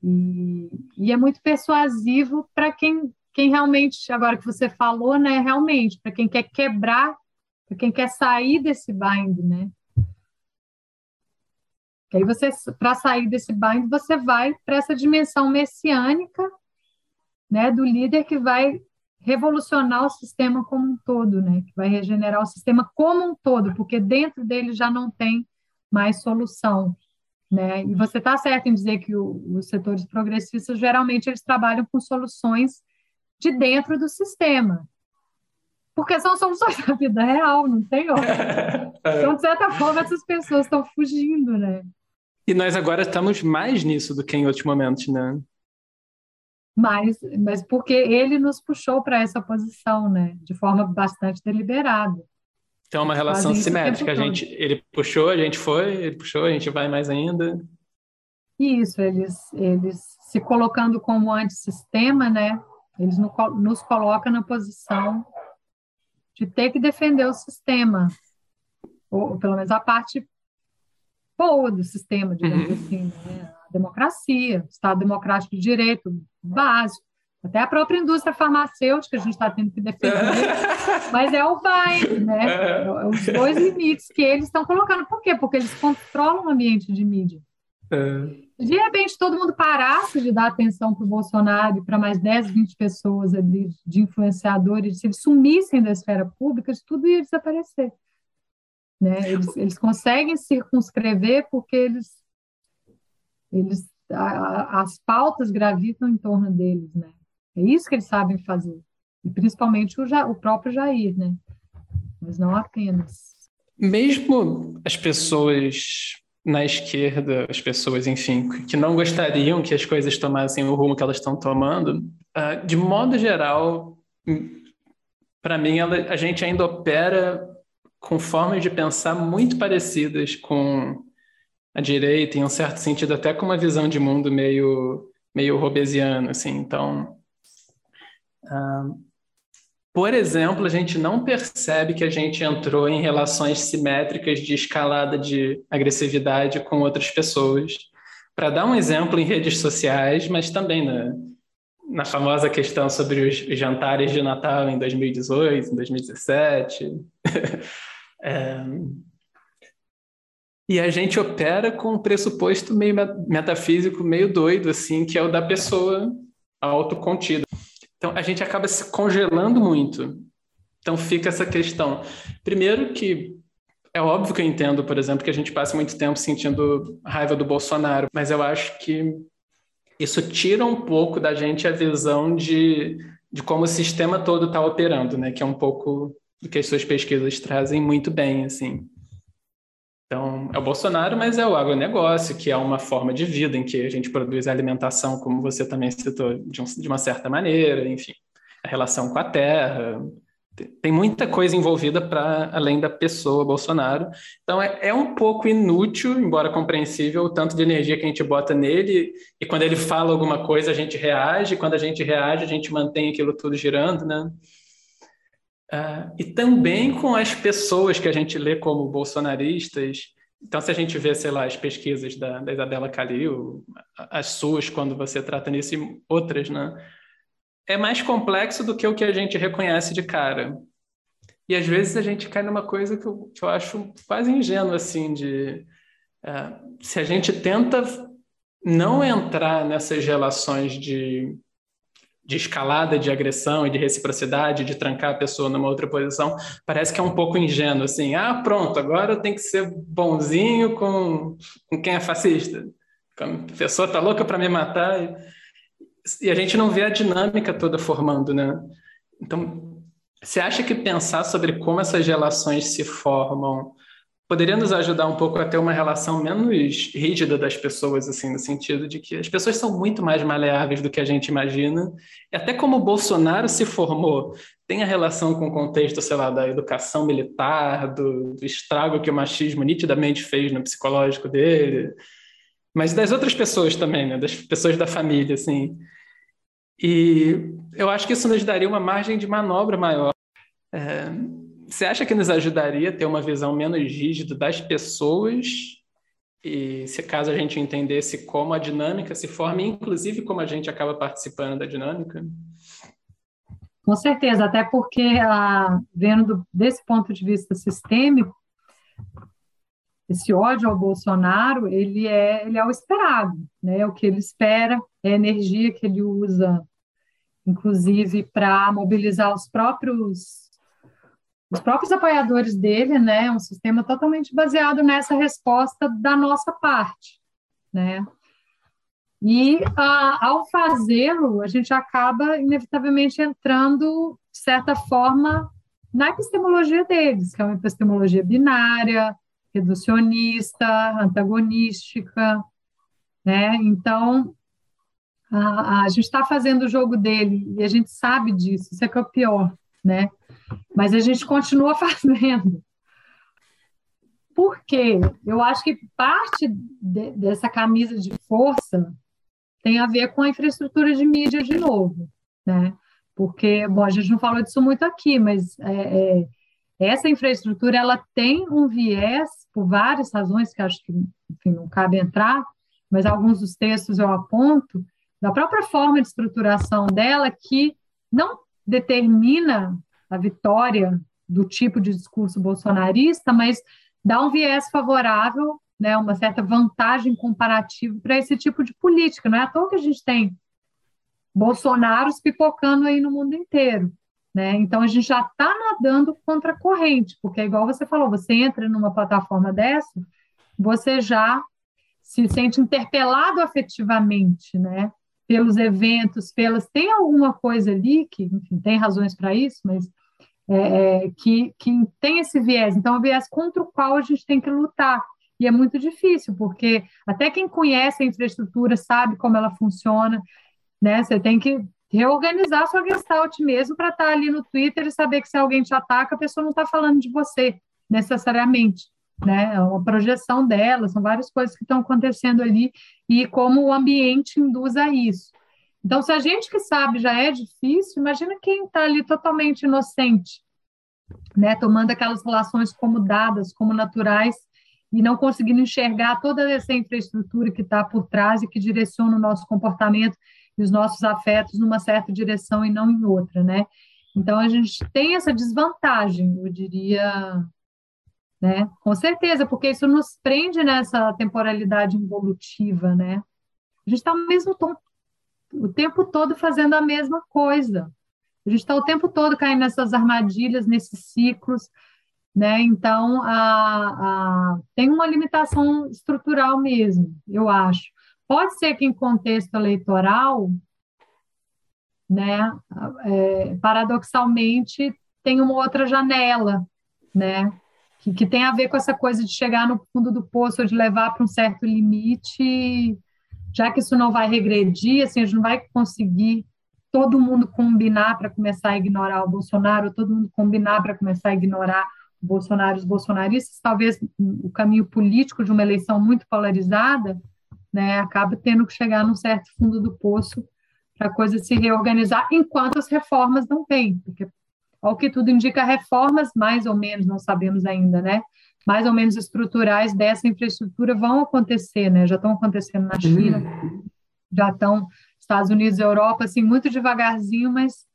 S3: e, e é muito persuasivo para quem, quem realmente, agora que você falou, né, realmente, para quem quer quebrar, para quem quer sair desse bind, né, que aí você, para sair desse bind, você vai para essa dimensão messiânica, né, do líder que vai revolucionar o sistema como um todo, né, que vai regenerar o sistema como um todo, porque dentro dele já não tem mais solução, né? E você está certo em dizer que o, os setores progressistas geralmente eles trabalham com soluções de dentro do sistema, porque são soluções da vida real, não tem outra. Então, de certa forma, essas pessoas estão fugindo, né?
S1: E nós agora estamos mais nisso do que em outros momentos, né?
S3: Mas, mas porque ele nos puxou para essa posição, né? De forma bastante deliberada.
S1: Então é uma relação simétrica. A gente, ele puxou, a gente foi, ele puxou, a gente vai mais ainda.
S3: Isso, eles, eles se colocando como antissistema, né? Eles nos colocam na posição de ter que defender o sistema, ou pelo menos a parte boa do sistema, digamos uhum. assim, né? Democracia, Estado democrático de direito básico, até a própria indústria farmacêutica a gente está tendo que defender, mas é o vai, né? É. é os dois limites que eles estão colocando. Por quê? Porque eles controlam o ambiente de mídia. É. De repente, todo mundo parasse de dar atenção para o Bolsonaro e para mais 10, 20 pessoas ali de influenciadores, se eles sumissem da esfera pública, tudo ia desaparecer. Né? Eles, eles conseguem circunscrever porque eles, eles a, as pautas gravitam em torno deles, né? É isso que eles sabem fazer. E principalmente o, o próprio Jair, né? Mas não apenas.
S1: Mesmo as pessoas na esquerda, as pessoas, enfim, que não gostariam que as coisas tomassem o rumo que elas estão tomando, ah, de modo geral, para mim, ela, a gente ainda opera com formas de pensar muito parecidas com a direita, em um certo sentido, até com uma visão de mundo meio, meio robesiano, assim. Então, uh, Por exemplo, a gente não percebe que a gente entrou em relações simétricas de escalada de agressividade com outras pessoas. Para dar um exemplo em redes sociais, mas também na, na famosa questão sobre os jantares de Natal em 2018, em 2017. é... E a gente opera com um pressuposto meio metafísico, meio doido, assim, que é o da pessoa autocontida. Então, a gente acaba se congelando muito. Então, fica essa questão. Primeiro que é óbvio que eu entendo, por exemplo, que a gente passa muito tempo sentindo raiva do Bolsonaro, mas eu acho que isso tira um pouco da gente a visão de, de como o sistema todo está operando, né? Que é um pouco do que as suas pesquisas trazem muito bem, assim. Então, é o Bolsonaro, mas é o agronegócio, que é uma forma de vida em que a gente produz alimentação, como você também citou, de, um, de uma certa maneira, enfim, a relação com a terra, tem muita coisa envolvida para além da pessoa Bolsonaro. Então é, é, um pouco inútil, embora compreensível, o tanto de energia que a gente bota nele. E quando ele fala alguma coisa, a gente reage. Quando a gente reage, a gente mantém aquilo tudo girando, né? Uh, e também com as pessoas que a gente lê como bolsonaristas. Então, se a gente vê, sei lá, as pesquisas da, da Isabela Calil, as suas, quando você trata nisso, e outras, né? é mais complexo do que o que a gente reconhece de cara. E às vezes a gente cai numa coisa que eu, que eu acho quase ingênua, assim, de é, se a gente tenta não entrar nessas relações de, de escalada de agressão e de reciprocidade, de trancar a pessoa numa outra posição, parece que é um pouco ingênuo, assim, ah, pronto, agora eu tenho que ser bonzinho com, com quem é fascista. A pessoa tá louca para me matar e a gente não vê a dinâmica toda formando, né? Então, você acha que pensar sobre como essas relações se formam poderia nos ajudar um pouco a ter uma relação menos rígida das pessoas, assim, no sentido de que as pessoas são muito mais maleáveis do que a gente imagina, e até como o Bolsonaro se formou, tem a relação com o contexto, sei lá, da educação militar, do, do estrago que o machismo nitidamente fez no psicológico dele, mas das outras pessoas também, né? das pessoas da família, assim. E eu acho que isso nos daria uma margem de manobra maior. É, você acha que nos ajudaria a ter uma visão menos rígida das pessoas e se caso a gente entendesse como a dinâmica se forma, inclusive como a gente acaba participando da dinâmica?
S3: Com certeza, até porque, ah, vendo desse ponto de vista sistêmico, esse ódio ao Bolsonaro, ele é, ele é o esperado, né? É o que ele espera, é a energia que ele usa, inclusive para mobilizar os próprios os próprios apoiadores dele, né? Um sistema totalmente baseado nessa resposta da nossa parte, né? E ao fazê-lo, a gente acaba inevitavelmente entrando, de certa forma, na epistemologia deles, que é uma epistemologia binária, reducionista, antagonística, né? Então, a, a gente está fazendo o jogo dele e a gente sabe disso, isso é que é o pior, né? Mas a gente continua fazendo. Por quê? Eu acho que parte de, dessa camisa de força tem a ver com a infraestrutura de mídia de novo, né? Porque, bom, a gente não falou disso muito aqui, mas é, é, essa infraestrutura ela tem um viés por várias razões que acho que enfim, não cabe entrar, mas alguns dos textos eu aponto da própria forma de estruturação dela que não determina a vitória do tipo de discurso bolsonarista, mas dá um viés favorável, né, uma certa vantagem comparativa para esse tipo de política. Não é à toa que a gente tem Bolsonaros pipocando aí no mundo inteiro. Né? Então a gente já está nadando contra a corrente, porque é igual você falou, você entra numa plataforma dessa, você já se sente interpelado afetivamente, né? Pelos eventos, pelas tem alguma coisa ali que, enfim, tem razões para isso, mas é, é, que, que tem esse viés. Então, é um viés contra o qual a gente tem que lutar. E é muito difícil, porque até quem conhece a infraestrutura sabe como ela funciona, né? Você tem que reorganizar sua gestalt mesmo para estar tá ali no Twitter e saber que se alguém te ataca, a pessoa não está falando de você necessariamente, né? É uma projeção dela, são várias coisas que estão acontecendo ali e como o ambiente induz a isso. Então, se a gente que sabe já é difícil, imagina quem está ali totalmente inocente, né, tomando aquelas relações como dadas, como naturais, e não conseguindo enxergar toda essa infraestrutura que está por trás e que direciona o nosso comportamento e os nossos afetos numa certa direção e não em outra, né? Então a gente tem essa desvantagem, eu diria, né? Com certeza, porque isso nos prende nessa temporalidade involutiva, né? A gente está ao mesmo o tempo todo fazendo a mesma coisa. A gente está o tempo todo caindo nessas armadilhas, nesses ciclos, né? Então, a, a, tem uma limitação estrutural mesmo, eu acho. Pode ser que em contexto eleitoral, né, é, paradoxalmente, tem uma outra janela, né, que, que tem a ver com essa coisa de chegar no fundo do poço, ou de levar para um certo limite, já que isso não vai regredir, assim, a gente não vai conseguir todo mundo combinar para começar a ignorar o Bolsonaro, todo mundo combinar para começar a ignorar Bolsonaro, os bolsonaristas, talvez o caminho político de uma eleição muito polarizada, né, acaba tendo que chegar num certo fundo do poço para a coisa se reorganizar, enquanto as reformas não vêm, porque, ao que tudo indica, reformas, mais ou menos, não sabemos ainda, né, mais ou menos estruturais dessa infraestrutura vão acontecer, né, já estão acontecendo na China, uhum. já estão Estados Unidos Europa, assim, muito devagarzinho, mas,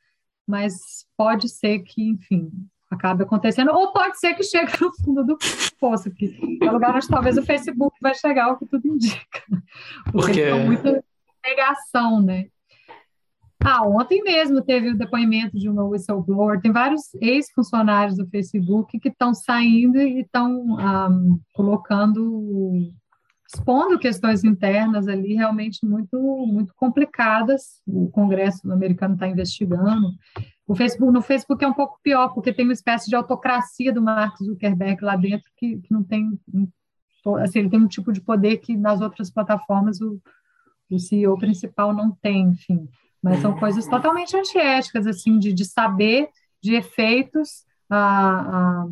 S3: mas pode ser que, enfim, acabe acontecendo, ou pode ser que chegue no fundo do poço, que é o lugar onde talvez o Facebook vai chegar, o que tudo indica. Porque, Porque... tem muita negação, né? Ah, ontem mesmo teve o depoimento de uma whistleblower, tem vários ex-funcionários do Facebook que estão saindo e estão um, colocando, expondo questões internas ali realmente muito, muito complicadas. O Congresso americano está investigando. O Facebook, no Facebook é um pouco pior, porque tem uma espécie de autocracia do Mark Zuckerberg lá dentro que, que não tem. Assim, ele tem um tipo de poder que nas outras plataformas o, o CEO principal não tem, enfim. Mas são coisas totalmente antiéticas, assim, de, de saber de efeitos ah, ah,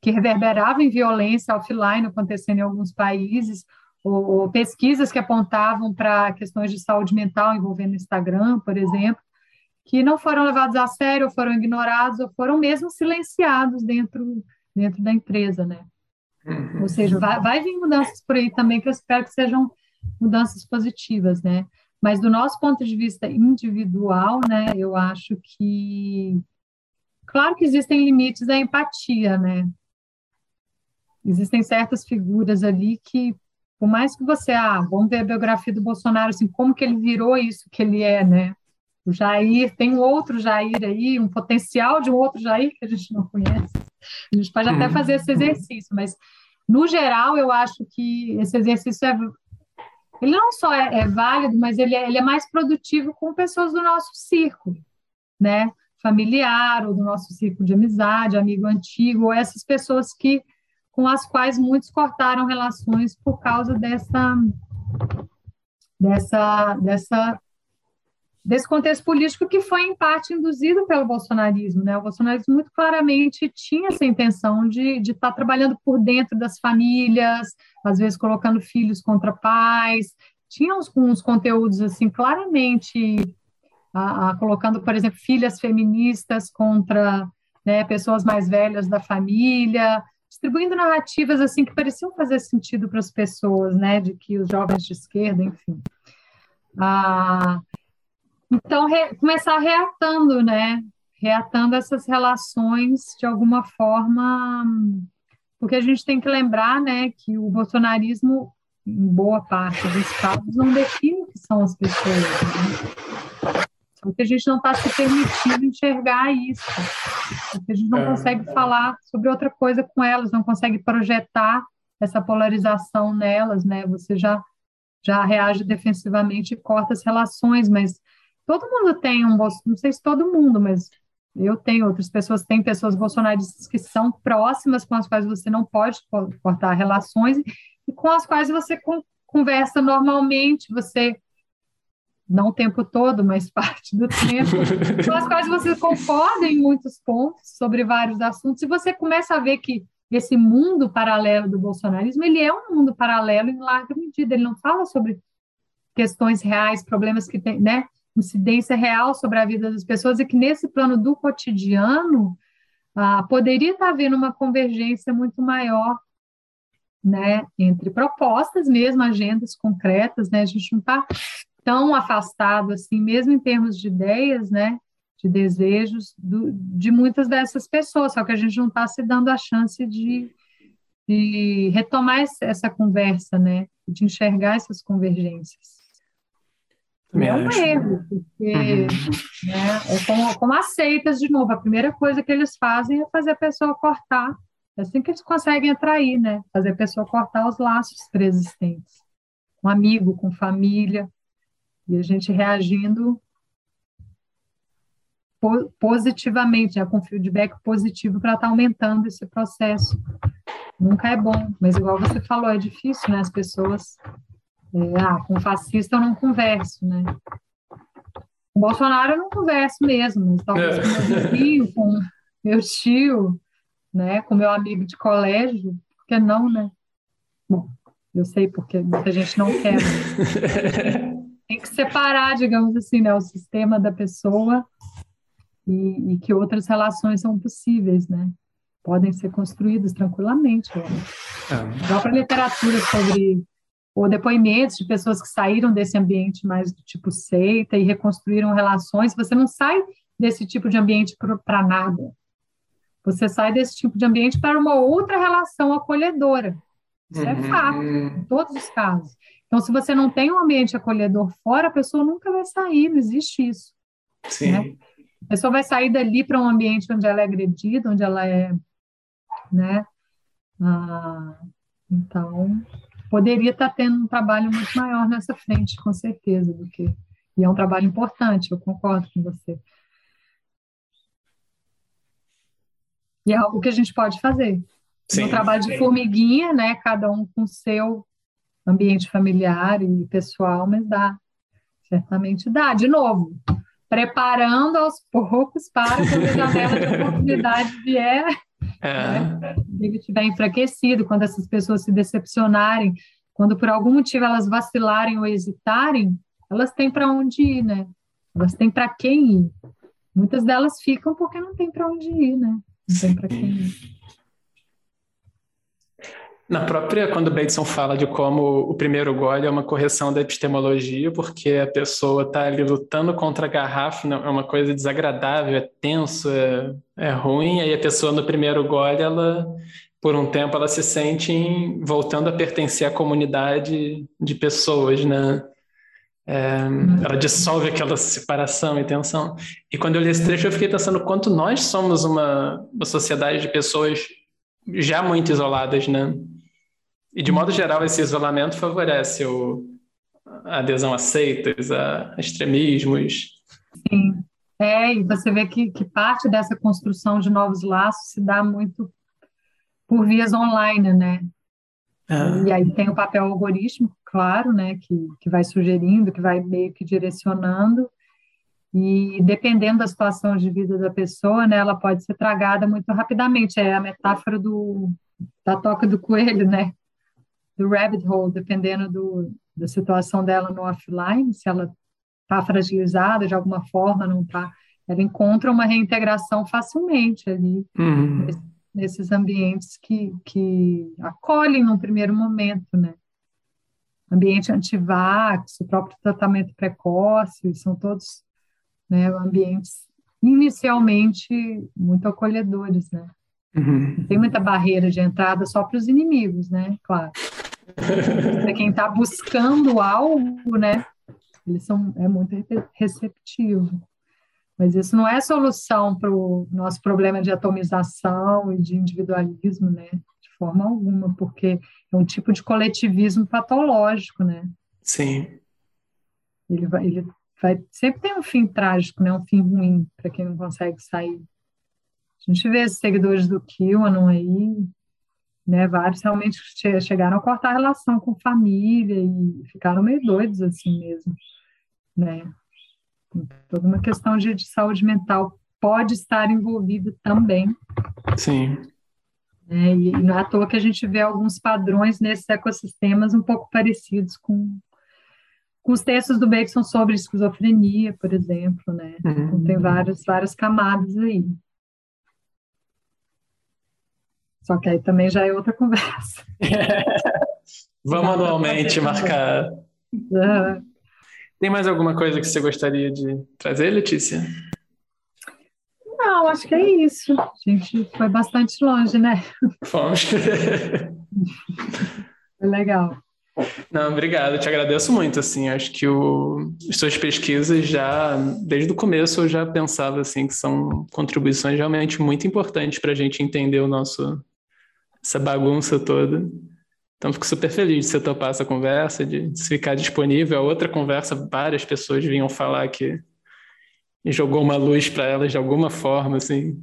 S3: que reverberavam em violência offline acontecendo em alguns países, ou, ou pesquisas que apontavam para questões de saúde mental envolvendo o Instagram, por exemplo que não foram levados a sério, ou foram ignorados, ou foram mesmo silenciados dentro, dentro da empresa, né? Ou seja, vai, vai vir mudanças por aí também, que eu espero que sejam mudanças positivas, né? Mas do nosso ponto de vista individual, né, eu acho que claro que existem limites da empatia, né? Existem certas figuras ali que, por mais que você, ah, vamos ver a biografia do Bolsonaro, assim, como que ele virou isso que ele é, né? O Jair, tem um outro Jair aí, um potencial de um outro Jair que a gente não conhece. A gente pode até fazer esse exercício, mas, no geral, eu acho que esse exercício é. Ele não só é, é válido, mas ele é, ele é mais produtivo com pessoas do nosso círculo, né? Familiar, ou do nosso círculo de amizade, amigo antigo, ou essas pessoas que com as quais muitos cortaram relações por causa dessa dessa dessa desse contexto político que foi, em parte, induzido pelo bolsonarismo. Né? O bolsonarismo muito claramente tinha essa intenção de, estar trabalhando por dentro das famílias, às vezes colocando filhos contra pais, tinha uns, uns conteúdos assim claramente a, a, colocando, por exemplo, filhas feministas contra né, pessoas mais velhas da família, distribuindo narrativas assim que pareciam fazer sentido para as pessoas, né, de que os jovens de esquerda, enfim. Ah, então, re, começar reatando, né? Reatando essas relações de alguma forma, porque a gente tem que lembrar, né, que o bolsonarismo, em boa parte dos casos, não define o que são as pessoas. Né? Só que a gente não está se permitindo enxergar isso. Porque a gente não é. consegue falar sobre outra coisa com elas, não consegue projetar essa polarização nelas, né? Você já já reage defensivamente e corta as relações, mas todo mundo tem um não sei se todo mundo, mas eu tenho, outras pessoas têm pessoas bolsonaristas que são próximas, com as quais você não pode cortar relações e com as quais você conversa normalmente, você não o tempo todo, mas parte do tempo, com as quais você concorda em muitos pontos sobre vários assuntos, e você começa a ver que esse mundo paralelo do bolsonarismo, ele é um mundo paralelo em larga medida, ele não fala sobre questões reais, problemas que tem, né? Incidência real sobre a vida das pessoas e que nesse plano do cotidiano ah, poderia estar havendo uma convergência muito maior né, entre propostas mesmo, agendas concretas, né, a gente não está tão afastado assim, mesmo em termos de ideias, né, de desejos do, de muitas dessas pessoas, só que a gente não está se dando a chance de, de retomar essa conversa, né, de enxergar essas convergências. É um erro, porque uhum. né, é como, como aceitas de novo. A primeira coisa que eles fazem é fazer a pessoa cortar é assim que eles conseguem atrair, né? Fazer a pessoa cortar os laços preexistentes. Com amigo, com família. E a gente reagindo positivamente, né? com feedback positivo para estar tá aumentando esse processo. Nunca é bom, mas igual você falou, é difícil, né? As pessoas. É, ah, com fascista eu não converso, né? Com Bolsonaro eu não converso mesmo, mas talvez é. com meu vizinho, com meu tio, né, com meu amigo de colégio, por que não, né? Bom, eu sei porque muita gente não quer. Né? Tem que separar, digamos assim, né, o sistema da pessoa e, e que outras relações são possíveis, né? Podem ser construídas tranquilamente. Né? A própria literatura sobre ou depoimentos de pessoas que saíram desse ambiente mais do tipo seita e reconstruíram relações. Você não sai desse tipo de ambiente para nada. Você sai desse tipo de ambiente para uma outra relação acolhedora. Isso é uhum. fato, em todos os casos. Então, se você não tem um ambiente acolhedor fora, a pessoa nunca vai sair, não existe isso. Sim. Né? A pessoa vai sair dali para um ambiente onde ela é agredida, onde ela é. Né? Ah, então, poderia estar tendo um trabalho muito maior nessa frente, com certeza, do que. E é um trabalho importante, eu concordo com você. E é algo que a gente pode fazer. Sim, um trabalho sim. de formiguinha, né? Cada um com seu ambiente familiar e pessoal, mas dá. Certamente dá. De novo, preparando aos poucos para quando a janela de oportunidade vier, é. né? ele estiver enfraquecido, quando essas pessoas se decepcionarem, quando por algum motivo elas vacilarem ou hesitarem, elas têm para onde ir, né? Elas têm para quem ir. Muitas delas ficam porque não tem para onde ir, né? Não para quem.
S1: Na própria, quando Bateson fala de como o primeiro gole é uma correção da epistemologia, porque a pessoa está ali lutando contra a garrafa, é uma coisa desagradável, é tenso, é, é ruim, aí a pessoa no primeiro gole, ela, por um tempo, ela se sente em, voltando a pertencer à comunidade de pessoas, né? É, ela dissolve aquela separação e tensão. E quando eu li esse trecho, eu fiquei pensando quanto nós somos uma, uma sociedade de pessoas já muito isoladas, né? E de modo geral, esse isolamento favorece o, a adesão a seitas, a extremismos.
S3: Sim. É, e você vê que, que parte dessa construção de novos laços se dá muito por vias online, né? Ah. E aí tem o papel algorítmico, claro, né, que, que vai sugerindo, que vai meio que direcionando, e dependendo da situação de vida da pessoa, né, ela pode ser tragada muito rapidamente. É a metáfora do, da toca do coelho, né, do rabbit hole, dependendo do, da situação dela no offline, se ela está fragilizada de alguma forma, não está, ela encontra uma reintegração facilmente ali, uhum nesses ambientes que, que acolhem no primeiro momento, né? Ambiente antivax, o próprio tratamento precoce, são todos né, ambientes inicialmente muito acolhedores, né? Uhum. Tem muita barreira de entrada só para os inimigos, né? Claro. para quem está buscando algo, né? Eles são é muito receptivo. Mas isso não é solução para o nosso problema de atomização e de individualismo, né? De forma alguma, porque é um tipo de coletivismo patológico, né?
S1: Sim.
S3: Ele vai, ele vai sempre tem um fim trágico, né? Um fim ruim para quem não consegue sair. A gente vê esses seguidores do QAnon aí, né? Vários realmente chegaram a cortar a relação com família e ficaram meio doidos assim mesmo, né? Toda uma questão de, de saúde mental pode estar envolvida também.
S1: Sim.
S3: É, e, e não é à toa que a gente vê alguns padrões nesses ecossistemas um pouco parecidos com, com os textos do Bateson sobre esquizofrenia, por exemplo, né? Uhum. Então, tem várias, várias camadas aí. Só que aí também já é outra conversa.
S1: Vamos anualmente marcar. Uhum. Tem mais alguma coisa que você gostaria de trazer, Letícia?
S3: Não, acho que é isso. A gente foi bastante longe, né?
S1: Fomos.
S3: Foi legal.
S1: Não, obrigado, eu te agradeço muito, assim, acho que o, as suas pesquisas já, desde o começo eu já pensava, assim, que são contribuições realmente muito importantes para a gente entender o nosso, essa bagunça toda. Então, fico super feliz de você topar essa conversa, de, ficar disponível. A outra conversa, várias pessoas vinham falar que jogou uma luz para elas de alguma forma, assim.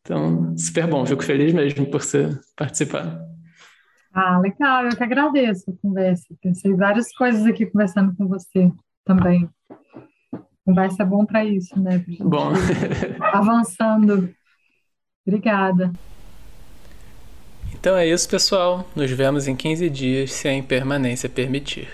S1: Então, super bom, fico feliz mesmo por você participar.
S3: Ah, legal, eu que agradeço a conversa. Pensei várias coisas aqui conversando com você também. Conversa é bom para isso, né?
S1: Bom.
S3: avançando. Obrigada.
S1: Então é isso, pessoal. Nos vemos em 15 dias, se a impermanência permitir.